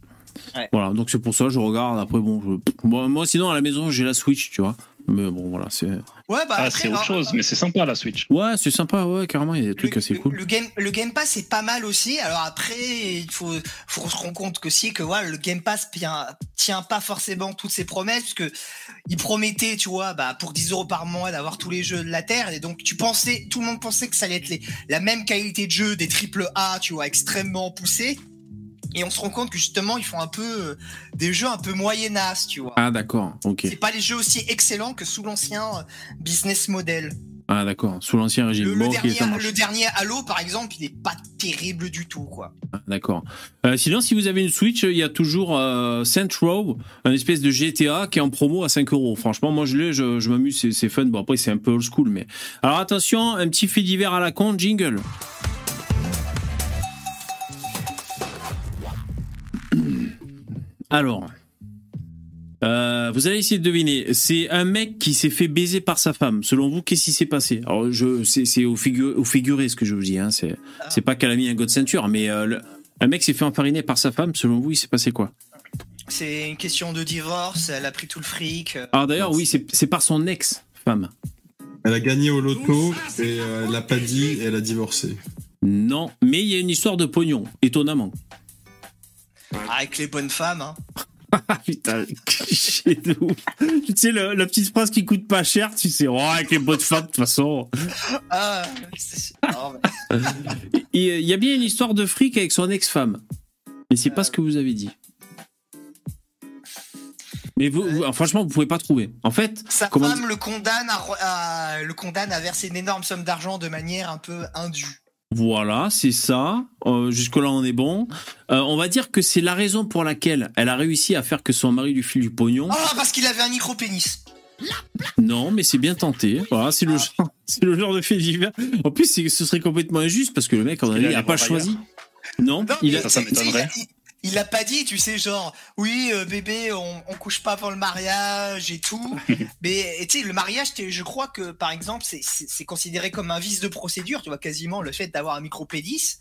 Ouais. Voilà, donc c'est pour ça que je regarde. Après, bon, je- moi, sinon à la maison j'ai la Switch, tu vois. Mais bon, voilà, c'est. Ouais, bah Ah, après, c'est autre hein, chose, mais c'est sympa la Switch. Ouais, c'est sympa, ouais, carrément, il y a des trucs le, assez le- cool. Le game, le Game Pass est pas mal aussi. Alors après, il faut, faut se rendre compte que si, que voilà, le Game Pass tient, tient pas forcément toutes ses promesses, parce que il promettait, tu vois, bah, pour 10 euros par mois d'avoir tous les jeux de la Terre. Et donc, tu pensais, tout le monde pensait que ça allait être les, la même qualité de jeu des triple A, tu vois, extrêmement poussés. Et on se rend compte que justement, ils font un peu euh, des jeux un peu moyennas, tu vois. Ah, d'accord, ok. C'est pas les jeux aussi excellents que sous l'ancien euh, business model. Ah, d'accord, sous l'ancien régime. Le, le bon, ok, dernier, le Halo, par exemple, il est pas terrible du tout, quoi. Ah, D'accord. Euh, sinon, si vous avez une Switch, il y a toujours euh, Saint Row, un espèce de GTA qui est en promo à 5 euros. Franchement, moi je l'ai, je, je m'amuse, c'est- c'est fun. Bon, après, c'est un peu old school, mais. Alors attention, un petit fait divers à la con, jingle. Alors. euh, vous allez essayer de deviner. C'est un mec qui s'est fait baiser par sa femme. Selon vous, qu'est-ce qui s'est passé Alors, je, c'est, c'est au, figu- au figuré ce que je vous dis. Hein. C'est, c'est pas qu'elle a mis un god ceinture, mais euh, le- un mec s'est fait enfariner par sa femme. Selon vous, il s'est passé quoi C'est une question de divorce, elle a pris tout le fric. euh, Alors d'ailleurs, oui, c'est, c'est par son ex-femme. Elle a gagné au loto et euh, elle l'a pas dit et elle a divorcé. Non, mais il y a une histoire de pognon, étonnamment. Avec les bonnes femmes, hein. Ah putain, cliché de ouf. Tu sais, le- la petite phrase qui coûte pas cher, tu sais, oh, avec les bonnes femmes, de toute façon. Ah, euh, Il y a bien une histoire de fric avec son ex-femme. Mais c'est pas ce que vous avez dit. Mais vous, vous- franchement, vous pouvez pas trouver. En fait, Sa comment femme le condamne à, re- à- le condamne à verser une énorme somme d'argent de manière un peu indue. Voilà, c'est ça. Euh, Jusque-là, on est bon. Euh, on va dire que c'est la raison pour laquelle elle a réussi à faire que son mari lui file du pognon. Ah, parce qu'il avait un micro-pénis. Non, mais c'est bien tenté. Voilà, c'est le, genre, c'est le genre de fait divers. En plus, ce serait complètement injuste parce que le mec, en qu'il il allait a pas choisi. Non, Non, il a... Ça, ça m'étonnerait. Il, il- il a pas dit, tu sais, genre, oui, euh, bébé, on, on couche pas avant le mariage et tout. mais tu sais, le mariage, t'es- je crois que, par exemple, c'est- considéré comme un vice de procédure, tu vois, quasiment le fait d'avoir un micro-pénis.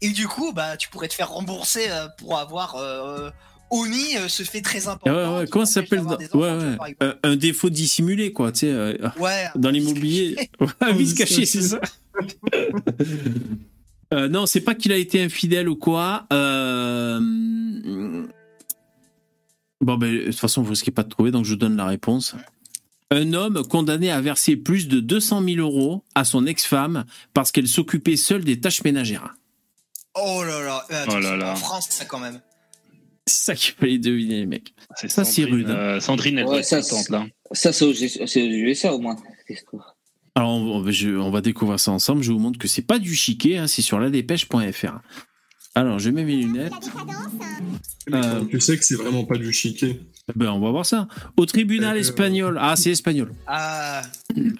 Et du coup, bah, tu pourrais te faire rembourser euh, pour avoir. Euh, Oni euh, se fait très important. Ah ouais, ouais, comment ça s'appelle ouais. Euh, Un défaut dissimulé, quoi, tu sais. euh, Ouais, dans l'immobilier. un vice caché, c'est ça. Euh, non, c'est pas qu'il a été infidèle ou quoi. Euh... Bon, ben, de toute façon, vous risquez pas de trouver, donc je vous donne la réponse. Un homme condamné à verser plus de 200 000 euros à son ex-femme parce qu'elle s'occupait seule des tâches ménagères. Oh là là, euh, Oh là attention, là. en France, ça quand même. C'est ça qu'il fallait deviner, les mecs. C'est Ça, c'est Sandrine, rude, hein. euh, Sandrine, elle Ouais, doit être ça, contente, là. Ça, c'est aux USA au moins. cette histoire. Alors, on, va- découvrir ça ensemble. Je vous montre que c'est pas du chiquet, hein, c'est sur ladépêche.fr. Alors, je mets mes lunettes. Euh, Tu sais que c'est vraiment pas du chiquet. Ben, on va voir ça. Au tribunal Euh, espagnol. Ah, c'est espagnol. Ah,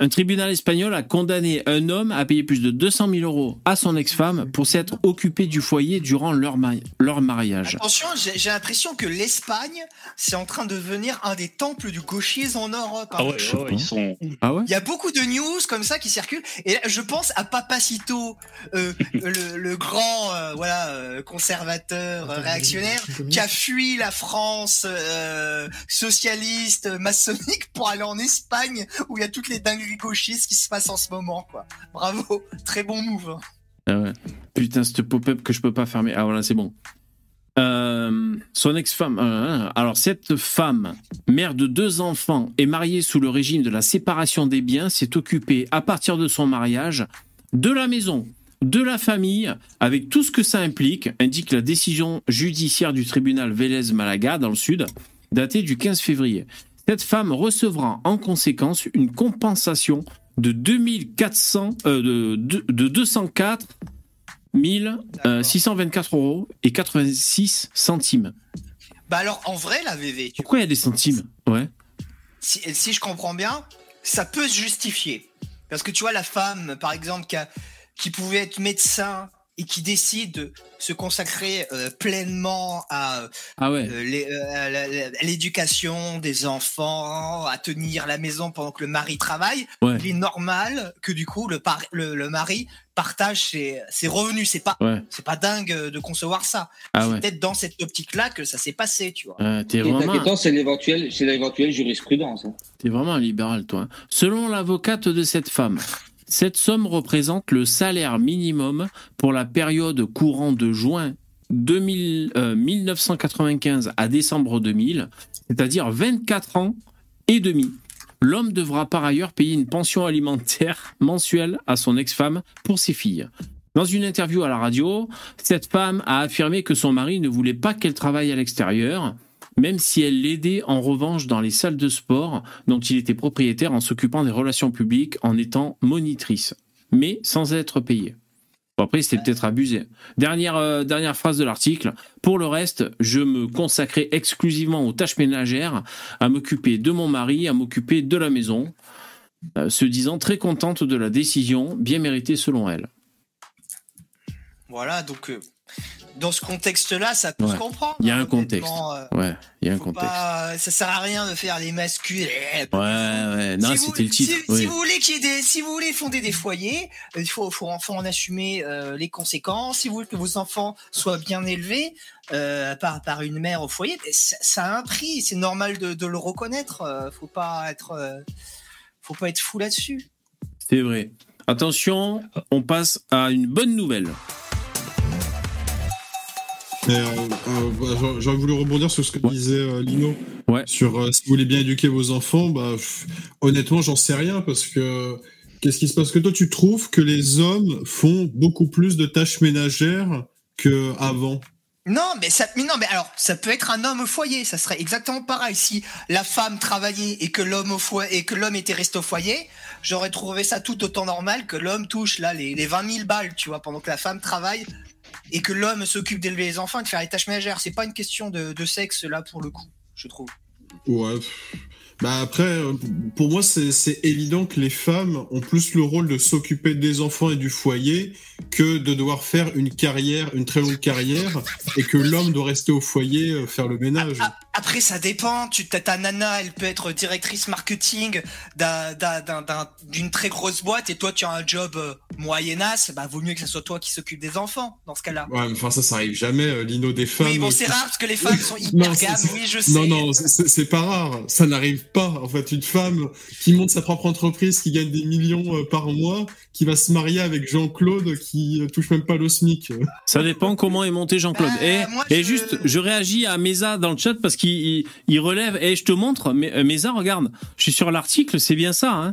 Un tribunal espagnol a condamné un homme à payer plus de 200 000 euros à son ex-femme pour s'être occupé du foyer durant leur, mari- leur mariage. attention, j'ai l'impression que l'Espagne, c'est en train de devenir un des temples du gauchisme en Europe. hein. Ah ouais, ils sont. Ah ouais? Il y a beaucoup de news comme ça qui circulent. Et là, je pense à Papacito, euh, le, le grand euh, voilà euh, conservateur euh, réactionnaire, qui a fui la France euh, socialiste, maçonnique pour aller en Espagne où il y a toutes les dingueries gauchistes qui se passent en ce moment. Quoi. Bravo, très bon move. hein. Ah ouais. Putain, ce pop-up que je peux pas fermer. Ah voilà, c'est bon. Euh, son ex-femme. euh, alors, cette femme, mère de deux enfants et mariée sous le régime de la séparation des biens, s'est occupée, à partir de son mariage, de la maison, de la famille, avec tout ce que ça implique, indique la décision judiciaire du tribunal Vélez Malaga, dans le sud, datée du 15 février. Cette femme recevra en conséquence une compensation de 2400, euh, de, de, de 204 624 euros et 86 centimes. Bah alors en vrai la VV, tu Pourquoi il y a des centimes? Ouais. si, si je comprends bien, ça peut se justifier. Parce que tu vois, la femme, par exemple, qui, a- qui pouvait être médecin et qui décide de se consacrer euh, pleinement à Ah ouais. euh, euh, l'éducation des enfants, à tenir la maison pendant que le mari travaille, Ouais. il est normal que du coup le, par- le, le mari partage ses, ses revenus. C'est pas, Ouais. c'est pas dingue de concevoir ça. Ah c'est ouais. peut-être dans cette optique-là que ça s'est passé, tu vois. Euh, T'es Ce qui est vraiment, c'est l'éventuelle, c'est l'éventuelle jurisprudence. hein. t'es vraiment un libéral, toi. Selon l'avocate de cette femme, cette somme représente le salaire minimum pour la période courant de juin 2000, euh, 1995 à décembre 2000, c'est-à-dire 24 ans et demi. L'homme devra par ailleurs payer une pension alimentaire mensuelle à son ex-femme pour ses filles. Dans une interview à la radio, cette femme a affirmé que son mari ne voulait pas qu'elle travaille à l'extérieur, même si elle l'aidait en revanche dans les salles de sport dont il était propriétaire en s'occupant des relations publiques en étant monitrice, mais sans être payée. Après, c'était peut-être abusé. Dernière, euh, dernière phrase de l'article. Pour le reste, je me consacrais exclusivement aux tâches ménagères, à m'occuper de mon mari, à m'occuper de la maison, euh, se disant très contente de la décision, bien méritée selon elle. Voilà, donc euh, dans ce contexte-là, ça peut Ouais. se comprendre. Il y a hein, un contexte. honnêtement, euh, Ouais, il y a un contexte. pas- ça sert à rien de faire les masculins. Ouais, ouais, non, Si c'était le titre. Si, oui. si vous voulez qu'il des, si vous voulez fonder des foyers, euh, il faut, faut, en- assumer euh, les conséquences. Si vous voulez que vos enfants soient bien élevés euh, par, par une mère au foyer, ben, ça, ça a un prix. C'est normal de, de le reconnaître. euh, faut pas être, faut pas être fou là-dessus. C'est vrai. Attention, on passe à une bonne nouvelle. J'aurais- J'aurais voulu rebondir sur ce que disait euh, Lino. Ouais. Sur euh, si vous voulez bien éduquer vos enfants, bah, honnêtement, j'en sais rien parce que qu'est-ce qui se passe? Que toi, tu trouves que les hommes font beaucoup plus de tâches ménagères qu'avant Non, mais ça, mais non, mais alors, ça peut être un homme au foyer. Ça serait exactement pareil. Si la femme travaillait et que l'homme au foyer, et que l'homme était resté au foyer, j'aurais trouvé ça tout autant normal que l'homme touche, là, les, les 20 000 balles, tu vois, pendant que la femme travaille et que l'homme s'occupe d'élever les enfants et de faire les tâches ménagères. C'est pas une question de, de sexe, là, pour le coup, je trouve. Ouais. Bah après, pour moi, c'est évident que les femmes ont plus le rôle de s'occuper des enfants et du foyer que de devoir faire une carrière, une très longue carrière, et que l'homme doit rester au foyer euh, faire le ménage. Ah, Après, ça dépend. Tu, ta, ta nana, elle peut être directrice marketing d'un- d'un- d'un- d'un- d'une très grosse boîte et toi, tu as un job euh, moyennasse. Bah, vaut mieux que ce soit toi qui s'occupe des enfants dans ce cas-là. Ouais, mais enfin ça, ça arrive jamais, euh, Lino des femmes. Oui, bon, c'est qui- rare parce que les femmes sont hyper Non, gamme. Oui, je sais. Non, non, c'est- pas rare. Ça n'arrive pas. En fait, une femme qui monte sa propre entreprise, qui gagne des millions euh, par mois, qui va se marier avec Jean-Claude, qui touche même pas le SMIC. Ça dépend comment est monté Jean-Claude. Euh, et moi, et je- juste, je réagis à Mesa dans le chat parce qu'il il- relève. Et je te montre, mais euh, Mesa, regarde, je suis sur l'article, c'est bien ça. Hein.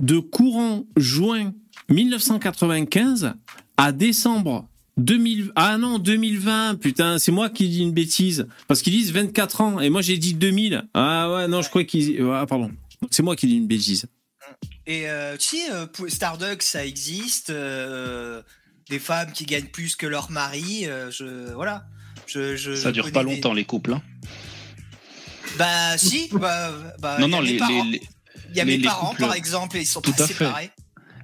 De courant juin 1995 à décembre 2000. Ah non, 2020. Putain, c'est moi qui dis une bêtise parce qu'ils disent 24 ans et moi j'ai dit 2000. Ah ouais, non, je crois qu'ils. Ah pardon. C'est moi qui dis une bêtise. Et euh, tu sais, euh, pour Starbucks, ça existe. euh, des femmes qui gagnent plus que leur mari. voilà. Je, je, Ça je dure pas des- longtemps les couples. hein. Bah, si. Bah, bah, non, non, les, les- les- Il y a mes parents, couples- par exemple, et ils sont Tout pas à fait.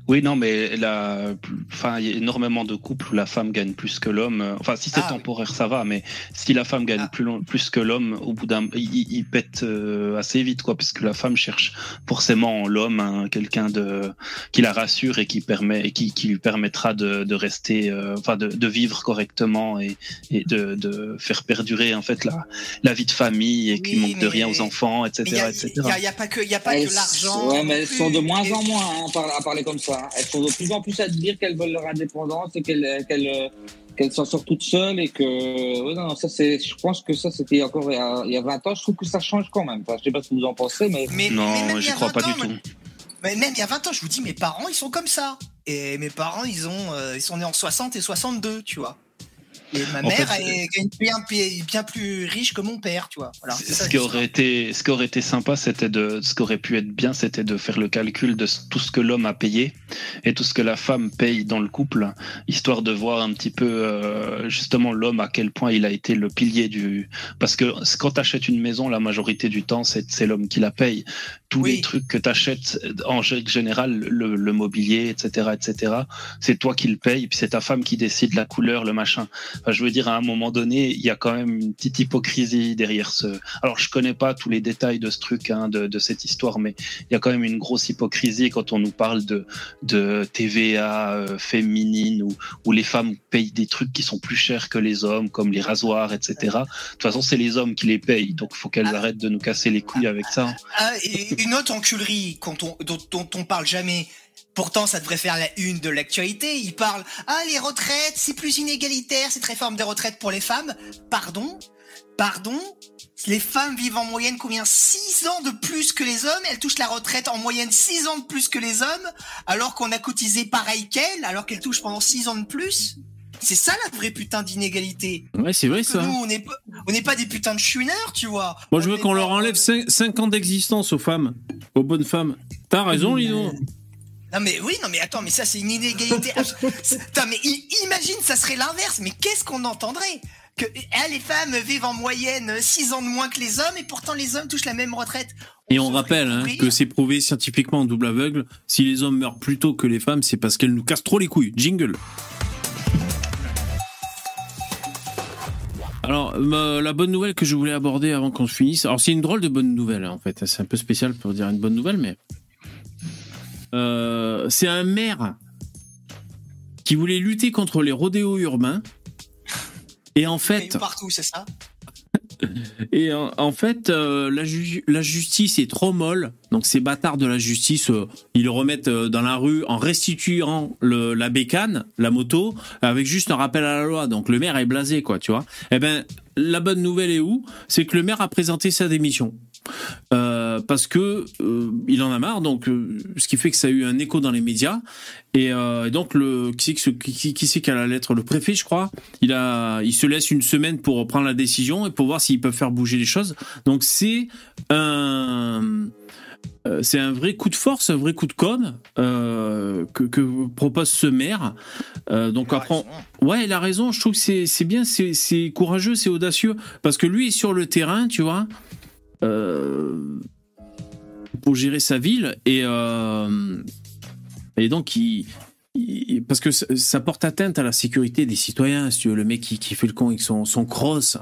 Oui, non, mais la, enfin, il y a énormément de couples où la femme gagne plus que l'homme. Enfin, si c'est Ah, oui. temporaire, ça va, mais si la femme gagne Ah. plus, long- plus que l'homme, au bout d'un, il, il- pète euh, assez vite, quoi, parce que la femme cherche forcément en l'homme hein, quelqu'un de qui la rassure et qui permet, et qui, qui lui permettra de, de rester, euh, enfin, de, de vivre correctement et, et de, de faire perdurer en fait la, la vie de famille et qui Oui, manque de rien aux enfants, etc., il y a, etc. il y a- il y a pas que, il y a pas Elles- que l'argent. Ouais, mais elles sont de moins Et- en moins hein, à parler comme ça. Hein. Elles sont de plus en plus à dire qu'elles veulent leur indépendance et qu'elles qu'elles euh, qu'elles s'en sortent toutes seules et que ouais, non, ça c'est je pense que ça c'était encore il y, a, il y a 20 ans je trouve que ça change quand même Enfin, je sais pas ce que vous en pensez mais Mais, Non, j'y crois 20 pas ans, du tout. Mais même il y a 20 ans, je vous dis, mes parents, ils sont comme ça. Et mes parents, ils ont, euh, ils sont nés en 60 et 62, tu vois. Et ma En mère fait, est bien, bien, plus riche que mon père, tu vois. Voilà, c'est ça, ce qui aurait été, ce qui aurait été sympa, c'était de, ce qui aurait pu être bien, c'était de faire le calcul de tout ce que l'homme a payé et tout ce que la femme paye dans le couple, histoire de voir un petit peu euh, justement l'homme à quel point il a été le pilier du. Parce que quand tu achètes une maison, la majorité du temps, c'est c'est l'homme qui la paye. Tous Oui. les trucs que tu achètes en général, le, le mobilier, etc., etc., c'est toi qui le payes, puis c'est ta femme qui décide la couleur, le machin. Enfin, je veux dire, à un moment donné, il y a quand même une petite hypocrisie derrière ce. Alors, je connais pas tous les détails de ce truc, hein, de, de cette histoire, mais il y a quand même une grosse hypocrisie quand on nous parle de, de TVA euh, féminine où, où les femmes payent des trucs qui sont plus chers que les hommes, comme les rasoirs, etc. De toute façon, c'est les hommes qui les payent, donc il faut qu'elles arrêtent de nous casser les couilles avec ça. Ah, et une autre enculerie quand on, dont, dont on parle jamais. Pourtant, ça devrait faire la une de l'actualité. Il parle ah les retraites, c'est plus inégalitaire cette réforme des retraites pour les femmes. Pardon, pardon? Les femmes vivent en moyenne combien? 6 ans de plus que les hommes. Elles touchent la retraite en moyenne 6 ans de plus que les hommes, alors qu'on a cotisé pareil qu'elles, alors qu'elles touchent pendant 6 ans de plus. C'est ça la vraie putain d'inégalité. Ouais, c'est vrai ça. Nous, on n'est pas, des putains de chouineurs, tu vois. Moi, je veux qu'on leur enlève 5, ans d'existence aux femmes, aux bonnes femmes. T'as raison, Lino. Non mais oui, non mais attends, mais ça c'est une inégalité. Putain, mais imagine, ça serait l'inverse. Mais qu'est-ce qu'on entendrait? Que ah, les femmes vivent en moyenne 6 ans de moins que les hommes et pourtant les hommes touchent la même retraite. Et on rappelle hein, que c'est prouvé scientifiquement en double aveugle. Si les hommes meurent plus tôt que les femmes, c'est parce qu'elles nous cassent trop les couilles. Jingle. Alors, ma- la bonne nouvelle que je voulais aborder avant qu'on se finisse. Alors, c'est une drôle de bonne nouvelle, hein, en fait. C'est un peu spécial pour dire une bonne nouvelle, mais. Euh, c'est un maire qui voulait lutter contre les rodéos urbains. Et en Mais fait, partout, c'est ça? Et en, en fait, euh, la, ju- la justice est trop molle. Donc ces bâtards de la justice, euh, ils le remettent euh, dans la rue en restituant le, la bécane, la moto, avec juste un rappel à la loi. Donc le maire est blasé, quoi, tu vois. Eh ben, la bonne nouvelle est où? C'est que le maire a présenté sa démission. Euh, parce que euh, il en a marre, donc euh, ce qui fait que ça a eu un écho dans les médias. Et, et donc le qui c'est qui, qui, qui a la lettre? Le préfet, je crois. Il a, il se laisse une semaine pour prendre la décision et pour voir s'ils peuvent faire bouger les choses. Donc c'est un c'est un vrai coup de force, un vrai coup de com euh, que, que propose ce maire. Euh, donc Il a après, on-. Ouais, il a raison. Je trouve que c'est bien, c'est c'est courageux, c'est audacieux. Parce que lui est sur le terrain, tu vois, pour gérer sa ville. Et, euh, et donc, il, Parce que ça, ça porte atteinte à la sécurité des citoyens, si tu veux. Le mec qui, qui fait le con avec son, son cross.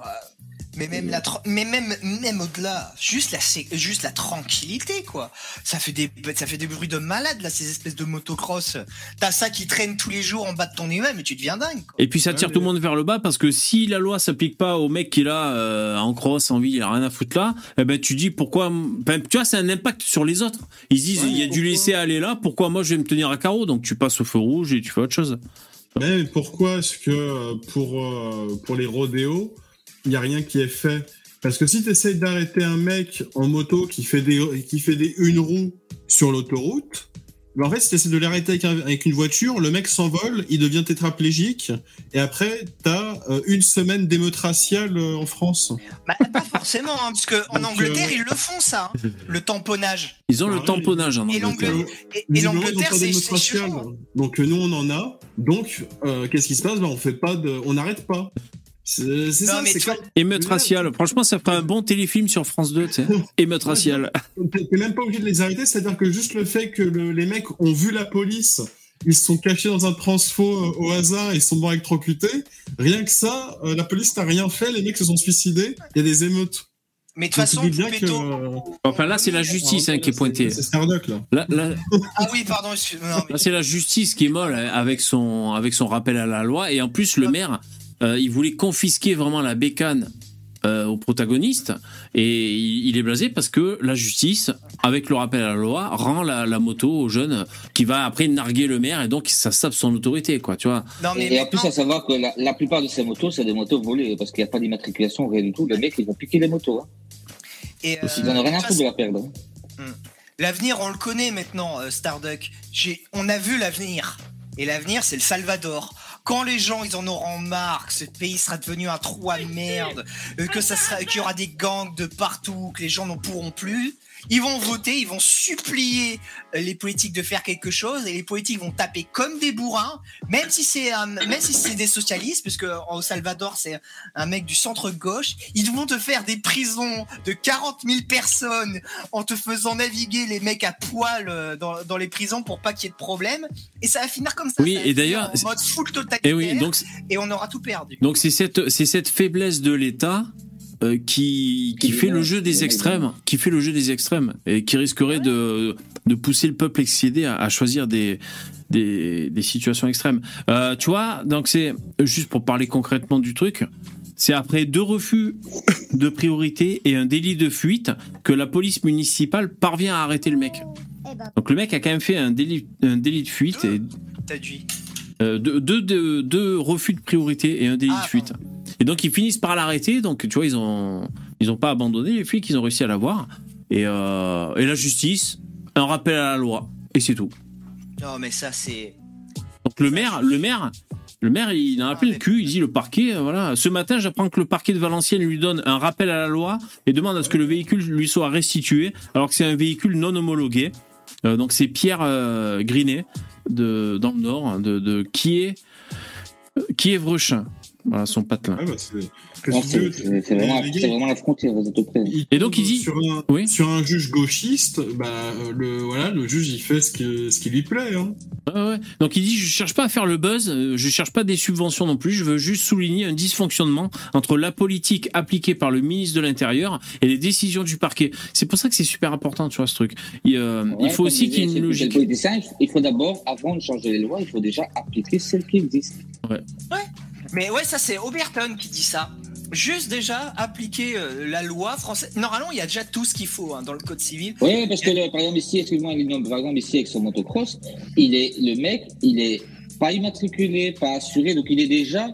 Mais même la, tra- mais même, même au-delà, juste la, juste la tranquillité, quoi. Ça fait des, ça fait des bruits de malade, là, ces espèces de motocross. T'as ça qui traîne tous les jours en bas de ton immeuble, mais tu deviens dingue, quoi. Et puis ça tire Ouais, tout le monde vers le bas parce que si la loi s'applique pas au mec qui est là euh, en cross, en vie, il a rien à foutre là, eh ben tu dis pourquoi ben, tu vois c'est un impact sur les autres. Ils se disent Ouais, il y a du laisser aller là, pourquoi moi je vais me tenir à carreau? Donc tu passes au feu rouge et tu fais autre chose. Mais pourquoi est-ce que euh, pour, euh, pour les rodéos, il n'y a rien qui est fait Parce que si tu essayes d'arrêter un mec en moto qui fait des, qui fait des une roue sur l'autoroute, ben en fait, si tu essaies de l'arrêter avec, un- avec une voiture, le mec s'envole, il devient tétraplégique, et après, tu as une semaine d'émeute raciale euh, en France. Bah, pas forcément, hein, parce que en Donc, Angleterre, euh, ils le font, ça, hein, le tamponnage. Ils ont Ah le oui. tamponnage en Et Angleterre. l'Angleterre, et, l'Angleterre, c'est. Donc euh, nous, on en a. Donc, euh, qu'est-ce qui se passe? Ben, On fait pas de, on n'arrête pas. C'est ça, mais c'est comme... Émeute raciale. Franchement, ça ferait un bon téléfilm sur France 2, tu sais. Émeute raciale. T'es même pas obligé de les arrêter, c'est-à-dire que juste le fait que le- les mecs ont vu la police, ils se sont cachés dans un transfo euh, au hasard et ils sont morts électrocutés, rien que ça, euh, la police n'a rien fait, les mecs se sont suicidés, il y a des émeutes. Mais de toute façon, dis bien Poupetto- que... euh, Enfin là, c'est la justice hein, qui est pointée. C'est Starduck, là. Là, là, Ah oui, pardon, excuse-moi. non, mais- Là, c'est la justice qui est molle hein, avec son, avec son rappel à la loi. Et en plus, le maire, euh, il voulait confisquer vraiment la bécane euh, au protagoniste. Et il, il est blasé parce que la justice, avec le rappel à la loi, rend la, la moto au jeune qui va après narguer le maire. Et donc, ça sape son autorité, quoi, tu vois. Non, mais Et en plus, à savoir que la, la plupart de ces motos, c'est des motos volées, parce qu'il n'y a pas d'immatriculation, rien du tout. Les mecs, ils vont piquer les motos. Hein. et, euh, Ils n'en ont rien à foutre de la perdre. hein. L'avenir, on le connaît maintenant, euh, Starduck. J'ai- On a vu l'avenir. Et l'avenir, c'est le Salvador. Quand les gens ils en auront marre, que ce pays sera devenu un trou à merde, euh, que ça sera, qu'il y aura des gangs de partout, que les gens n'en pourront plus, ils vont voter, ils vont supplier euh, les politiques de faire quelque chose et les politiques vont taper comme des bourrins, même si c'est un- même si c'est des socialistes, parce que au Salvador c'est un mec du centre gauche, ils vont te faire des prisons de 40 000 personnes en te faisant naviguer les mecs à poil euh, dans, dans les prisons pour pas qu'il y ait de problème et ça va finir comme ça. Oui, ça et d'ailleurs, en mode full totalitaire Et oui, donc et on aura tout perdu. donc c'est cette c'est cette faiblesse de l'État euh, qui qui fait le jeu des extrêmes, qui fait le jeu des extrêmes et qui risquerait de de pousser le peuple excédé à, à choisir des des, des situations extrêmes. Euh, tu vois, donc c'est juste pour parler concrètement du truc. C'est après deux refus de priorité et un délit de fuite que la police municipale parvient à arrêter le mec. Donc le mec a quand même fait un délit, un délit de fuite et T'as dit. euh, deux, deux, deux- deux refus de priorité et un délit Ah, de fuite. Et donc ils finissent par l'arrêter. Donc tu vois, ils ont ils ont pas abandonné les flics, ils ont réussi à l'avoir. Et, euh, et la justice, un rappel à la loi. Et c'est tout. Non mais ça c'est Donc le maire, le maire, le maire, il en a appelé le cul. Il dit le parquet, euh, voilà. Ce matin, j'apprends que le parquet de Valenciennes lui donne un rappel à la loi et demande à ce que le véhicule lui soit restitué, alors que c'est un véhicule non homologué. Euh, donc c'est Pierre euh, Grinet de dans le Nord, de, de qui est qui est Vrechin. Voilà son patelin. Ouais, bah, c'est- vraiment, la frontière, vous êtes auprès. Et donc, il dit- sur un, Oui. sur un juge gauchiste, bah le voilà, le juge il fait ce que ce qui lui plaît. Hein. Ouais, ouais. Donc il dit je cherche pas à faire le buzz, euh, je cherche pas des subventions non plus, je veux juste souligner un dysfonctionnement entre la politique appliquée par le ministre de l'Intérieur et les décisions du parquet. C'est pour ça que c'est super important, tu vois ce truc. Il, euh, Ouais, il faut aussi qu'il y ait une logique. il faut- il faut d'abord, avant de changer les lois, il faut déjà appliquer celles qui existent. Mais ouais, ça c'est Oberton qui dit ça. Juste déjà appliquer euh, la loi française. Normalement, il y a déjà tout ce qu'il faut hein, dans le code civil. Oui, parce que par exemple ici, excuse-moi, par exemple ici avec son motocross, il est le mec, il est pas immatriculé, pas assuré, donc il est déjà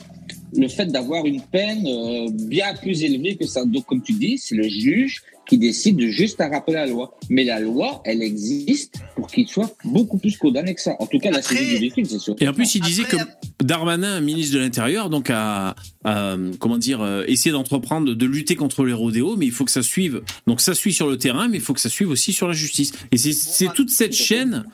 le fait d'avoir une peine euh, bien plus élevée que ça. Donc comme tu dis, c'est le juge qui décide de juste à rappeler la loi. Mais la loi, elle existe pour qu'il soit beaucoup plus condamné que ça. En tout cas, la saisie du véhicule, c'est sûr. Et en plus, il disait que Darmanin, ministre de l'Intérieur, donc a, a, comment dire, euh, essayé d'entreprendre de lutter contre les rodéos, mais il faut que ça suive. Donc ça suit sur le terrain, mais il faut que ça suive aussi sur la justice. Et c'est c'est toute cette chaîne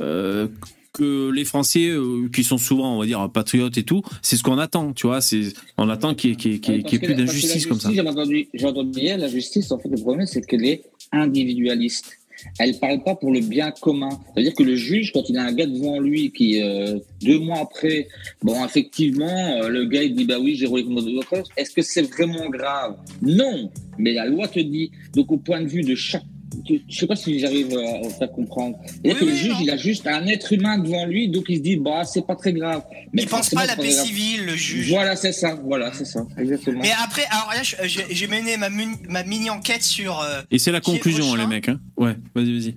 euh, que les Français, euh, qui sont souvent, on va dire, patriotes et tout, c'est ce qu'on attend, tu vois. C'est on attend qu'il y ait, plus d'injustice comme ça. J'ai entendu, entendu hier, la justice, en fait, le problème, c'est qu'elle est individualiste. Elle parle pas pour le bien commun. C'est-à-dire que le juge, quand il a un gars devant lui qui, euh, deux mois après, bon, effectivement, euh, le gars, il dit, bah oui, j'ai roulé contre d'autres. Est-ce que c'est vraiment grave? Non. Mais la loi te dit. Donc, au point de vue de chaque, je sais pas si j'arrive à faire comprendre. C'est-à-dire Oui, que le juge, non. il a juste un être humain devant lui, donc il se dit, bah, c'est pas très grave. Mais il pense pas à la paix civile, le juge. Voilà, c'est ça. Voilà, c'est ça. Exactement. Mais après, alors là, je- j'ai mené ma, mun- ma mini enquête sur. euh, Et c'est la conclusion, prochain les mecs. Hein. Ouais, vas-y, vas-y.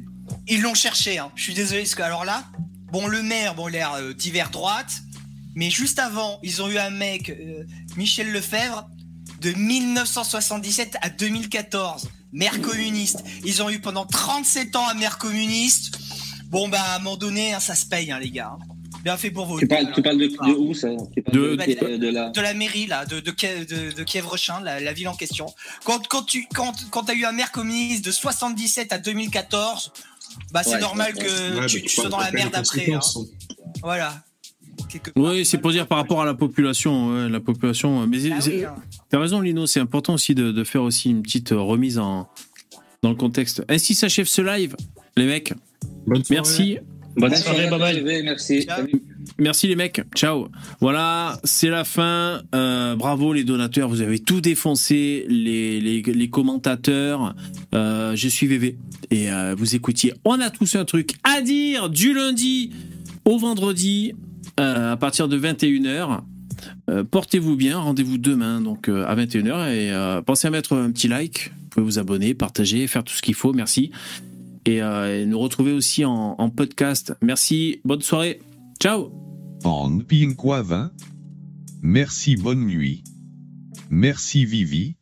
ils l'ont cherché. Hein. Je suis désolé parce que alors là, bon, le maire, bon, l'air euh, divers droite, mais juste avant, ils ont eu un mec, euh, Michel Lefebvre, de 1977 à 2014, maire communiste. Ils ont eu pendant 37 ans un maire communiste. Bon, bah, à un moment donné, hein, ça se paye, hein, les gars. Bien fait pour vous. Tu parles, tu parles de, de où ça? Tu parles De- de, de, de la. de la mairie là, de, de, Kiev- de, de Kiev-Rechin, la, la ville en question. Quand, quand tu quand, quand as eu un maire communiste de 77 à 2014, bah c'est Ouais, normal que Ouais, tu, bah, tu sois dans la merde après. hein. Voilà. Quelque part. Oui, c'est pour dire par rapport à la population. ouais, la population. Mais c'est- Ah c'est- oui, hein. T'as raison, Lino, c'est important aussi de, de faire aussi une petite euh, remise en, dans le contexte. Ainsi s'achève ce live, les mecs? Bonne. Merci. Bonne Ouais, soirée, bye bye. ouais, Merci. Ciao. Salut. Merci les mecs, ciao. Voilà, c'est la fin. Euh, bravo les donateurs, vous avez tout défoncé, les, les, les commentateurs. Euh, je suis VV et euh, vous écoutiez. On a tous un truc à dire du lundi au vendredi euh, à partir de 21h. Euh, Portez-vous bien, rendez-vous demain donc euh, à 21h et pensez à mettre un petit like, vous pouvez vous abonner, partager, faire tout ce qu'il faut, merci. Et, nous retrouver aussi en, podcast. Merci, bonne soirée, ciao En Ping 20. Merci, bonne nuit. Merci, Vivi.